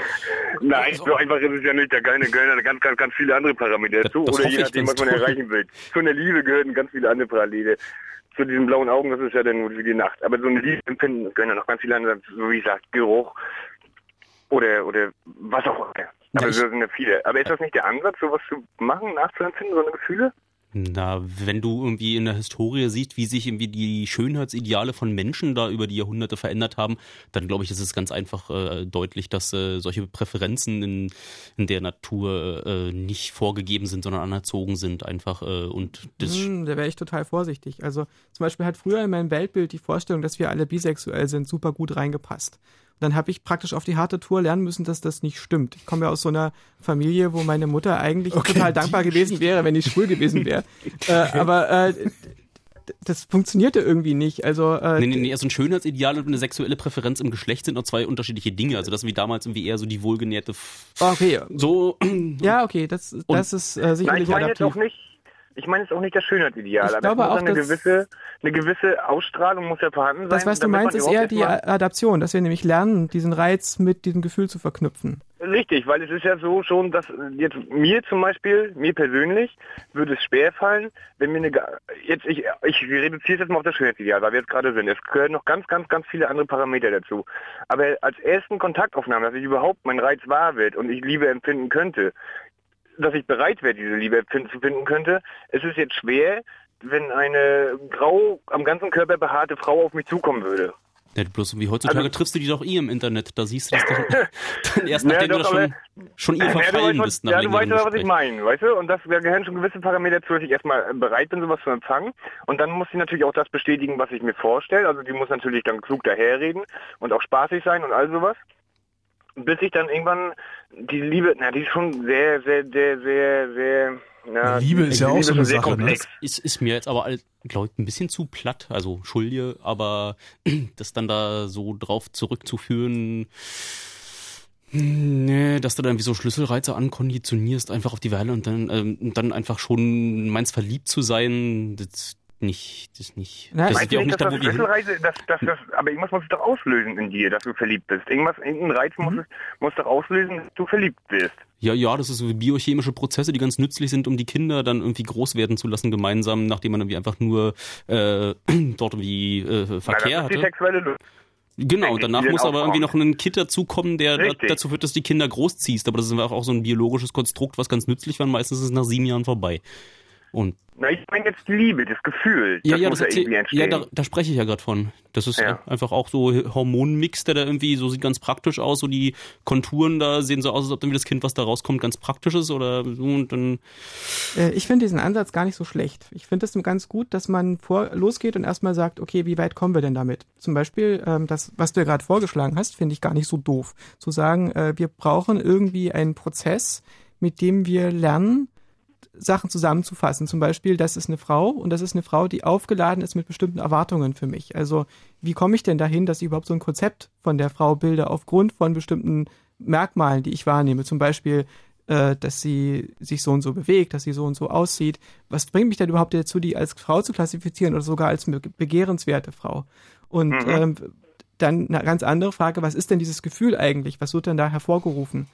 [SPEAKER 8] Nein, so einfach ist es ja nicht. Da gehören, gehören ganz, ganz, ganz viele andere Parameter dazu.
[SPEAKER 4] das
[SPEAKER 8] Oder je nachdem, was man erreichen will. Zu einer Liebe gehören ganz viele andere Parallele. Zu diesen blauen Augen, das ist ja dann nur wie die Nacht. Aber so eine Liebe empfinden gehören ja noch ganz viele andere, so wie gesagt, Geruch oder, oder was auch immer. Aber
[SPEAKER 4] Ja,
[SPEAKER 8] so sind ja viele. Aber ist das nicht der Ansatz, sowas zu machen, nachzuempfinden, so eine Gefühle?
[SPEAKER 4] Na, wenn du irgendwie in der Historie siehst, wie sich irgendwie die Schönheitsideale von Menschen da über die Jahrhunderte verändert haben, dann glaube ich, ist es ganz einfach äh, deutlich, dass äh, solche Präferenzen in, in der Natur äh, nicht vorgegeben sind, sondern anerzogen sind einfach. Äh, und das
[SPEAKER 5] Hm, da wäre ich total vorsichtig. Also zum Beispiel hat früher in meinem Weltbild die Vorstellung, dass wir alle bisexuell sind, super gut reingepasst. Dann habe ich praktisch auf die harte Tour lernen müssen, dass das nicht stimmt. Ich komme ja aus so einer Familie, wo meine Mutter eigentlich total dankbar gewesen wäre, wenn ich schwul gewesen wäre. äh, aber äh, das funktionierte irgendwie nicht. Also äh,
[SPEAKER 4] Nee, nee, nee, also ein Schönheitsideal und eine sexuelle Präferenz im Geschlecht sind noch zwei unterschiedliche Dinge. Also das ist wie damals irgendwie eher so die wohlgenährte F
[SPEAKER 5] okay,
[SPEAKER 4] so
[SPEAKER 5] ja, okay, das, das ist äh,
[SPEAKER 8] Nein,
[SPEAKER 5] sicherlich
[SPEAKER 8] ich meine jetzt
[SPEAKER 5] adaptiv.
[SPEAKER 8] auch nicht, ich meine jetzt auch nicht das Schönheitsideal,
[SPEAKER 5] Ich
[SPEAKER 8] aber
[SPEAKER 5] glaube
[SPEAKER 8] es muss
[SPEAKER 5] auch,
[SPEAKER 8] eine
[SPEAKER 5] dass-
[SPEAKER 8] gewisse, eine gewisse Ausstrahlung muss ja vorhanden sein.
[SPEAKER 5] Das, was du meinst, ist eher die Adaption, dass wir nämlich lernen, diesen Reiz mit diesem Gefühl zu verknüpfen.
[SPEAKER 8] Richtig, weil es ist ja so schon, dass jetzt mir zum Beispiel, mir persönlich, würde es schwer fallen, wenn mir eine, jetzt ich, ich reduziere es jetzt mal auf das Schönheitsideal, weil wir jetzt gerade sind. Es gehören noch ganz, ganz, ganz viele andere Parameter dazu. Aber als ersten Kontaktaufnahme, dass ich überhaupt mein Reiz wahr wird und ich Liebe empfinden könnte, dass ich bereit wäre, diese Liebe zu finden könnte, es ist jetzt schwer, wenn eine grau am ganzen Körper behaarte Frau auf mich zukommen würde.
[SPEAKER 4] Ja, bloß wie heutzutage
[SPEAKER 8] Also-
[SPEAKER 4] triffst du die doch eh im Internet. Da siehst du das doch dann erst
[SPEAKER 8] Ja,
[SPEAKER 4] nachdem du
[SPEAKER 8] doch,
[SPEAKER 4] da schon, schon ihr
[SPEAKER 8] Ja, du
[SPEAKER 4] verfallen
[SPEAKER 8] weißt,
[SPEAKER 4] bist.
[SPEAKER 8] ja, du weißt ja, was ich meine, weißt du? Und das, da gehören schon gewisse Parameter dazu, dass ich erstmal bereit bin, sowas zu empfangen. Und dann muss sie natürlich auch das bestätigen, was ich mir vorstelle. Also die muss natürlich dann klug daherreden und auch spaßig sein und all sowas. Bis ich dann irgendwann die Liebe, na, die ist schon sehr, sehr, sehr, sehr, sehr, na,
[SPEAKER 3] Liebe ist ja auch so
[SPEAKER 8] schon
[SPEAKER 3] eine
[SPEAKER 8] sehr
[SPEAKER 3] Sache, ne?
[SPEAKER 8] komplex.
[SPEAKER 4] Ist, ist mir jetzt aber, glaube ich, ein bisschen zu platt. Also, Schulje, aber das dann da so drauf zurückzuführen, nee, dass du dann wie so Schlüsselreize ankonditionierst, einfach auf die Weile und dann, ähm, dann einfach schon meinst, verliebt zu sein, das nicht, das nicht.
[SPEAKER 5] Na,
[SPEAKER 4] das ist ja auch
[SPEAKER 8] nicht, dass
[SPEAKER 4] da, wo
[SPEAKER 8] das
[SPEAKER 4] wir
[SPEAKER 8] dass, dass, das, aber irgendwas muss es doch auslösen in dir, dass du verliebt bist. Irgendwas, irgendein Reiz muss es, muss doch auslösen, dass du verliebt bist.
[SPEAKER 4] Ja, ja, das ist so biochemische Prozesse, die ganz nützlich sind, um die Kinder dann irgendwie groß werden zu lassen, gemeinsam, nachdem man irgendwie einfach nur äh, dort irgendwie äh,
[SPEAKER 8] Na,
[SPEAKER 4] Verkehr
[SPEAKER 8] das ist die
[SPEAKER 4] hatte.
[SPEAKER 8] sexuelle Lust.
[SPEAKER 4] Genau, danach muss aber irgendwie noch ein Kit dazukommen, der da, dazu führt, dass die Kinder großziehst. Aber das ist einfach auch so ein biologisches Konstrukt, was ganz nützlich war. Meistens ist es nach sieben Jahren vorbei. Und
[SPEAKER 8] Na, ich meine jetzt die Liebe, das Gefühl.
[SPEAKER 4] ja,
[SPEAKER 8] das
[SPEAKER 4] ja,
[SPEAKER 8] muss
[SPEAKER 4] das
[SPEAKER 8] ja irgendwie
[SPEAKER 4] ja, da, da spreche ich ja gerade von. Das ist
[SPEAKER 8] Ja.
[SPEAKER 4] einfach auch so Hormonmix, der da irgendwie so sieht ganz praktisch aus. So die Konturen da sehen so aus, als ob dann wie das Kind, was da rauskommt, ganz praktisch ist oder so. Und dann
[SPEAKER 5] Äh, ich finde diesen Ansatz gar nicht so schlecht. Ich finde es ganz gut, dass man vor losgeht und erstmal sagt, okay, wie weit kommen wir denn damit? Zum Beispiel, ähm, das, was du ja gerade vorgeschlagen hast, finde ich gar nicht so doof. Zu sagen, äh, wir brauchen irgendwie einen Prozess, mit dem wir lernen, Sachen zusammenzufassen. Zum Beispiel, das ist eine Frau und das ist eine Frau, die aufgeladen ist mit bestimmten Erwartungen für mich. Also, wie komme ich denn dahin, dass ich überhaupt so ein Konzept von der Frau bilde aufgrund von bestimmten Merkmalen, die ich wahrnehme? Zum Beispiel, äh, dass sie sich so und so bewegt, dass sie so und so aussieht. Was bringt mich denn überhaupt dazu, die als Frau zu klassifizieren oder sogar als be- begehrenswerte Frau? Und
[SPEAKER 8] Mhm.
[SPEAKER 5] ähm, dann eine ganz andere Frage, was ist denn dieses Gefühl eigentlich? Was wird denn da hervorgerufen?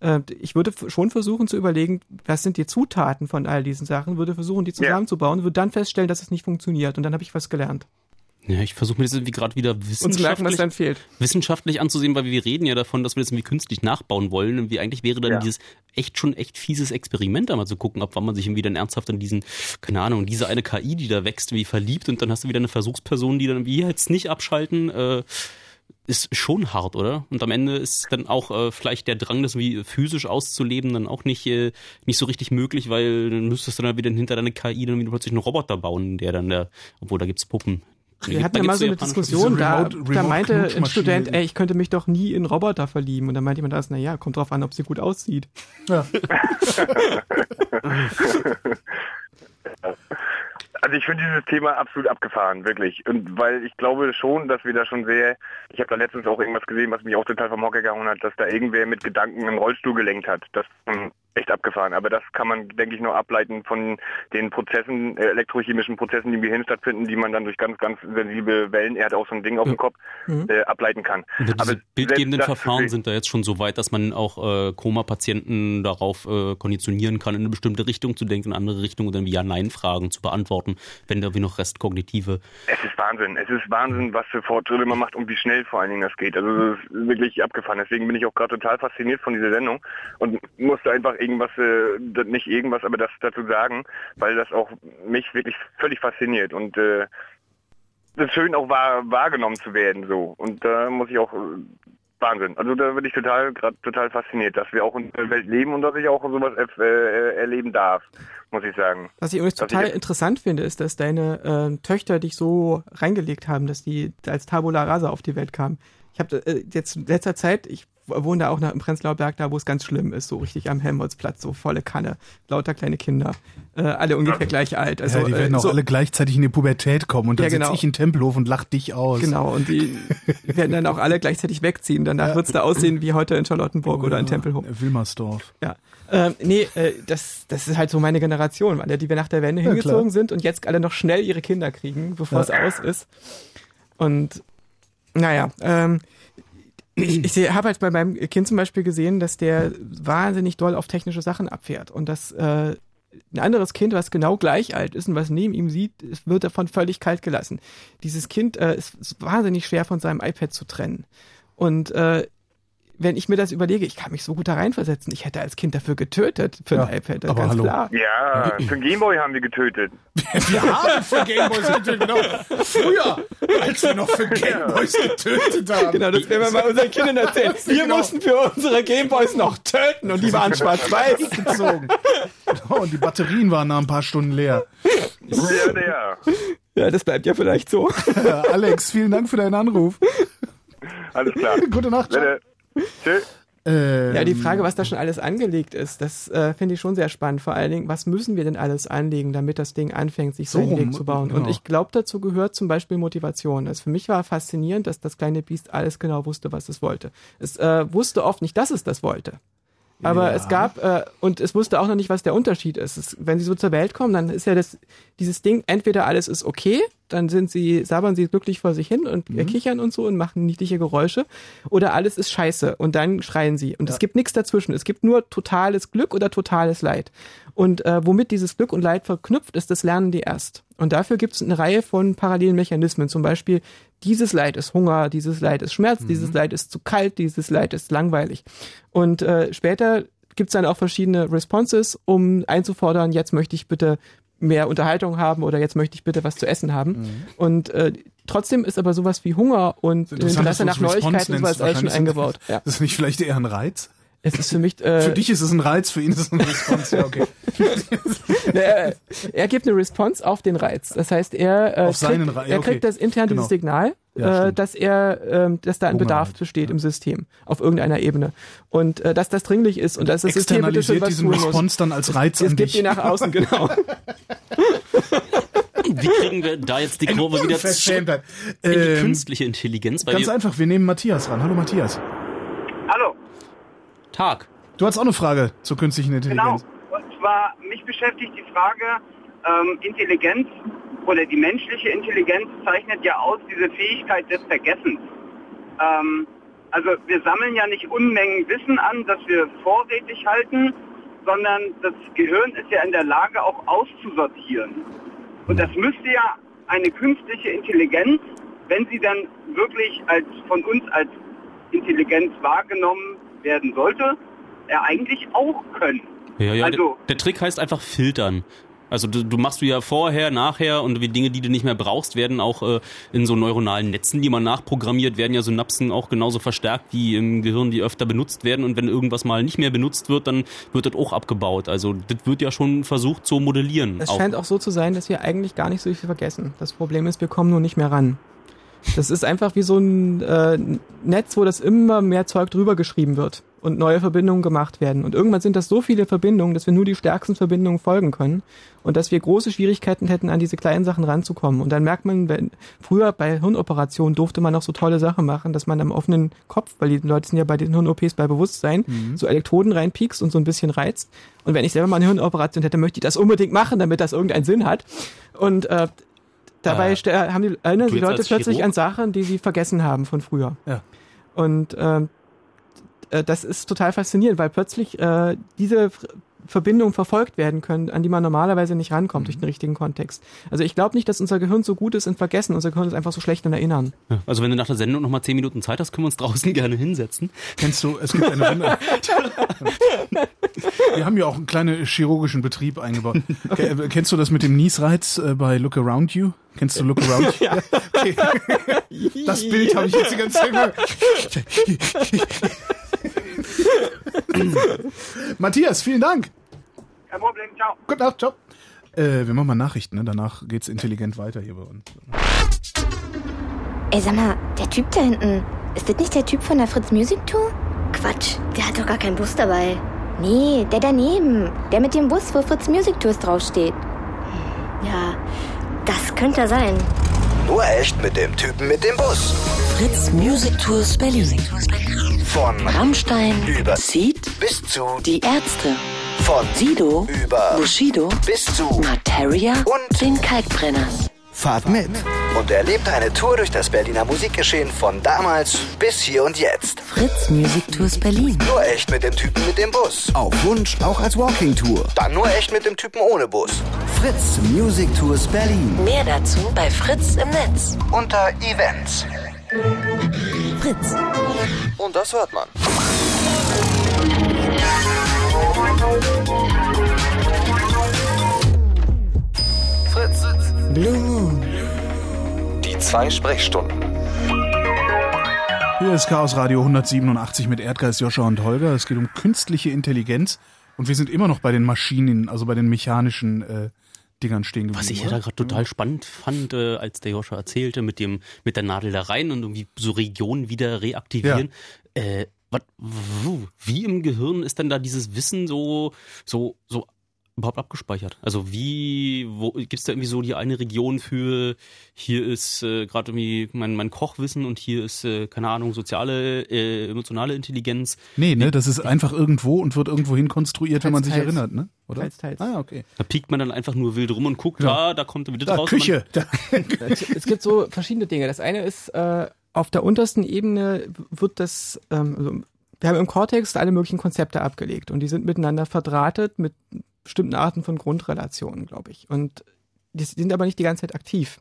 [SPEAKER 5] Äh, Ich würde schon versuchen zu überlegen, was sind die Zutaten von all diesen Sachen, würde versuchen, die zusammenzubauen, würde dann feststellen, dass es nicht funktioniert und dann habe ich was gelernt.
[SPEAKER 4] Ja, ich versuche mir das irgendwie gerade wieder
[SPEAKER 5] zu merken, was
[SPEAKER 4] wissenschaftlich,
[SPEAKER 5] dann fehlt.
[SPEAKER 4] wissenschaftlich anzusehen, weil wir reden ja davon, dass wir das irgendwie künstlich nachbauen wollen. Und wie eigentlich wäre dann
[SPEAKER 8] Ja.
[SPEAKER 4] dieses echt schon echt fieses Experiment, da mal zu gucken, ob wann man sich irgendwie dann ernsthaft an diesen, keine Ahnung, diese eine KI, die da wächst, wie verliebt und dann hast du wieder eine Versuchsperson, die dann wie jetzt nicht abschalten, äh, ist schon hart, oder? Und am Ende ist dann auch äh, vielleicht der Drang, das wie physisch auszuleben, dann auch nicht, äh, nicht so richtig möglich, weil dann müsstest du dann wieder hinter deine KI dann wieder plötzlich einen Roboter bauen, der dann der, obwohl da gibt's Puppen.
[SPEAKER 5] Wir hatten ja mal so eine Diskussion, da,
[SPEAKER 3] Remote-
[SPEAKER 5] da
[SPEAKER 3] Remote
[SPEAKER 5] meinte ein. Student, ey, ich könnte mich doch nie in Roboter verlieben. Und dann meinte jemand das, na ja, kommt drauf an, ob sie gut aussieht.
[SPEAKER 3] Ja.
[SPEAKER 8] Also ich finde dieses Thema absolut abgefahren, wirklich. Und weil ich glaube schon, dass wir da schon sehr, ich habe da letztens auch irgendwas gesehen, was mich auch total vom Hocker gehauen hat, dass da irgendwer mit Gedanken im Rollstuhl gelenkt hat. Das schon echt abgefahren. Aber das kann man, denke ich, nur ableiten von den Prozessen, äh, elektrochemischen Prozessen, die im Gehirn stattfinden, die man dann durch ganz, ganz sensible Wellen, er hat auch so ein Ding auf dem Kopf, äh, ableiten kann.
[SPEAKER 4] Diese
[SPEAKER 8] Aber
[SPEAKER 4] bildgebenden Verfahren sind da jetzt schon so weit, dass man auch äh, Koma-Patienten darauf äh, konditionieren kann, in eine bestimmte Richtung zu denken, in eine andere Richtung und dann wie Ja-Nein-Fragen zu beantworten, wenn da wie noch restkognitive.
[SPEAKER 8] Es ist Wahnsinn. Es ist Wahnsinn, was für Fortschritte man macht und wie schnell vor allen Dingen das geht. Also es ist wirklich abgefahren. Deswegen bin ich auch gerade total fasziniert von dieser Sendung und musste einfach irgendwas, äh, nicht irgendwas, aber das dazu sagen, weil das auch mich wirklich völlig fasziniert und äh, es ist schön auch wahr, wahrgenommen zu werden so. Und da muss ich auch äh, Wahnsinn. Also da bin ich total gerade total fasziniert, dass wir auch in der Welt leben und dass ich auch sowas äh, äh, erleben darf, muss ich sagen.
[SPEAKER 5] Was ich übrigens
[SPEAKER 8] Dass
[SPEAKER 5] total
[SPEAKER 8] ich-
[SPEAKER 5] interessant finde, ist, dass deine äh, Töchter dich so reingelegt haben, dass die als Tabula rasa auf die Welt kamen. Ich habe äh, jetzt in letzter Zeit, ich wohne da auch nach, im Prenzlauer Berg, da wo es ganz schlimm ist, so richtig am Helmholtzplatz, so volle Kanne, lauter kleine Kinder, äh, alle ungefähr gleich alt. Also
[SPEAKER 3] ja, die werden
[SPEAKER 5] äh,
[SPEAKER 3] auch
[SPEAKER 5] so,
[SPEAKER 3] alle gleichzeitig in die Pubertät kommen und dann
[SPEAKER 5] Ja, genau.
[SPEAKER 3] sitze ich in Tempelhof und lach dich aus.
[SPEAKER 5] Genau, und die werden dann auch alle gleichzeitig wegziehen. Danach wird's da aussehen wie heute in Charlottenburg oder in Tempelhof.
[SPEAKER 3] Wilmersdorf.
[SPEAKER 5] Ja. Ähm, nee, äh, das, das ist halt so meine Generation, alle, die wir nach der Wende
[SPEAKER 3] Ja,
[SPEAKER 5] hingezogen
[SPEAKER 3] klar.
[SPEAKER 5] sind und jetzt alle noch schnell ihre Kinder kriegen, bevor es aus ist. Und naja, ähm, ich, ich habe halt bei meinem Kind zum Beispiel gesehen, dass der wahnsinnig doll auf technische Sachen abfährt und dass äh, ein anderes Kind, was genau gleich alt ist und was neben ihm sieht, wird davon völlig kalt gelassen. Dieses Kind äh, ist, ist wahnsinnig schwer von seinem iPad zu trennen. Und äh, wenn ich mir das überlege, ich kann mich so gut da reinversetzen. Ich hätte als Kind dafür getötet für
[SPEAKER 3] Ja,
[SPEAKER 5] ein iPad, das
[SPEAKER 3] aber
[SPEAKER 5] ist ganz
[SPEAKER 3] hallo.
[SPEAKER 5] klar.
[SPEAKER 8] Ja, für den Gameboy haben wir getötet.
[SPEAKER 3] Wir haben für Gameboys getötet, genau. Früher, als wir noch für Gameboys getötet haben.
[SPEAKER 5] Genau, das werden wir mal unseren Kindern erzählen. Wir
[SPEAKER 3] Genau.
[SPEAKER 5] mussten für unsere Gameboys noch töten und die waren schwarz-weiß.
[SPEAKER 3] gezogen. Genau, und die Batterien waren nach ein paar Stunden leer.
[SPEAKER 8] Ja, ja.
[SPEAKER 5] Ja, das bleibt ja vielleicht so.
[SPEAKER 3] Alex, vielen Dank für deinen Anruf.
[SPEAKER 8] Alles klar.
[SPEAKER 3] Gute Nacht. ciao. Ähm,
[SPEAKER 5] Ja, die Frage, was da schon alles angelegt ist, das äh, finde ich schon sehr spannend. Vor allen Dingen, was müssen wir denn alles anlegen, damit das Ding anfängt, sich
[SPEAKER 3] So
[SPEAKER 5] seinen Weg zu bauen?
[SPEAKER 3] genau.
[SPEAKER 5] Und ich glaube, dazu gehört zum Beispiel Motivation. Also für mich war faszinierend, dass das kleine Biest alles genau wusste, was es wollte. Es äh, wusste oft nicht, dass es das wollte. Aber
[SPEAKER 3] Ja.
[SPEAKER 5] es gab, äh, und es wusste auch noch nicht, was der Unterschied ist. Es, wenn sie so zur Welt kommen, dann ist ja das, dieses Ding, entweder alles ist okay, dann sind sie, sabbern sie glücklich vor sich hin und
[SPEAKER 3] Mhm.
[SPEAKER 5] äh, kichern und so und machen niedliche Geräusche, oder alles ist scheiße und dann schreien sie. Und es gibt nichts dazwischen. Es gibt nur totales Glück oder totales Leid. Und äh, womit dieses Glück und Leid verknüpft ist, das lernen die erst. Und dafür gibt es eine Reihe von parallelen Mechanismen. Zum Beispiel, dieses Leid ist Hunger, dieses Leid ist Schmerz, dieses Leid ist zu kalt, dieses Leid ist langweilig. Und äh, später gibt's dann auch verschiedene Responses, um einzufordern, jetzt möchte ich bitte mehr Unterhaltung haben oder jetzt möchte ich bitte was zu essen haben. Und äh, trotzdem ist aber sowas wie Hunger und Interesse nach
[SPEAKER 3] es
[SPEAKER 5] Neuigkeiten und sowas schon eingebaut. Ja.
[SPEAKER 3] Ist das nicht vielleicht eher ein Reiz?
[SPEAKER 5] Es ist für mich äh,
[SPEAKER 3] Für dich ist es ein Reiz, für ihn ist es ein Response. Ja, okay.
[SPEAKER 5] Er, er gibt eine Response auf den Reiz. Das heißt, er, äh,
[SPEAKER 3] Auf seinen
[SPEAKER 5] kriegt,
[SPEAKER 3] Reiz, ja,
[SPEAKER 5] er kriegt
[SPEAKER 3] okay.
[SPEAKER 5] das intern
[SPEAKER 3] Genau.
[SPEAKER 5] dieses Signal,
[SPEAKER 3] Ja,
[SPEAKER 5] äh, dass er, ähm, dass da ein
[SPEAKER 3] Hunger
[SPEAKER 5] Bedarf
[SPEAKER 3] halt,
[SPEAKER 5] besteht
[SPEAKER 3] ja.
[SPEAKER 5] im System auf irgendeiner Ebene und äh, dass das dringlich ist und dass das System bitte schon was
[SPEAKER 3] diesen
[SPEAKER 5] tun muss.
[SPEAKER 3] Response dann als Reiz
[SPEAKER 5] Es
[SPEAKER 3] an
[SPEAKER 5] gibt
[SPEAKER 3] dich.
[SPEAKER 5] ihn nach außen, genau.
[SPEAKER 4] Wie kriegen wir da jetzt die Kurve wieder zurück in die
[SPEAKER 3] Ähm,
[SPEAKER 4] künstliche Intelligenz? Weil
[SPEAKER 3] Ganz einfach, wir nehmen Matthias ran. Hallo Matthias.
[SPEAKER 8] Hallo.
[SPEAKER 4] Tag.
[SPEAKER 3] Du hast auch eine Frage zur künstlichen
[SPEAKER 9] Genau.
[SPEAKER 3] Intelligenz.
[SPEAKER 9] Und zwar, mich beschäftigt die Frage, ähm, Intelligenz oder die menschliche Intelligenz zeichnet ja aus diese Fähigkeit des Vergessens. Ähm, also wir sammeln ja nicht Unmengen Wissen an, das wir vorrätig halten, sondern das Gehirn ist ja in der Lage auch auszusortieren. Und das müsste ja eine künstliche Intelligenz, wenn sie dann wirklich als von uns als Intelligenz wahrgenommen werden sollte, ja eigentlich auch können.
[SPEAKER 4] Ja, ja,
[SPEAKER 9] Also-
[SPEAKER 4] der, der Trick heißt einfach filtern. Also du, du machst du ja vorher, nachher und die Dinge, die du nicht mehr brauchst, werden auch äh, in so neuronalen Netzen, die man nachprogrammiert, werden ja Synapsen auch genauso verstärkt, wie im Gehirn, die öfter benutzt werden. Und wenn irgendwas mal nicht mehr benutzt wird, dann wird das auch abgebaut. Also das wird ja schon versucht zu modellieren.
[SPEAKER 5] Es scheint auch so zu sein, dass wir eigentlich gar nicht so viel vergessen. Das Problem ist, wir kommen nur nicht mehr ran. Das ist einfach wie so ein äh, Netz, wo das immer mehr Zeug drüber geschrieben wird und neue Verbindungen gemacht werden. Und irgendwann sind das so viele Verbindungen, dass wir nur die stärksten Verbindungen folgen können und dass wir große Schwierigkeiten hätten, an diese kleinen Sachen ranzukommen. Und dann merkt man, wenn früher bei Hirnoperationen durfte man noch so tolle Sachen machen, dass man am offenen Kopf, weil die Leute sind ja bei den Hirn-OPs bei Bewusstsein, so Elektroden reinpiekst und so ein bisschen reizt. Und wenn ich selber mal eine Hirnoperation hätte, möchte ich das unbedingt machen, damit das irgendeinen Sinn hat. Und äh, dabei
[SPEAKER 4] Äh,
[SPEAKER 5] sta- haben die, erinnern die Leute plötzlich
[SPEAKER 4] Chirurg?
[SPEAKER 5] an Sachen, die sie vergessen haben von früher.
[SPEAKER 3] Ja.
[SPEAKER 5] Und ähm, äh, das ist total faszinierend, weil plötzlich äh, diese Verbindungen verfolgt werden können, an die man normalerweise nicht rankommt durch den richtigen Kontext. Also ich glaube nicht, dass unser Gehirn so gut ist in Vergessen. Unser Gehirn ist einfach so schlecht in Erinnern.
[SPEAKER 4] Ja, Also wenn du nach der Sendung noch mal zehn Minuten Zeit hast, können wir uns draußen gerne hinsetzen.
[SPEAKER 3] Kennst du, es gibt eine Wunder. Wir haben ja auch einen kleinen chirurgischen Betrieb eingebaut. Ke- äh, Kennst du das mit dem Niesreiz äh, bei Look Around You? Kennst du Look Around You? Ja. Okay. Das Bild habe ich jetzt die ganze Zeit. Matthias, vielen Dank.
[SPEAKER 9] Kein Problem, ciao.
[SPEAKER 3] Gute Nacht, ciao. Äh, wir machen mal Nachrichten, ne? danach geht's intelligent weiter hier bei uns.
[SPEAKER 10] Ey, sag mal, der Typ da hinten, ist das nicht der Typ von der Fritz Music Tour? Quatsch, der hat doch gar keinen Bus dabei. Nee, der daneben. Der mit dem Bus, wo Fritz Music Tours draufsteht. Hm, Ja, das könnte er sein.
[SPEAKER 6] Nur echt mit dem Typen mit dem Bus.
[SPEAKER 2] Fritz Music Tours Berlin.
[SPEAKER 6] Von
[SPEAKER 2] Rammstein,
[SPEAKER 6] Über-
[SPEAKER 2] Seed,
[SPEAKER 6] bis zu
[SPEAKER 2] Die Ärzte,
[SPEAKER 6] von
[SPEAKER 2] Sido,
[SPEAKER 6] über
[SPEAKER 2] Bushido,
[SPEAKER 6] bis zu
[SPEAKER 2] Materia
[SPEAKER 6] Und-
[SPEAKER 2] den Kalkbrenners.
[SPEAKER 6] Fahrt mit und erlebt eine Tour durch das Berliner Musikgeschehen von damals bis hier und jetzt.
[SPEAKER 2] Fritz Music Tours Berlin.
[SPEAKER 6] Nur echt mit dem Typen mit dem Bus. Auf Wunsch auch als Walking Tour. Dann nur echt mit dem Typen ohne Bus. Fritz Music Tours Berlin.
[SPEAKER 2] Mehr dazu bei Fritz im Netz.
[SPEAKER 6] Unter Events.
[SPEAKER 2] Fritz.
[SPEAKER 6] Und das hört man.
[SPEAKER 1] Fritz.
[SPEAKER 2] Blue Moon.
[SPEAKER 1] Die zwei Sprechstunden.
[SPEAKER 3] Hier ist Chaos Radio 187 mit Erdgeist, Joscha und Holger. Es geht um künstliche Intelligenz und wir sind immer noch bei den Maschinen, also bei den mechanischen äh, Dingern stehen geblieben.
[SPEAKER 4] Was ich ja da gerade total spannend fand, äh, als der Joscha erzählte, mit dem mit der Nadel da rein und irgendwie so Regionen wieder reaktivieren. Äh, wat, w- wie im Gehirn ist denn da dieses Wissen so so so überhaupt abgespeichert? Also wie wo gibt's da irgendwie so die eine Region für hier ist äh, gerade irgendwie mein mein Kochwissen und hier ist äh, keine Ahnung soziale äh, emotionale Intelligenz.
[SPEAKER 3] Nee, ne, das ist einfach irgendwo und wird irgendwo hin konstruiert, wenn man sich
[SPEAKER 5] Teils,
[SPEAKER 3] erinnert, ne? Oder?
[SPEAKER 5] Teils, teils.
[SPEAKER 3] Ah, okay.
[SPEAKER 4] Da piekt man dann einfach nur wild rum und guckt,
[SPEAKER 3] Ja.
[SPEAKER 4] da da kommt wieder
[SPEAKER 3] Da,
[SPEAKER 4] raus.
[SPEAKER 3] Küche. Da.
[SPEAKER 5] es, es gibt so verschiedene Dinge. Das eine ist, äh, auf der untersten Ebene wird das, ähm, also wir haben im Cortex alle möglichen Konzepte abgelegt und die sind miteinander verdrahtet mit bestimmten Arten von Grundrelationen, glaube ich. Und die sind aber nicht die ganze Zeit aktiv.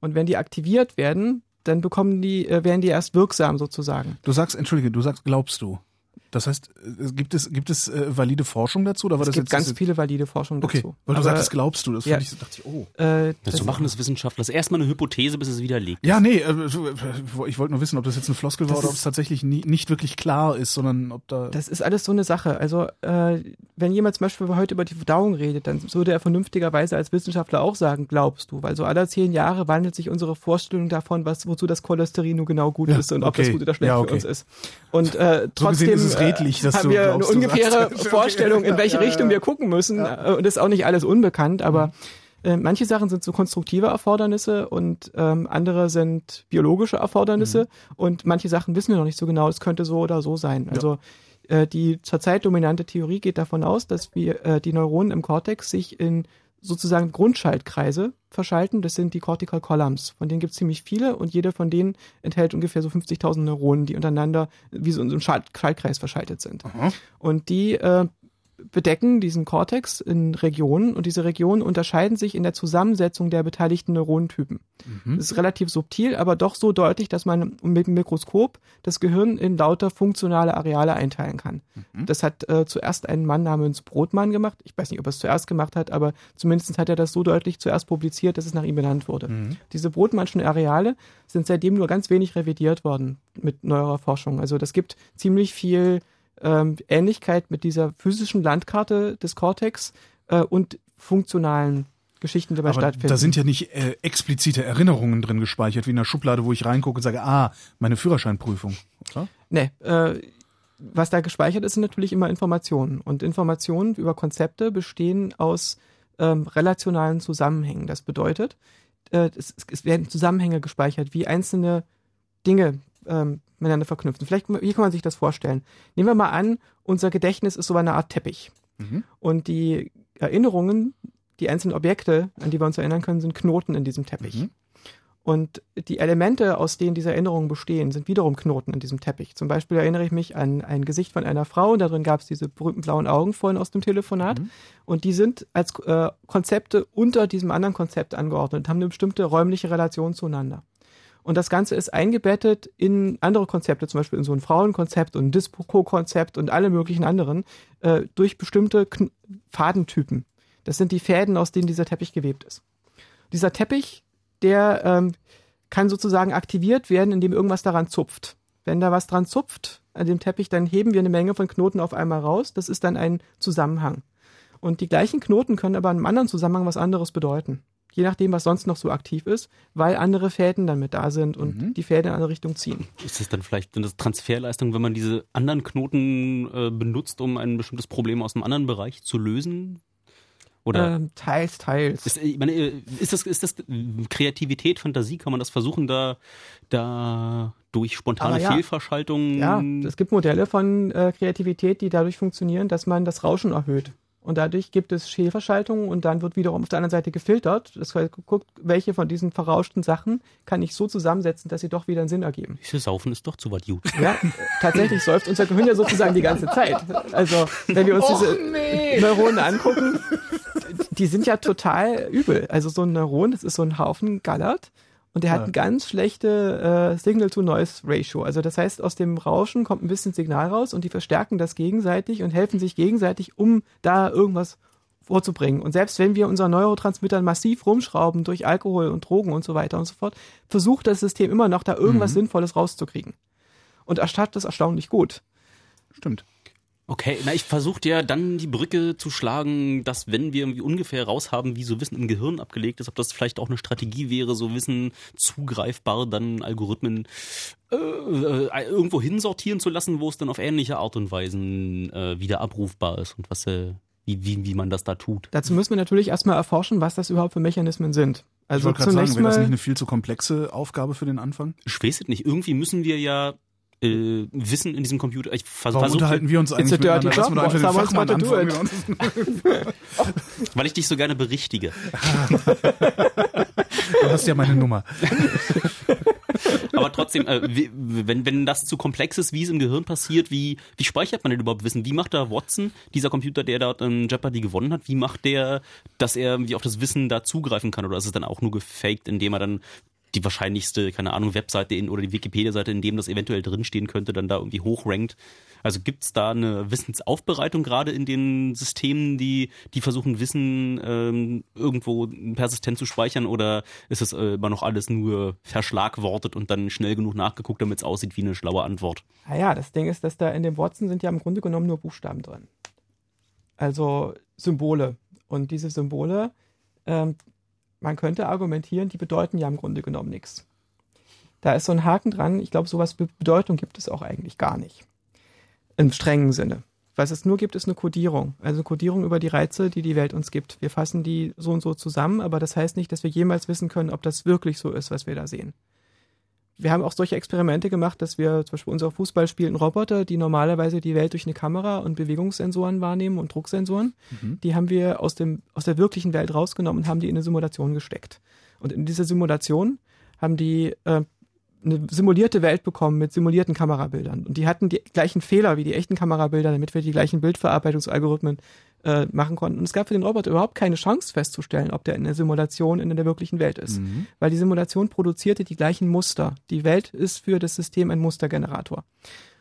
[SPEAKER 5] Und wenn die aktiviert werden, dann bekommen die, äh, werden die erst wirksam sozusagen.
[SPEAKER 3] Du sagst, entschuldige, du sagst, glaubst du. Das heißt, äh, gibt es, gibt es äh, valide Forschung dazu? Oder war
[SPEAKER 5] es
[SPEAKER 3] das
[SPEAKER 5] gibt
[SPEAKER 3] jetzt,
[SPEAKER 5] ganz
[SPEAKER 3] das-
[SPEAKER 5] viele valide Forschung
[SPEAKER 3] Okay,
[SPEAKER 5] dazu.
[SPEAKER 3] weil du
[SPEAKER 5] Aber,
[SPEAKER 3] sagtest, glaubst du. Das
[SPEAKER 5] ja.
[SPEAKER 3] fand ich, dachte ich, oh.
[SPEAKER 5] Äh,
[SPEAKER 4] Das so machen das Wissenschaftler. Das ist erstmal eine Hypothese, bis es widerlegt.
[SPEAKER 3] Ja, nee, äh, so, äh, ich wollte nur wissen, ob das jetzt eine Floskel war
[SPEAKER 5] Das
[SPEAKER 3] oder ob es tatsächlich nie, nicht wirklich klar ist, sondern ob da.
[SPEAKER 5] Das ist alles so eine Sache. Also, äh, wenn jemand zum Beispiel heute über die Verdauung redet, dann würde er vernünftigerweise als Wissenschaftler auch sagen, glaubst du? Weil so alle zehn Jahre wandelt sich unsere Vorstellung davon, was, wozu das Cholesterin nun genau gut
[SPEAKER 3] Ja,
[SPEAKER 5] ist und ob
[SPEAKER 3] okay.
[SPEAKER 5] das gut oder schlecht
[SPEAKER 3] Ja,
[SPEAKER 5] für
[SPEAKER 3] okay.
[SPEAKER 5] uns ist. Und äh, trotzdem
[SPEAKER 3] es redlich, dass
[SPEAKER 5] haben
[SPEAKER 3] du
[SPEAKER 5] wir eine ungefähre. Vorstellung, in welche Richtung wir gucken müssen. Äh, Und das ist auch nicht alles unbekannt, aber äh, manche Sachen sind so konstruktive Erfordernisse und ähm, andere sind biologische Erfordernisse
[SPEAKER 3] Mhm.
[SPEAKER 5] und manche Sachen wissen wir noch nicht so genau. Es könnte so oder so sein. Also Äh, die zurzeit dominante Theorie geht davon aus, dass wir äh, die Neuronen im Kortex sich in sozusagen Grundschaltkreise verschalten. Das sind die Cortical Columns. Von denen gibt es ziemlich viele und jeder von denen enthält ungefähr so 50.000 Neuronen, die untereinander wie so in so einem Schaltkreis verschaltet sind. Aha. Und die äh, bedecken diesen Kortex in Regionen und diese Regionen unterscheiden sich in der Zusammensetzung der beteiligten Neuronentypen. Mhm. Das ist relativ subtil, aber doch so deutlich, dass man mit dem Mikroskop das Gehirn in lauter funktionale Areale einteilen kann. Mhm. Das hat äh, zuerst ein Mann namens Brotmann gemacht. Ich weiß nicht, ob er es zuerst gemacht hat, aber zumindest hat er das so deutlich zuerst publiziert, dass es nach ihm benannt wurde. Mhm. Diese Brotmannschen Areale sind seitdem nur ganz wenig revidiert worden mit neuerer Forschung. Also das gibt ziemlich viel ähm, Ähnlichkeit mit dieser physischen Landkarte des Cortex äh, und funktionalen Geschichten dabei
[SPEAKER 3] Aber
[SPEAKER 5] stattfinden.
[SPEAKER 3] Da sind ja nicht äh, explizite Erinnerungen drin gespeichert, wie in der Schublade, wo ich reingucke und sage, ah, meine Führerscheinprüfung. Oder?
[SPEAKER 5] Nee, äh, was da gespeichert ist, sind natürlich immer Informationen. Und Informationen über Konzepte bestehen aus ähm, relationalen Zusammenhängen. Das bedeutet, äh, es, es werden Zusammenhänge gespeichert, wie einzelne Dinge ähm, miteinander verknüpfen. Vielleicht, wie kann man sich das vorstellen? Nehmen wir mal an, unser Gedächtnis ist so eine Art Teppich. Mhm. Und die Erinnerungen, die einzelnen Objekte, an die wir uns erinnern können, sind Knoten in diesem Teppich. Mhm. Und die Elemente, aus denen diese Erinnerungen bestehen, sind wiederum Knoten in diesem Teppich. Zum Beispiel erinnere ich mich an ein Gesicht von einer Frau, und darin gab es diese berühmten blauen Augen vorhin aus dem Telefonat. Mhm. Und die sind als äh, Konzepte unter diesem anderen Konzept angeordnet, haben eine bestimmte räumliche Relation zueinander. Und das Ganze ist eingebettet in andere Konzepte, zum Beispiel in so ein Frauenkonzept und ein Dispo-Konzept und alle möglichen anderen, äh, durch bestimmte Kn Fadentypen. Das sind die Fäden, aus denen dieser Teppich gewebt ist. Dieser Teppich, der ähm, kann sozusagen aktiviert werden, indem irgendwas daran zupft. Wenn da was dran zupft an dem Teppich, dann heben wir eine Menge von Knoten auf einmal raus. Das ist dann ein Zusammenhang. Und die gleichen Knoten können aber in einem anderen Zusammenhang was anderes bedeuten je nachdem, was sonst noch so aktiv ist, weil andere Fäden dann mit da sind und mhm. die Fäden in eine Richtung ziehen.
[SPEAKER 4] Ist das dann vielleicht eine Transferleistung, wenn man diese anderen Knoten äh, benutzt, um ein bestimmtes Problem aus einem anderen Bereich zu lösen? Oder
[SPEAKER 5] ähm, teils, teils.
[SPEAKER 4] Ist, ich meine, ist, das, ist das Kreativität, Fantasie? Kann man das versuchen, da, da durch spontane ja, Fehlverschaltungen?
[SPEAKER 5] Ja, es gibt Modelle von äh, Kreativität, die dadurch funktionieren, dass man das Rauschen erhöht. Und dadurch gibt es Fehlverschaltungen und dann wird wiederum auf der anderen Seite gefiltert. Das heißt, guckt, welche von diesen verrauschten Sachen kann ich so zusammensetzen, dass sie doch wieder einen Sinn ergeben.
[SPEAKER 4] Dieses Saufen ist doch zu was gut.
[SPEAKER 5] Ja, tatsächlich säuft unser Gehirn ja sozusagen die ganze Zeit. Also, wenn wir uns Och, diese nee. Neuronen angucken, die sind ja total übel. Also so ein Neuron, das ist so ein Haufen Gallert und der hat eine ganz schlechte äh, Signal-to-Noise-Ratio. Also das heißt, aus dem Rauschen kommt ein bisschen Signal raus und die verstärken das gegenseitig und helfen sich gegenseitig, um da irgendwas vorzubringen. Und selbst wenn wir unseren Neurotransmittern massiv rumschrauben durch Alkohol und Drogen und so weiter und so fort, versucht das System immer noch da irgendwas mhm. Sinnvolles rauszukriegen. Und erstattet das erstaunlich gut.
[SPEAKER 3] Stimmt.
[SPEAKER 4] Okay, na ich versuche ja dann die Brücke zu schlagen, dass wenn wir irgendwie ungefähr raushaben, wie so Wissen im Gehirn abgelegt ist, ob das vielleicht auch eine Strategie wäre, so Wissen zugreifbar dann Algorithmen äh, äh, irgendwo hinsortieren zu lassen, wo es dann auf ähnliche Art und Weisen äh, wieder abrufbar ist und was äh, wie, wie, wie man das da tut.
[SPEAKER 5] Dazu müssen wir natürlich erstmal erforschen, was das überhaupt für Mechanismen sind.
[SPEAKER 3] Also ich wollte gerade sagen, wäre das nicht eine viel zu komplexe Aufgabe für den Anfang?
[SPEAKER 4] Ich weiß es nicht. Irgendwie müssen wir ja äh, Wissen in diesem Computer. Ich vers
[SPEAKER 3] Warum unterhalten wir uns eigentlich
[SPEAKER 5] dirty job? Lass den Fachmann
[SPEAKER 3] antworten.
[SPEAKER 4] Weil ich dich so gerne berichtige.
[SPEAKER 3] du hast ja meine Nummer.
[SPEAKER 4] Aber trotzdem, äh, wie, wenn, wenn das zu komplex ist, wie es im Gehirn passiert, wie, wie speichert man denn überhaupt Wissen? Wie macht da Watson, dieser Computer, der dort in Jeopardy gewonnen hat, wie macht der, dass er irgendwie auf das Wissen da zugreifen kann? Oder ist es dann auch nur gefaked, indem er dann die wahrscheinlichste, keine Ahnung, Webseite in, oder die Wikipedia-Seite, in dem das eventuell drinstehen könnte, dann da irgendwie hochrankt. Also gibt's da eine Wissensaufbereitung gerade in den Systemen, die, die versuchen, Wissen ähm, irgendwo persistent zu speichern oder ist es äh, immer noch alles nur verschlagwortet und dann schnell genug nachgeguckt, damit es aussieht wie eine schlaue Antwort?
[SPEAKER 5] Naja, das Ding ist, dass da in dem Watson sind ja im Grunde genommen nur Buchstaben drin. Also Symbole. Und diese Symbole ähm, man könnte argumentieren, die bedeuten ja im Grunde genommen nichts. Da ist so ein Haken dran. Ich glaube, sowas mit Bedeutung gibt es auch eigentlich gar nicht. Im strengen Sinne. Was es nur gibt, ist eine Kodierung. Also eine Kodierung über die Reize, die die Welt uns gibt. Wir fassen die so und so zusammen, aber das heißt nicht, dass wir jemals wissen können, ob das wirklich so ist, was wir da sehen. Wir haben auch solche Experimente gemacht, dass wir zum Beispiel unser Fußball spielten Roboter, die normalerweise die Welt durch eine Kamera und Bewegungssensoren wahrnehmen und Drucksensoren,
[SPEAKER 3] Mhm.
[SPEAKER 5] die haben wir aus dem aus der wirklichen Welt rausgenommen und haben die in eine Simulation gesteckt. Und in dieser Simulation haben die äh, eine simulierte Welt bekommen mit simulierten Kamerabildern. Und die hatten die gleichen Fehler wie die echten Kamerabilder, damit wir die gleichen Bildverarbeitungsalgorithmen äh, machen konnten. Und es gab für den Roboter überhaupt keine Chance festzustellen, ob der in der Simulation in der wirklichen Welt ist.
[SPEAKER 3] Mhm.
[SPEAKER 5] Weil die Simulation produzierte die gleichen Muster. Die Welt ist für das System ein Mustergenerator.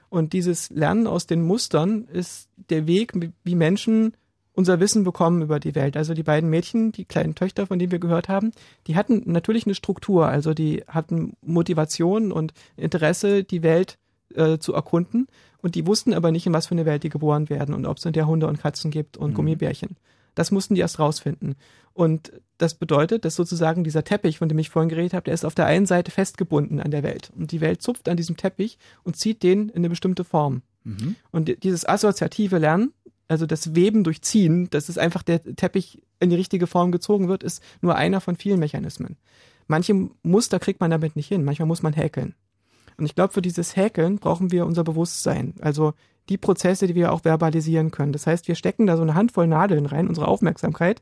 [SPEAKER 5] Und dieses Lernen aus den Mustern ist der Weg, wie Menschen unser Wissen bekommen über die Welt. Also die beiden Mädchen, die kleinen Töchter, von denen wir gehört haben, die hatten natürlich eine Struktur, also die hatten Motivation und Interesse, die Welt äh, zu erkunden. Und die wussten aber nicht, in was für eine Welt die geboren werden und ob es in der Hunde und Katzen gibt und
[SPEAKER 3] Mhm.
[SPEAKER 5] Gummibärchen. Das mussten die erst rausfinden. Und das bedeutet, dass sozusagen dieser Teppich, von dem ich vorhin geredet habe, der ist auf der einen Seite festgebunden an der Welt. Und die Welt zupft an diesem Teppich und zieht den in eine bestimmte Form.
[SPEAKER 3] Mhm.
[SPEAKER 5] Und dieses assoziative Lernen, also das Weben durch Ziehen, dass es einfach der Teppich in die richtige Form gezogen wird, ist nur einer von vielen Mechanismen. Manche Muster kriegt man damit nicht hin, manchmal muss man häkeln. Und ich glaube, für dieses Häkeln brauchen wir unser Bewusstsein, also die Prozesse, die wir auch verbalisieren können. Das heißt, wir stecken da so eine Handvoll Nadeln rein, unsere Aufmerksamkeit,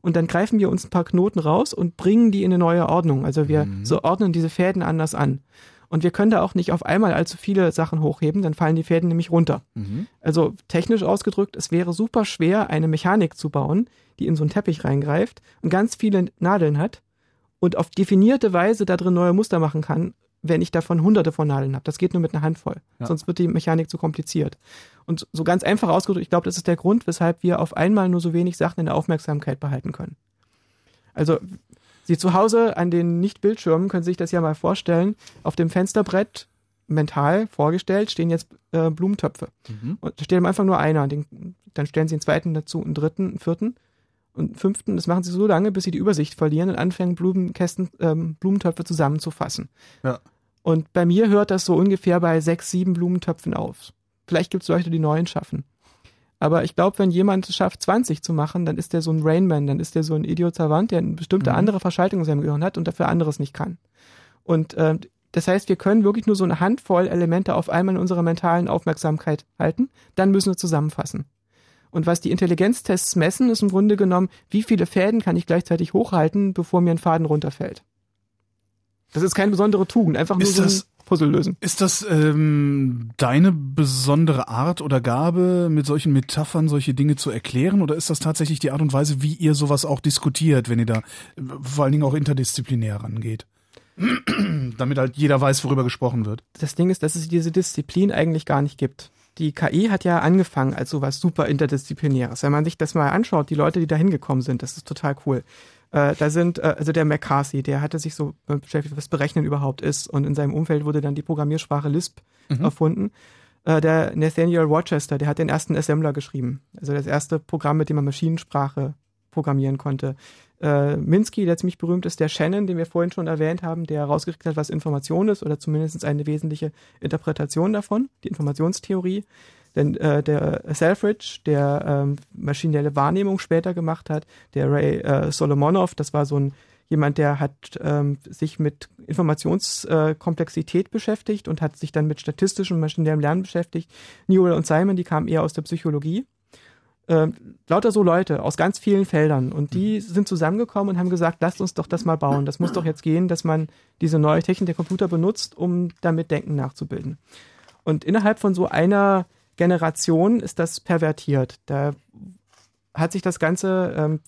[SPEAKER 5] und dann greifen wir uns ein paar Knoten raus und bringen die in eine neue Ordnung. Also wir so ordnen diese Fäden anders an. Und wir können da auch nicht auf einmal allzu viele Sachen hochheben, dann fallen die Fäden nämlich runter.
[SPEAKER 3] Mhm.
[SPEAKER 5] Also technisch ausgedrückt, es wäre super schwer, eine Mechanik zu bauen, die in so einen Teppich reingreift und ganz viele Nadeln hat und auf definierte Weise da drin neue Muster machen kann, wenn ich davon hunderte von Nadeln habe. Das geht nur mit einer Handvoll.
[SPEAKER 3] Ja.
[SPEAKER 5] Sonst wird die Mechanik zu kompliziert. Und so ganz einfach ausgedrückt, ich glaube, das ist der Grund, weshalb wir auf einmal nur so wenig Sachen in der Aufmerksamkeit behalten können. Also Sie zu Hause an den Nicht-Bildschirmen können Sie sich das ja mal vorstellen. Auf dem Fensterbrett mental vorgestellt stehen jetzt äh, Blumentöpfe.
[SPEAKER 3] Mhm.
[SPEAKER 5] Und da steht am Anfang nur einer. Den, dann stellen Sie einen zweiten dazu, einen dritten, einen vierten und fünften. Das machen Sie so lange, bis Sie die Übersicht verlieren und anfangen, Blumenkästen, ähm, Blumentöpfe zusammenzufassen.
[SPEAKER 3] Ja.
[SPEAKER 5] Und bei mir hört das so ungefähr bei sechs, sieben Blumentöpfen auf. Vielleicht gibt es Leute, die neun schaffen. Aber ich glaube, wenn jemand es schafft, 20 zu machen, dann ist der so ein Rainman, dann ist der so ein Idiot Savant, der eine bestimmte
[SPEAKER 3] Mhm.
[SPEAKER 5] andere Verschaltung in seinem Gehirn hat und dafür anderes nicht kann. Und äh, das heißt, wir können wirklich nur so eine Handvoll Elemente auf einmal in unserer mentalen Aufmerksamkeit halten, dann müssen wir zusammenfassen. Und was die Intelligenztests messen, ist im Grunde genommen, wie viele Fäden kann ich gleichzeitig hochhalten, bevor mir ein Faden runterfällt. Das ist keine besondere Tugend, einfach nur
[SPEAKER 3] Ist
[SPEAKER 5] so ein
[SPEAKER 3] das-
[SPEAKER 5] Puzzle lösen.
[SPEAKER 3] Ist das ähm, deine besondere Art oder Gabe, mit solchen Metaphern solche Dinge zu erklären? Oder ist das tatsächlich die Art und Weise, wie ihr sowas auch diskutiert, wenn ihr da äh, vor allen Dingen auch interdisziplinär rangeht? Damit halt jeder weiß, worüber gesprochen wird.
[SPEAKER 5] das Ding ist, dass es diese Disziplin eigentlich gar nicht gibt. Die KI hat ja angefangen als sowas super interdisziplinäres. Wenn man sich das mal anschaut, die Leute, die da hingekommen sind, das ist total cool. Äh, da sind, äh, also der McCarthy, der hatte sich so äh, beschäftigt, was Berechnen überhaupt ist. Und in seinem Umfeld wurde dann die Programmiersprache Lisp
[SPEAKER 3] Mhm.
[SPEAKER 5] erfunden. Äh, der Nathaniel Rochester, der hat den ersten Assembler geschrieben. Also das erste Programm, mit dem man Maschinensprache programmieren konnte. Äh, Minsky, der ziemlich berühmt ist, der Shannon, den wir vorhin schon erwähnt haben, der herausgekriegt hat, was Information ist oder zumindest eine wesentliche Interpretation davon, die Informationstheorie. Denn äh, der Selfridge, der ähm, maschinelle Wahrnehmung später gemacht hat, der Ray äh, Solomonov, das war so ein jemand, der hat ähm, sich mit Informationskomplexität äh, beschäftigt und hat sich dann mit statistischem maschinellem Lernen beschäftigt. Newell und Simon, die kamen eher aus der Psychologie. Ähm, lauter so Leute aus ganz vielen Feldern und die sind zusammengekommen und haben gesagt, lasst uns doch das mal bauen. Das muss doch jetzt gehen, dass man diese neue Technik der Computer benutzt, um damit Denken nachzubilden. Und innerhalb von so einer Generation ist das pervertiert. Da hat sich das Ganze, ähm,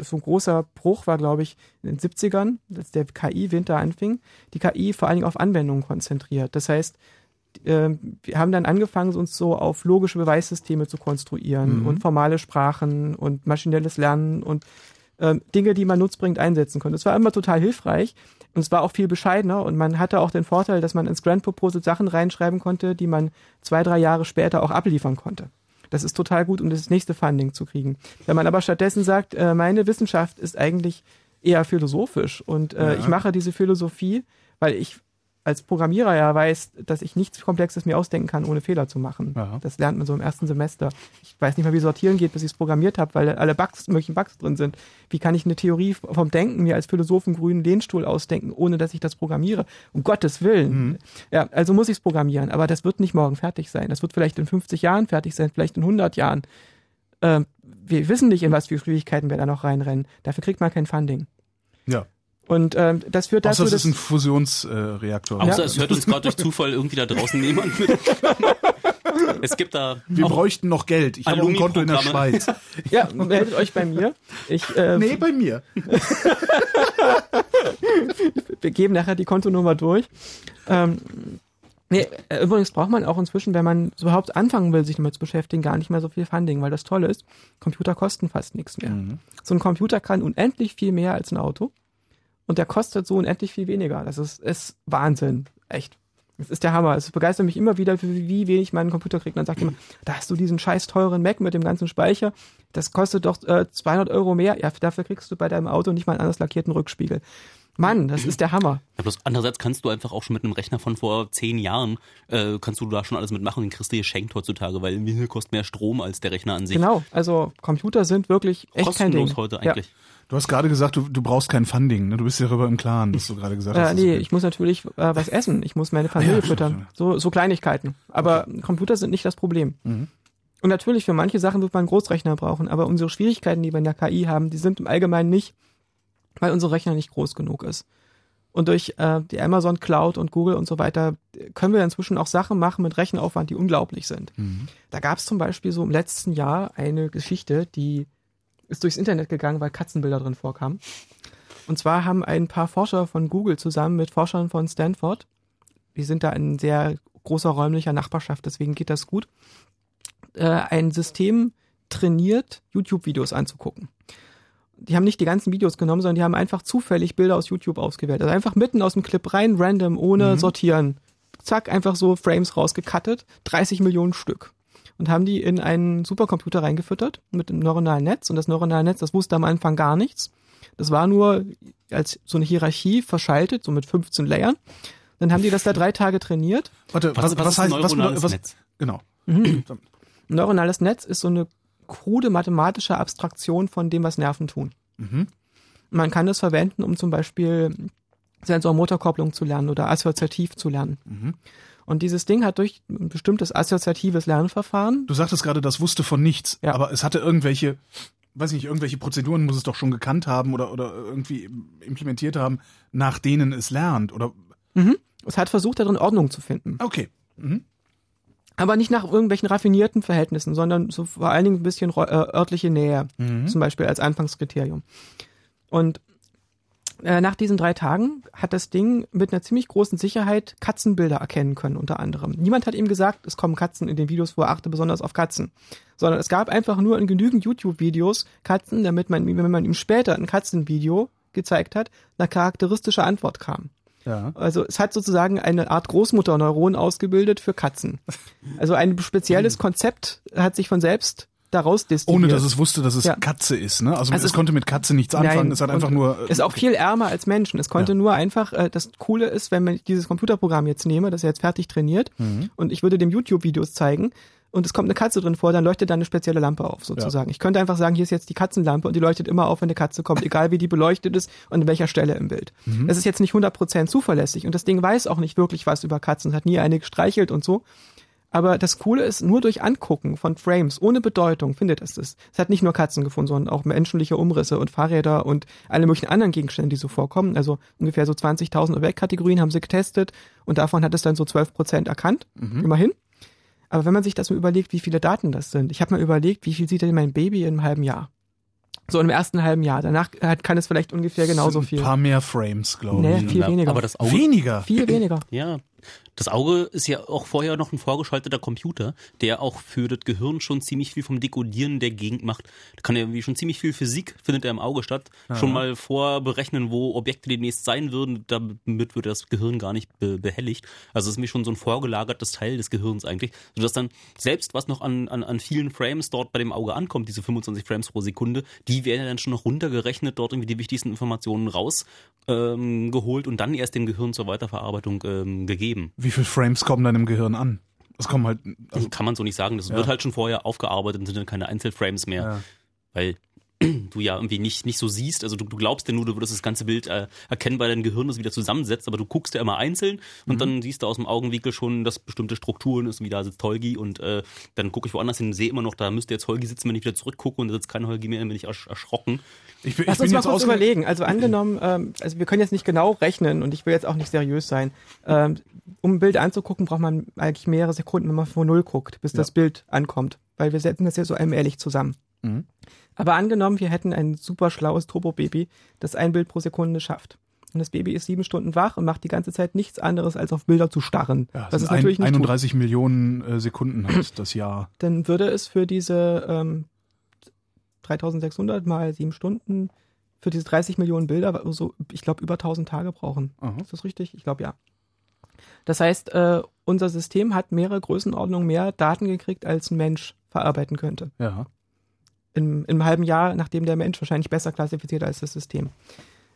[SPEAKER 5] so ein großer Bruch war, glaube ich, in den 70ern, als der KI-Winter anfing, die KI vor allen Dingen auf Anwendungen konzentriert. Das heißt, ähm, wir haben dann angefangen, uns so auf logische Beweissysteme zu konstruieren
[SPEAKER 3] Mhm.
[SPEAKER 5] und formale Sprachen und maschinelles Lernen und ähm, Dinge, die man nutzbringend einsetzen konnte. Es war immer total hilfreich und es war auch viel bescheidener und man hatte auch den Vorteil, dass man ins Grand Proposal Sachen reinschreiben konnte, die man zwei, drei Jahre später auch abliefern konnte. Das ist total gut, um das nächste Funding zu kriegen. Wenn man aber stattdessen sagt, äh, meine Wissenschaft ist eigentlich eher philosophisch und äh,
[SPEAKER 3] Ja.
[SPEAKER 5] ich mache diese Philosophie, weil ich als Programmierer ja weiß, dass ich nichts Komplexes mir ausdenken kann, ohne Fehler zu machen.
[SPEAKER 3] Ja.
[SPEAKER 5] Das lernt man so im ersten Semester. Ich weiß nicht mal, wie sortieren geht, bis ich es programmiert habe, weil alle Bugs, möglichen Bugs drin sind. Wie kann ich eine Theorie vom Denken mir als Philosophen grünen Lehnstuhl ausdenken, ohne dass ich das programmiere? Um Gottes Willen. Ja, also muss ich es programmieren, aber das wird nicht morgen fertig sein. Das wird vielleicht in 50 Jahren fertig sein, vielleicht in 100 Jahren. Ähm, wir wissen nicht, in was für Schwierigkeiten wir da noch reinrennen. Dafür kriegt man kein Funding.
[SPEAKER 3] Ja.
[SPEAKER 5] Und ähm, das führt dazu,
[SPEAKER 3] Außer es ist ein Fusionsreaktor.
[SPEAKER 4] Außer es hört uns gerade durch Zufall irgendwie da draußen jemand. Es gibt da
[SPEAKER 3] Wir bräuchten noch Geld. Ich habe ein Konto in der. Schweiz.
[SPEAKER 5] ja, meldet euch bei mir. Ich, äh,
[SPEAKER 3] Nee, bei mir.
[SPEAKER 5] wir geben nachher die Kontonummer durch. Ähm, nee, äh, übrigens braucht man auch inzwischen, wenn man überhaupt anfangen will, sich damit zu beschäftigen, gar nicht mehr so viel Funding, weil das Tolle ist, Computer kosten fast nichts mehr. So ein Computer kann unendlich viel mehr als ein Auto und der kostet so unendlich viel weniger. Das ist, ist Wahnsinn. Echt. Das ist der Hammer. Es begeistert mich immer wieder, wie wenig man einen Computer kriegt. Man sagt immer, da hast du diesen scheiß teuren Mac mit dem ganzen Speicher. Das kostet doch äh, 200 Euro mehr. Ja, dafür kriegst du bei deinem Auto nicht mal einen anders lackierten Rückspiegel. Mann, das ist der Hammer.
[SPEAKER 4] Ja, bloß andererseits kannst du einfach auch schon mit einem Rechner von vor zehn Jahren, äh, kannst du da schon alles mitmachen, den kriegst du geschenkt heutzutage, weil mir kostet mehr Strom als der Rechner an sich.
[SPEAKER 5] Genau, also Computer sind wirklich echt kein Ding.
[SPEAKER 4] Kostenlos heute eigentlich.
[SPEAKER 3] Du hast gerade gesagt, du, du brauchst kein Funding. Ne? Du bist ja darüber im Klaren, dass du gerade gesagt hast.
[SPEAKER 5] Äh,
[SPEAKER 3] das
[SPEAKER 5] nee,
[SPEAKER 3] okay.
[SPEAKER 5] ich muss natürlich äh, was essen. Ich muss meine Familie
[SPEAKER 3] Ja, stimmt,
[SPEAKER 5] füttern. So, so Kleinigkeiten. Aber Computer sind nicht das Problem.
[SPEAKER 3] Mhm.
[SPEAKER 5] Und natürlich, für manche Sachen wird man einen Großrechner brauchen. Aber unsere Schwierigkeiten, die wir in der KI haben, die sind im Allgemeinen nicht, weil unser Rechner nicht groß genug ist. Und durch äh, die Amazon Cloud und Google und so weiter können wir inzwischen auch Sachen machen mit Rechenaufwand, die unglaublich sind. Da gab es zum Beispiel so im letzten Jahr eine Geschichte, die ist durchs Internet gegangen, weil Katzenbilder drin vorkamen. Und zwar haben ein paar Forscher von Google zusammen mit Forschern von Stanford, die sind da in sehr großer räumlicher Nachbarschaft, deswegen geht das gut, äh, ein System trainiert, YouTube-Videos anzugucken. Die haben nicht die ganzen Videos genommen, sondern die haben einfach zufällig Bilder aus YouTube ausgewählt. Also einfach mitten aus dem Clip rein, random, ohne sortieren. Zack, einfach so Frames rausgekattet, 30 Millionen Stück. Und haben die in einen Supercomputer reingefüttert mit dem neuronalen Netz. Und das neuronale Netz, das wusste am Anfang gar nichts. Das war nur als so eine Hierarchie verschaltet, so mit 15 Layern. Dann haben die das da drei Tage trainiert.
[SPEAKER 3] Warte,
[SPEAKER 4] Was-
[SPEAKER 3] was,
[SPEAKER 4] was
[SPEAKER 3] was,
[SPEAKER 4] ist ein
[SPEAKER 3] heißt was,
[SPEAKER 4] neuronales
[SPEAKER 3] was,
[SPEAKER 4] Netz?
[SPEAKER 3] Genau.
[SPEAKER 5] Ein neuronales Netz ist so eine krude mathematische Abstraktion von dem, was Nerven tun. Man kann es verwenden, um zum Beispiel Sensormotorkopplung zu lernen oder assoziativ zu lernen. Und dieses Ding hat durch ein bestimmtes assoziatives Lernverfahren
[SPEAKER 3] Du sagtest gerade, das wusste von nichts,
[SPEAKER 5] Ja.
[SPEAKER 3] aber es hatte irgendwelche, weiß nicht, irgendwelche Prozeduren muss es doch schon gekannt haben oder, oder irgendwie implementiert haben, nach denen es lernt. Oder
[SPEAKER 5] es hat versucht, darin Ordnung zu finden.
[SPEAKER 3] okay. Mhm.
[SPEAKER 5] Aber nicht nach irgendwelchen raffinierten Verhältnissen, sondern so vor allen Dingen ein bisschen äh, örtliche Nähe, zum Beispiel als Anfangskriterium. Und äh, nach diesen drei Tagen hat das Ding mit einer ziemlich großen Sicherheit Katzenbilder erkennen können, unter anderem. Niemand hat ihm gesagt, es kommen Katzen in den Videos, wo er achte besonders auf Katzen. Sondern es gab einfach nur in genügend YouTube-Videos Katzen, damit man, wenn man ihm später ein Katzenvideo gezeigt hat, eine charakteristische Antwort kam.
[SPEAKER 3] Ja.
[SPEAKER 5] Also es hat sozusagen eine Art Großmutterneuron ausgebildet für Katzen. Also ein spezielles Konzept hat sich von selbst daraus destilliert.
[SPEAKER 3] Ohne dass es wusste, dass es
[SPEAKER 5] Ja.
[SPEAKER 3] Katze ist, ne? Also,
[SPEAKER 5] Also
[SPEAKER 3] es
[SPEAKER 5] es-
[SPEAKER 3] konnte mit Katze nichts anfangen,
[SPEAKER 5] Nein,
[SPEAKER 3] es hat einfach nur. äh,
[SPEAKER 5] Ist auch viel ärmer als Menschen. Es konnte
[SPEAKER 3] Ja.
[SPEAKER 5] nur einfach, äh, das Coole ist, wenn man dieses Computerprogramm jetzt nehme, das ist jetzt fertig trainiert,
[SPEAKER 3] Mhm.
[SPEAKER 5] und ich würde dem YouTube-Videos zeigen, und es kommt eine Katze drin vor, dann leuchtet da eine spezielle Lampe auf, sozusagen. Ich könnte einfach sagen, hier ist jetzt die Katzenlampe und die leuchtet immer auf, wenn eine Katze kommt, egal wie die beleuchtet ist und an welcher Stelle im Bild.
[SPEAKER 3] Mhm.
[SPEAKER 5] Das ist jetzt nicht 100% zuverlässig und das Ding weiß auch nicht wirklich was über Katzen, hat nie eine gestreichelt und so. Aber das Coole ist, nur durch Angucken von Frames ohne Bedeutung findet es das. Es hat nicht nur Katzen gefunden, sondern auch menschliche Umrisse und Fahrräder und alle möglichen anderen Gegenstände, die so vorkommen. Also ungefähr so 20.000 Objektkategorien haben sie getestet und davon hat es dann so 12 Prozent erkannt, immerhin. Aber wenn man sich das mal überlegt, wie viele Daten das sind. Ich habe mal überlegt, wie viel sieht denn mein Baby in einem halben Jahr? So im ersten halben Jahr. Danach hat- kann es vielleicht ungefähr genauso
[SPEAKER 3] ein
[SPEAKER 5] viel.
[SPEAKER 3] paar mehr Frames, glaube
[SPEAKER 5] Nee,
[SPEAKER 3] ich.
[SPEAKER 5] viel
[SPEAKER 4] Ja,
[SPEAKER 5] weniger.
[SPEAKER 4] Aber das Auge,
[SPEAKER 3] Weniger.
[SPEAKER 5] Viel weniger.
[SPEAKER 4] ja, Das Auge ist ja auch vorher noch ein vorgeschalteter Computer, der auch für das Gehirn schon ziemlich viel vom Dekodieren der Gegend macht. Da kann ja irgendwie schon ziemlich viel Physik findet er im Auge statt.
[SPEAKER 3] Ja.
[SPEAKER 4] Schon mal vorberechnen, wo Objekte demnächst sein würden, damit wird das Gehirn gar nicht be behelligt. Also es ist mir schon so ein vorgelagertes Teil des Gehirns eigentlich, sodass dann selbst was noch an, an, an vielen Frames dort bei dem Auge ankommt, diese 25 Frames pro Sekunde, die werden ja dann schon noch runtergerechnet, dort irgendwie die wichtigsten Informationen rausgeholt ähm, und dann erst dem Gehirn zur Weiterverarbeitung ähm, gegeben.
[SPEAKER 3] Wie viele Frames kommen dann im Gehirn an? Das kommen halt.
[SPEAKER 4] Also kann man so nicht sagen. Das
[SPEAKER 3] Ja.
[SPEAKER 4] wird halt schon vorher aufgearbeitet und sind dann keine Einzelframes mehr.
[SPEAKER 3] Ja.
[SPEAKER 4] Weil du ja irgendwie nicht, nicht so siehst, also du, du glaubst ja nur, du würdest das ganze Bild äh, erkennen, weil dein Gehirn das wieder zusammensetzt, aber du guckst ja immer einzeln und
[SPEAKER 3] Mhm.
[SPEAKER 4] dann siehst du aus dem Augenwinkel schon, dass bestimmte Strukturen ist, wie da sitzt Holgi und äh, dann gucke ich woanders hin und sehe immer noch, da müsste jetzt Holgi sitzen, wenn ich wieder zurückgucke und da sitzt kein Holgi mehr, dann bin ich ersch erschrocken.
[SPEAKER 3] Ich bin,
[SPEAKER 5] Lass uns mal kurz überlegen. Also angenommen, ähm, also wir können jetzt nicht genau rechnen und ich will jetzt auch nicht seriös sein. Ähm, um ein Bild anzugucken, braucht man eigentlich mehrere Sekunden, wenn man von Null guckt, bis
[SPEAKER 3] Ja.
[SPEAKER 5] das Bild ankommt. Weil wir setzen das ja so allmählich zusammen.
[SPEAKER 3] Mhm.
[SPEAKER 5] Aber angenommen, wir hätten ein super schlaues Turbo-Baby, das ein Bild pro Sekunde schafft. Und das Baby ist sieben Stunden wach und macht die ganze Zeit nichts anderes, als auf Bilder zu starren.
[SPEAKER 3] Ja,
[SPEAKER 5] was
[SPEAKER 3] es
[SPEAKER 5] es natürlich
[SPEAKER 3] ein,
[SPEAKER 5] nicht tut.
[SPEAKER 3] 31 Millionen äh, Sekunden hat das Jahr.
[SPEAKER 5] Dann würde es für diese ähm, 3600 mal sieben Stunden, für diese 30 Millionen Bilder, so, ich glaube, über 1000 Tage brauchen.
[SPEAKER 3] Aha.
[SPEAKER 5] Ist das richtig? Ich glaube, ja. Das heißt, äh, unser System hat mehrere Größenordnungen mehr Daten gekriegt, als ein Mensch verarbeiten könnte.
[SPEAKER 3] Ja.
[SPEAKER 5] Im, Im halben Jahr, nachdem der Mensch wahrscheinlich besser klassifiziert als das System.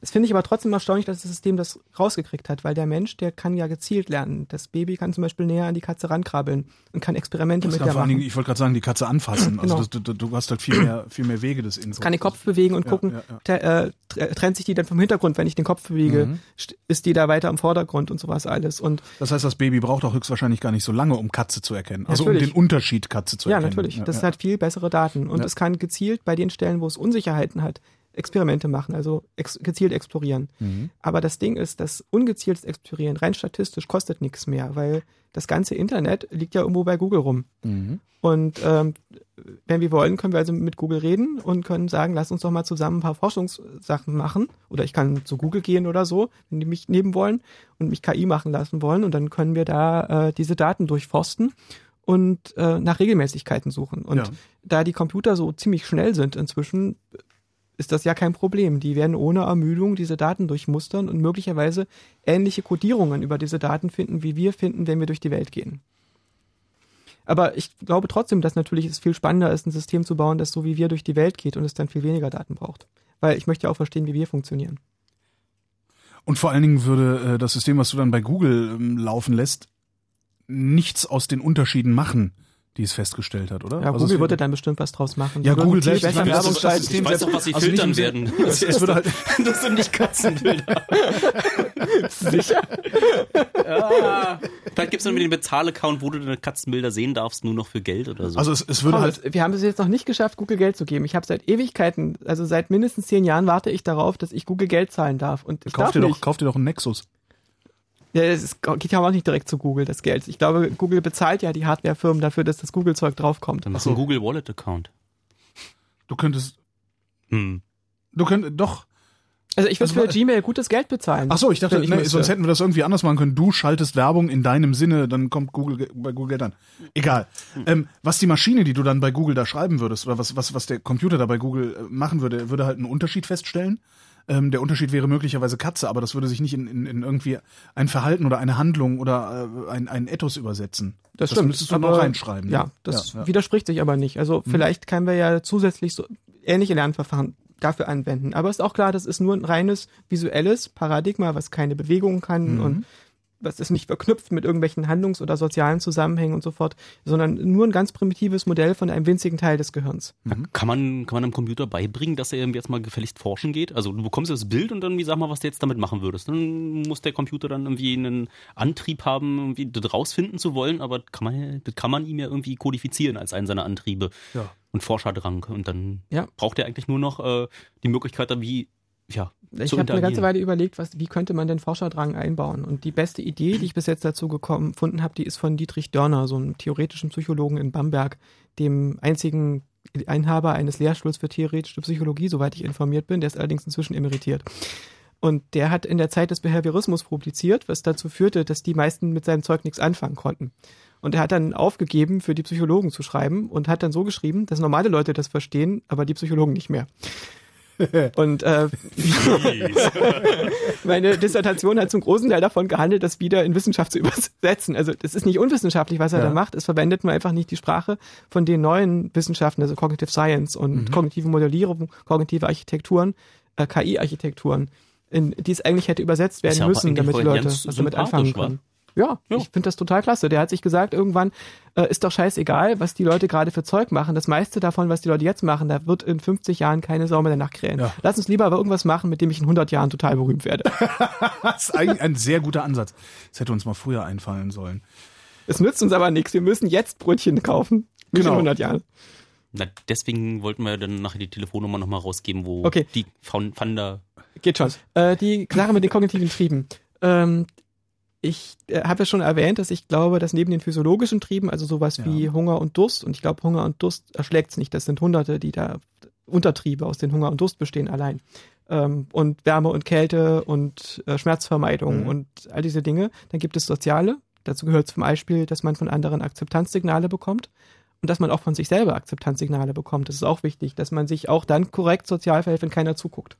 [SPEAKER 5] Das finde ich aber trotzdem erstaunlich, dass das System das rausgekriegt hat, weil der Mensch, der kann ja gezielt lernen. Das Baby kann zum Beispiel näher an die Katze rankrabbeln und kann Experimente
[SPEAKER 3] Das
[SPEAKER 5] mit der
[SPEAKER 3] allen Dingen,
[SPEAKER 5] machen.
[SPEAKER 3] ich wollte gerade sagen, die Katze anfassen. Also
[SPEAKER 5] Genau.
[SPEAKER 3] das, du, du hast halt viel mehr, viel mehr Wege des.
[SPEAKER 5] Es kann den Kopf bewegen und
[SPEAKER 3] Ja,
[SPEAKER 5] gucken,
[SPEAKER 3] ja, ja.
[SPEAKER 5] äh, tr- trennt sich die dann vom Hintergrund, wenn ich den Kopf bewege,
[SPEAKER 3] Mhm.
[SPEAKER 5] st- ist die da weiter im Vordergrund und sowas alles. Und
[SPEAKER 3] Das heißt, das Baby braucht auch höchstwahrscheinlich gar nicht so lange, um Katze zu erkennen. Also
[SPEAKER 5] Natürlich.
[SPEAKER 3] um den Unterschied Katze zu
[SPEAKER 5] ja,
[SPEAKER 3] erkennen.
[SPEAKER 5] natürlich. Das
[SPEAKER 3] ja.
[SPEAKER 5] hat viel bessere Daten und
[SPEAKER 3] Ja.
[SPEAKER 5] es kann gezielt bei den Stellen, wo es Unsicherheiten hat, Experimente machen, also ex gezielt explorieren.
[SPEAKER 3] Mhm.
[SPEAKER 5] Aber das Ding ist, das ungezieltes Explorieren rein statistisch kostet nichts mehr, weil das ganze Internet liegt ja irgendwo bei Google rum.
[SPEAKER 3] Mhm.
[SPEAKER 5] Und ähm, wenn wir wollen, können wir also mit Google reden und können sagen, lass uns doch mal zusammen ein paar Forschungssachen machen. Oder ich kann zu Google gehen oder so, wenn die mich nehmen wollen und mich KI machen lassen wollen. Und dann können wir da äh, diese Daten durchforsten und äh, nach Regelmäßigkeiten suchen. Und
[SPEAKER 3] Ja.
[SPEAKER 5] da die Computer so ziemlich schnell sind inzwischen, ist das ja kein Problem. Die werden ohne Ermüdung diese Daten durchmustern und möglicherweise ähnliche Codierungen über diese Daten finden, wie wir finden, wenn wir durch die Welt gehen. Aber ich glaube trotzdem, dass natürlich es viel spannender ist, ein System zu bauen, das so wie wir durch die Welt geht und es dann viel weniger Daten braucht. Weil ich möchte ja auch verstehen, wie wir funktionieren.
[SPEAKER 3] Und vor allen Dingen würde äh, das System, was du dann bei Google ähm, laufen lässt, nichts aus den Unterschieden machen, die es festgestellt hat, oder?
[SPEAKER 5] Ja,
[SPEAKER 3] Also
[SPEAKER 5] Google
[SPEAKER 3] würde-
[SPEAKER 5] dann bestimmt was draus machen.
[SPEAKER 3] Ja, Google selbst, ich das das
[SPEAKER 4] weiß auch, was sie
[SPEAKER 3] Also nicht
[SPEAKER 4] filtern
[SPEAKER 3] Sinn-
[SPEAKER 4] werden.
[SPEAKER 3] Es, es würde halt,
[SPEAKER 4] Das sind nicht Katzenbilder.
[SPEAKER 5] Sicher?
[SPEAKER 4] ja. Vielleicht gibt es dann mit dem Bezahl-Account, wo du deine Katzenbilder sehen darfst, nur noch für Geld oder so.
[SPEAKER 3] also es, es würde
[SPEAKER 5] Komm,
[SPEAKER 3] halt,
[SPEAKER 5] wir haben es jetzt noch nicht geschafft, Google Geld zu geben. Ich habe seit Ewigkeiten, also seit mindestens zehn Jahren warte ich darauf, dass ich Google Geld zahlen darf. Und ich
[SPEAKER 3] kauf
[SPEAKER 5] darf
[SPEAKER 3] dir, doch,
[SPEAKER 5] nicht.
[SPEAKER 3] kauf dir doch einen Nexus.
[SPEAKER 5] Ja, es geht ja auch nicht direkt zu Google, das Geld. Ich glaube, Google bezahlt ja die Hardwarefirmen dafür, dass das Google-Zeug draufkommt.
[SPEAKER 4] dann machst du einen Google Wallet-Account.
[SPEAKER 3] Du könntest,
[SPEAKER 4] Hm.
[SPEAKER 3] du könntest, doch.
[SPEAKER 5] Also ich würde
[SPEAKER 3] Also,
[SPEAKER 5] für Gmail gutes Geld bezahlen.
[SPEAKER 3] Ach so, ich dachte,
[SPEAKER 5] ich
[SPEAKER 3] nee, sonst hätten wir das irgendwie anders machen können. Du schaltest Werbung in deinem Sinne, dann kommt Google bei Google Geld an. Egal. Ähm, was die Maschine, die du dann bei Google da schreiben würdest, oder was, was, was der Computer da bei Google äh, machen würde, würde halt einen Unterschied feststellen. Ähm, der Unterschied wäre möglicherweise Katze, aber das würde sich nicht in, in, in irgendwie ein Verhalten oder eine Handlung oder äh, ein, ein Ethos übersetzen.
[SPEAKER 5] Das stimmt.
[SPEAKER 3] müsstest du
[SPEAKER 5] aber-
[SPEAKER 3] noch reinschreiben. ne?
[SPEAKER 5] Ja, das
[SPEAKER 3] ja, ja.
[SPEAKER 5] widerspricht sich aber nicht. Also vielleicht können wir ja zusätzlich so ähnliche Lernverfahren dafür anwenden. Aber ist auch klar, das ist nur ein reines visuelles Paradigma, was keine Bewegung kann und was ist nicht verknüpft mit irgendwelchen Handlungs- oder sozialen Zusammenhängen und so fort, sondern nur ein ganz primitives Modell von einem winzigen Teil des Gehirns.
[SPEAKER 4] Kann man, kann man einem Computer beibringen, dass er irgendwie jetzt mal gefälligst forschen geht? Also du bekommst das Bild und dann, wie sag mal, was du jetzt damit machen würdest. Dann muss der Computer dann irgendwie einen Antrieb haben, irgendwie das rausfinden zu wollen, aber kann man, das kann man ihm ja irgendwie kodifizieren als einen seiner Antriebe
[SPEAKER 3] Ja.
[SPEAKER 4] und Forscherdrang. Und dann
[SPEAKER 5] Ja.
[SPEAKER 4] braucht er eigentlich nur noch äh, die Möglichkeit, da wie, ja,
[SPEAKER 5] Ich habe eine ganze. Weile überlegt, was, wie könnte man den Forscherdrang einbauen? Und die beste Idee, die ich bis jetzt dazu gekommen, gefunden habe, die ist von Dietrich Dörner, so einem theoretischen Psychologen in Bamberg, dem einzigen Inhaber eines Lehrstuhls für theoretische Psychologie, soweit ich informiert bin. Der ist allerdings inzwischen emeritiert. Und der hat in der Zeit des Behaviorismus publiziert, was dazu führte, dass die meisten mit seinem Zeug nichts anfangen konnten. Und er hat dann aufgegeben, für die Psychologen zu schreiben und hat dann so geschrieben, dass normale Leute das verstehen, aber die Psychologen nicht mehr. Und äh, meine Dissertation hat zum großen Teil davon gehandelt, das wieder in Wissenschaft zu übersetzen. Also das ist nicht unwissenschaftlich, was er
[SPEAKER 3] Ja.
[SPEAKER 5] da macht. Es verwendet nur einfach nicht die Sprache von den neuen Wissenschaften, also Cognitive Science und
[SPEAKER 3] Mhm.
[SPEAKER 5] kognitive Modellierung, kognitive Architekturen, äh, KI-Architekturen, in die es eigentlich hätte übersetzt werden
[SPEAKER 4] ja
[SPEAKER 5] müssen, damit die Leute was damit anfangen
[SPEAKER 4] sympathisch, wa?
[SPEAKER 5] Können. Ja, ich finde das total klasse. Der hat sich gesagt, irgendwann äh, ist doch scheißegal, was die Leute gerade für Zeug machen. Das meiste davon, was die Leute jetzt machen, da wird in 50 Jahren keine Sau mehr danach krähen.
[SPEAKER 3] Ja.
[SPEAKER 5] Lass uns lieber aber irgendwas machen, mit dem ich in 100 Jahren total berühmt werde.
[SPEAKER 3] Das ist eigentlich ein sehr guter Ansatz. Das hätte uns mal früher einfallen sollen.
[SPEAKER 5] Es nützt uns aber nichts. Wir müssen jetzt Brötchen kaufen. Nicht
[SPEAKER 3] Genau.
[SPEAKER 5] in 100 Jahren.
[SPEAKER 4] Na, deswegen wollten wir dann nachher die Telefonnummer nochmal rausgeben, wo
[SPEAKER 5] Okay.
[SPEAKER 4] die Funder.
[SPEAKER 5] Geht schon. Äh, die Sache mit den kognitiven Trieben. Ähm, ich äh, habe ja schon erwähnt, dass ich glaube, dass neben den physiologischen Trieben, also sowas
[SPEAKER 3] Ja.
[SPEAKER 5] wie Hunger und Durst, und ich glaube, Hunger und Durst erschlägt's nicht. Das sind Hunderte, die da Untertriebe aus den Hunger und Durst bestehen allein. Ähm, und Wärme und Kälte und äh, Schmerzvermeidung
[SPEAKER 3] Mhm.
[SPEAKER 5] und all diese Dinge. Dann gibt es soziale. Dazu gehört zum Beispiel, dass man von anderen Akzeptanzsignale bekommt und dass man auch von sich selber Akzeptanzsignale bekommt. Das ist auch wichtig, dass man sich auch dann korrekt sozial verhält, wenn keiner zuguckt.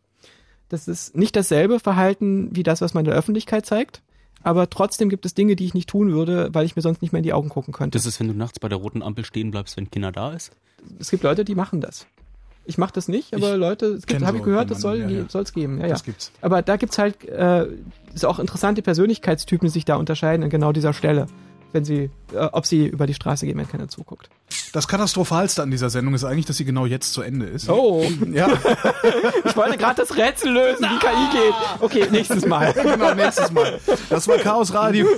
[SPEAKER 5] Das ist nicht dasselbe Verhalten wie das, was man in der Öffentlichkeit zeigt, aber trotzdem gibt es Dinge, die ich nicht tun würde, weil ich mir sonst nicht mehr in die Augen gucken könnte.
[SPEAKER 4] Das ist, wenn du nachts bei der roten Ampel stehen bleibst, wenn Kinder da ist.
[SPEAKER 5] es gibt Leute, die machen das. Ich mache das nicht, aber
[SPEAKER 3] Ich
[SPEAKER 5] Leute, es gibt, habe ich gehört, das soll
[SPEAKER 3] ja, ja.
[SPEAKER 5] soll's geben. Ja, ja.
[SPEAKER 3] Das gibt's.
[SPEAKER 5] Aber da gibt's halt äh, ist auch interessante Persönlichkeitstypen, die sich da unterscheiden an genau dieser Stelle, wenn sie, äh, ob sie über die Straße gehen, wenn keiner zuguckt.
[SPEAKER 3] Das Katastrophalste an dieser Sendung ist eigentlich, dass sie genau jetzt zu Ende ist.
[SPEAKER 5] Oh,
[SPEAKER 3] Ja,
[SPEAKER 5] ich wollte gerade das Rätsel lösen, wie KI geht. Okay, nächstes Mal.
[SPEAKER 3] genau, nächstes Mal. Das war Chaos Radio.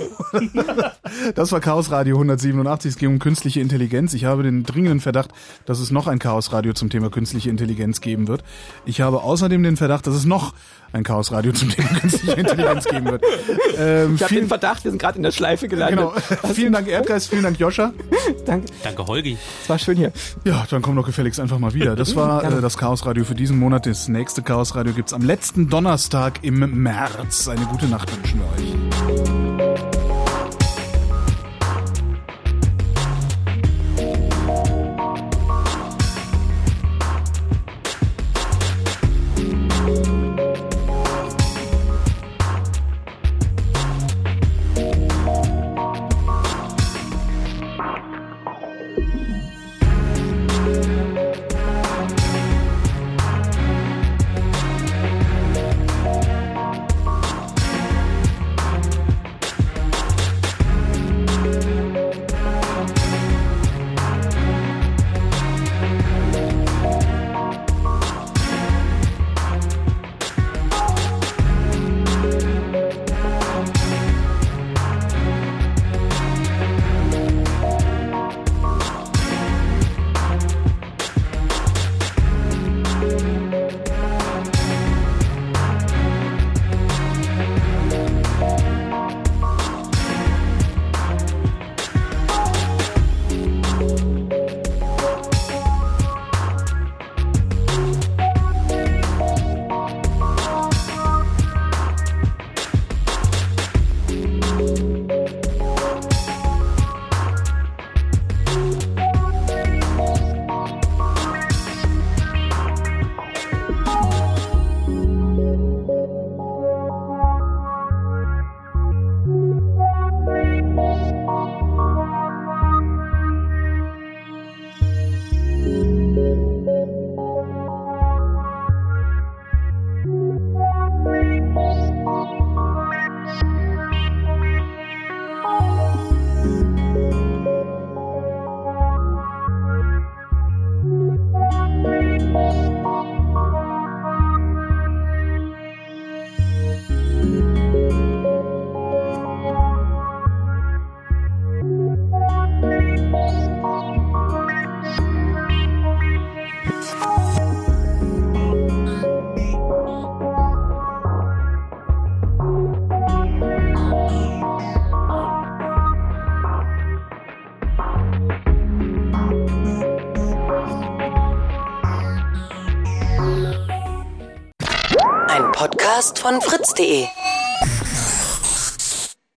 [SPEAKER 3] Das war Chaos Radio 187. Es ging um künstliche Intelligenz. Ich habe den dringenden Verdacht, dass es noch ein Chaos Radio zum Thema künstliche Intelligenz geben wird. Ich habe außerdem den Verdacht, dass es noch ein Chaos Radio zum Thema künstliche Intelligenz geben wird. Ähm,
[SPEAKER 5] Ich habe den Verdacht, wir sind gerade in der Schleife gelandet.
[SPEAKER 3] genau. vielen Dank Erdgeist, vielen Dank Joscha.
[SPEAKER 5] Danke,
[SPEAKER 4] Danke, Holgi.
[SPEAKER 5] Es war schön hier.
[SPEAKER 3] Ja, dann komm doch gefälligst einfach mal wieder. Das war äh, das Chaos Radio für diesen Monat. Das nächste Chaos Radio gibt's am letzten Donnerstag im März. Eine gute Nacht wünschen wir euch.
[SPEAKER 2] Von fritz.de.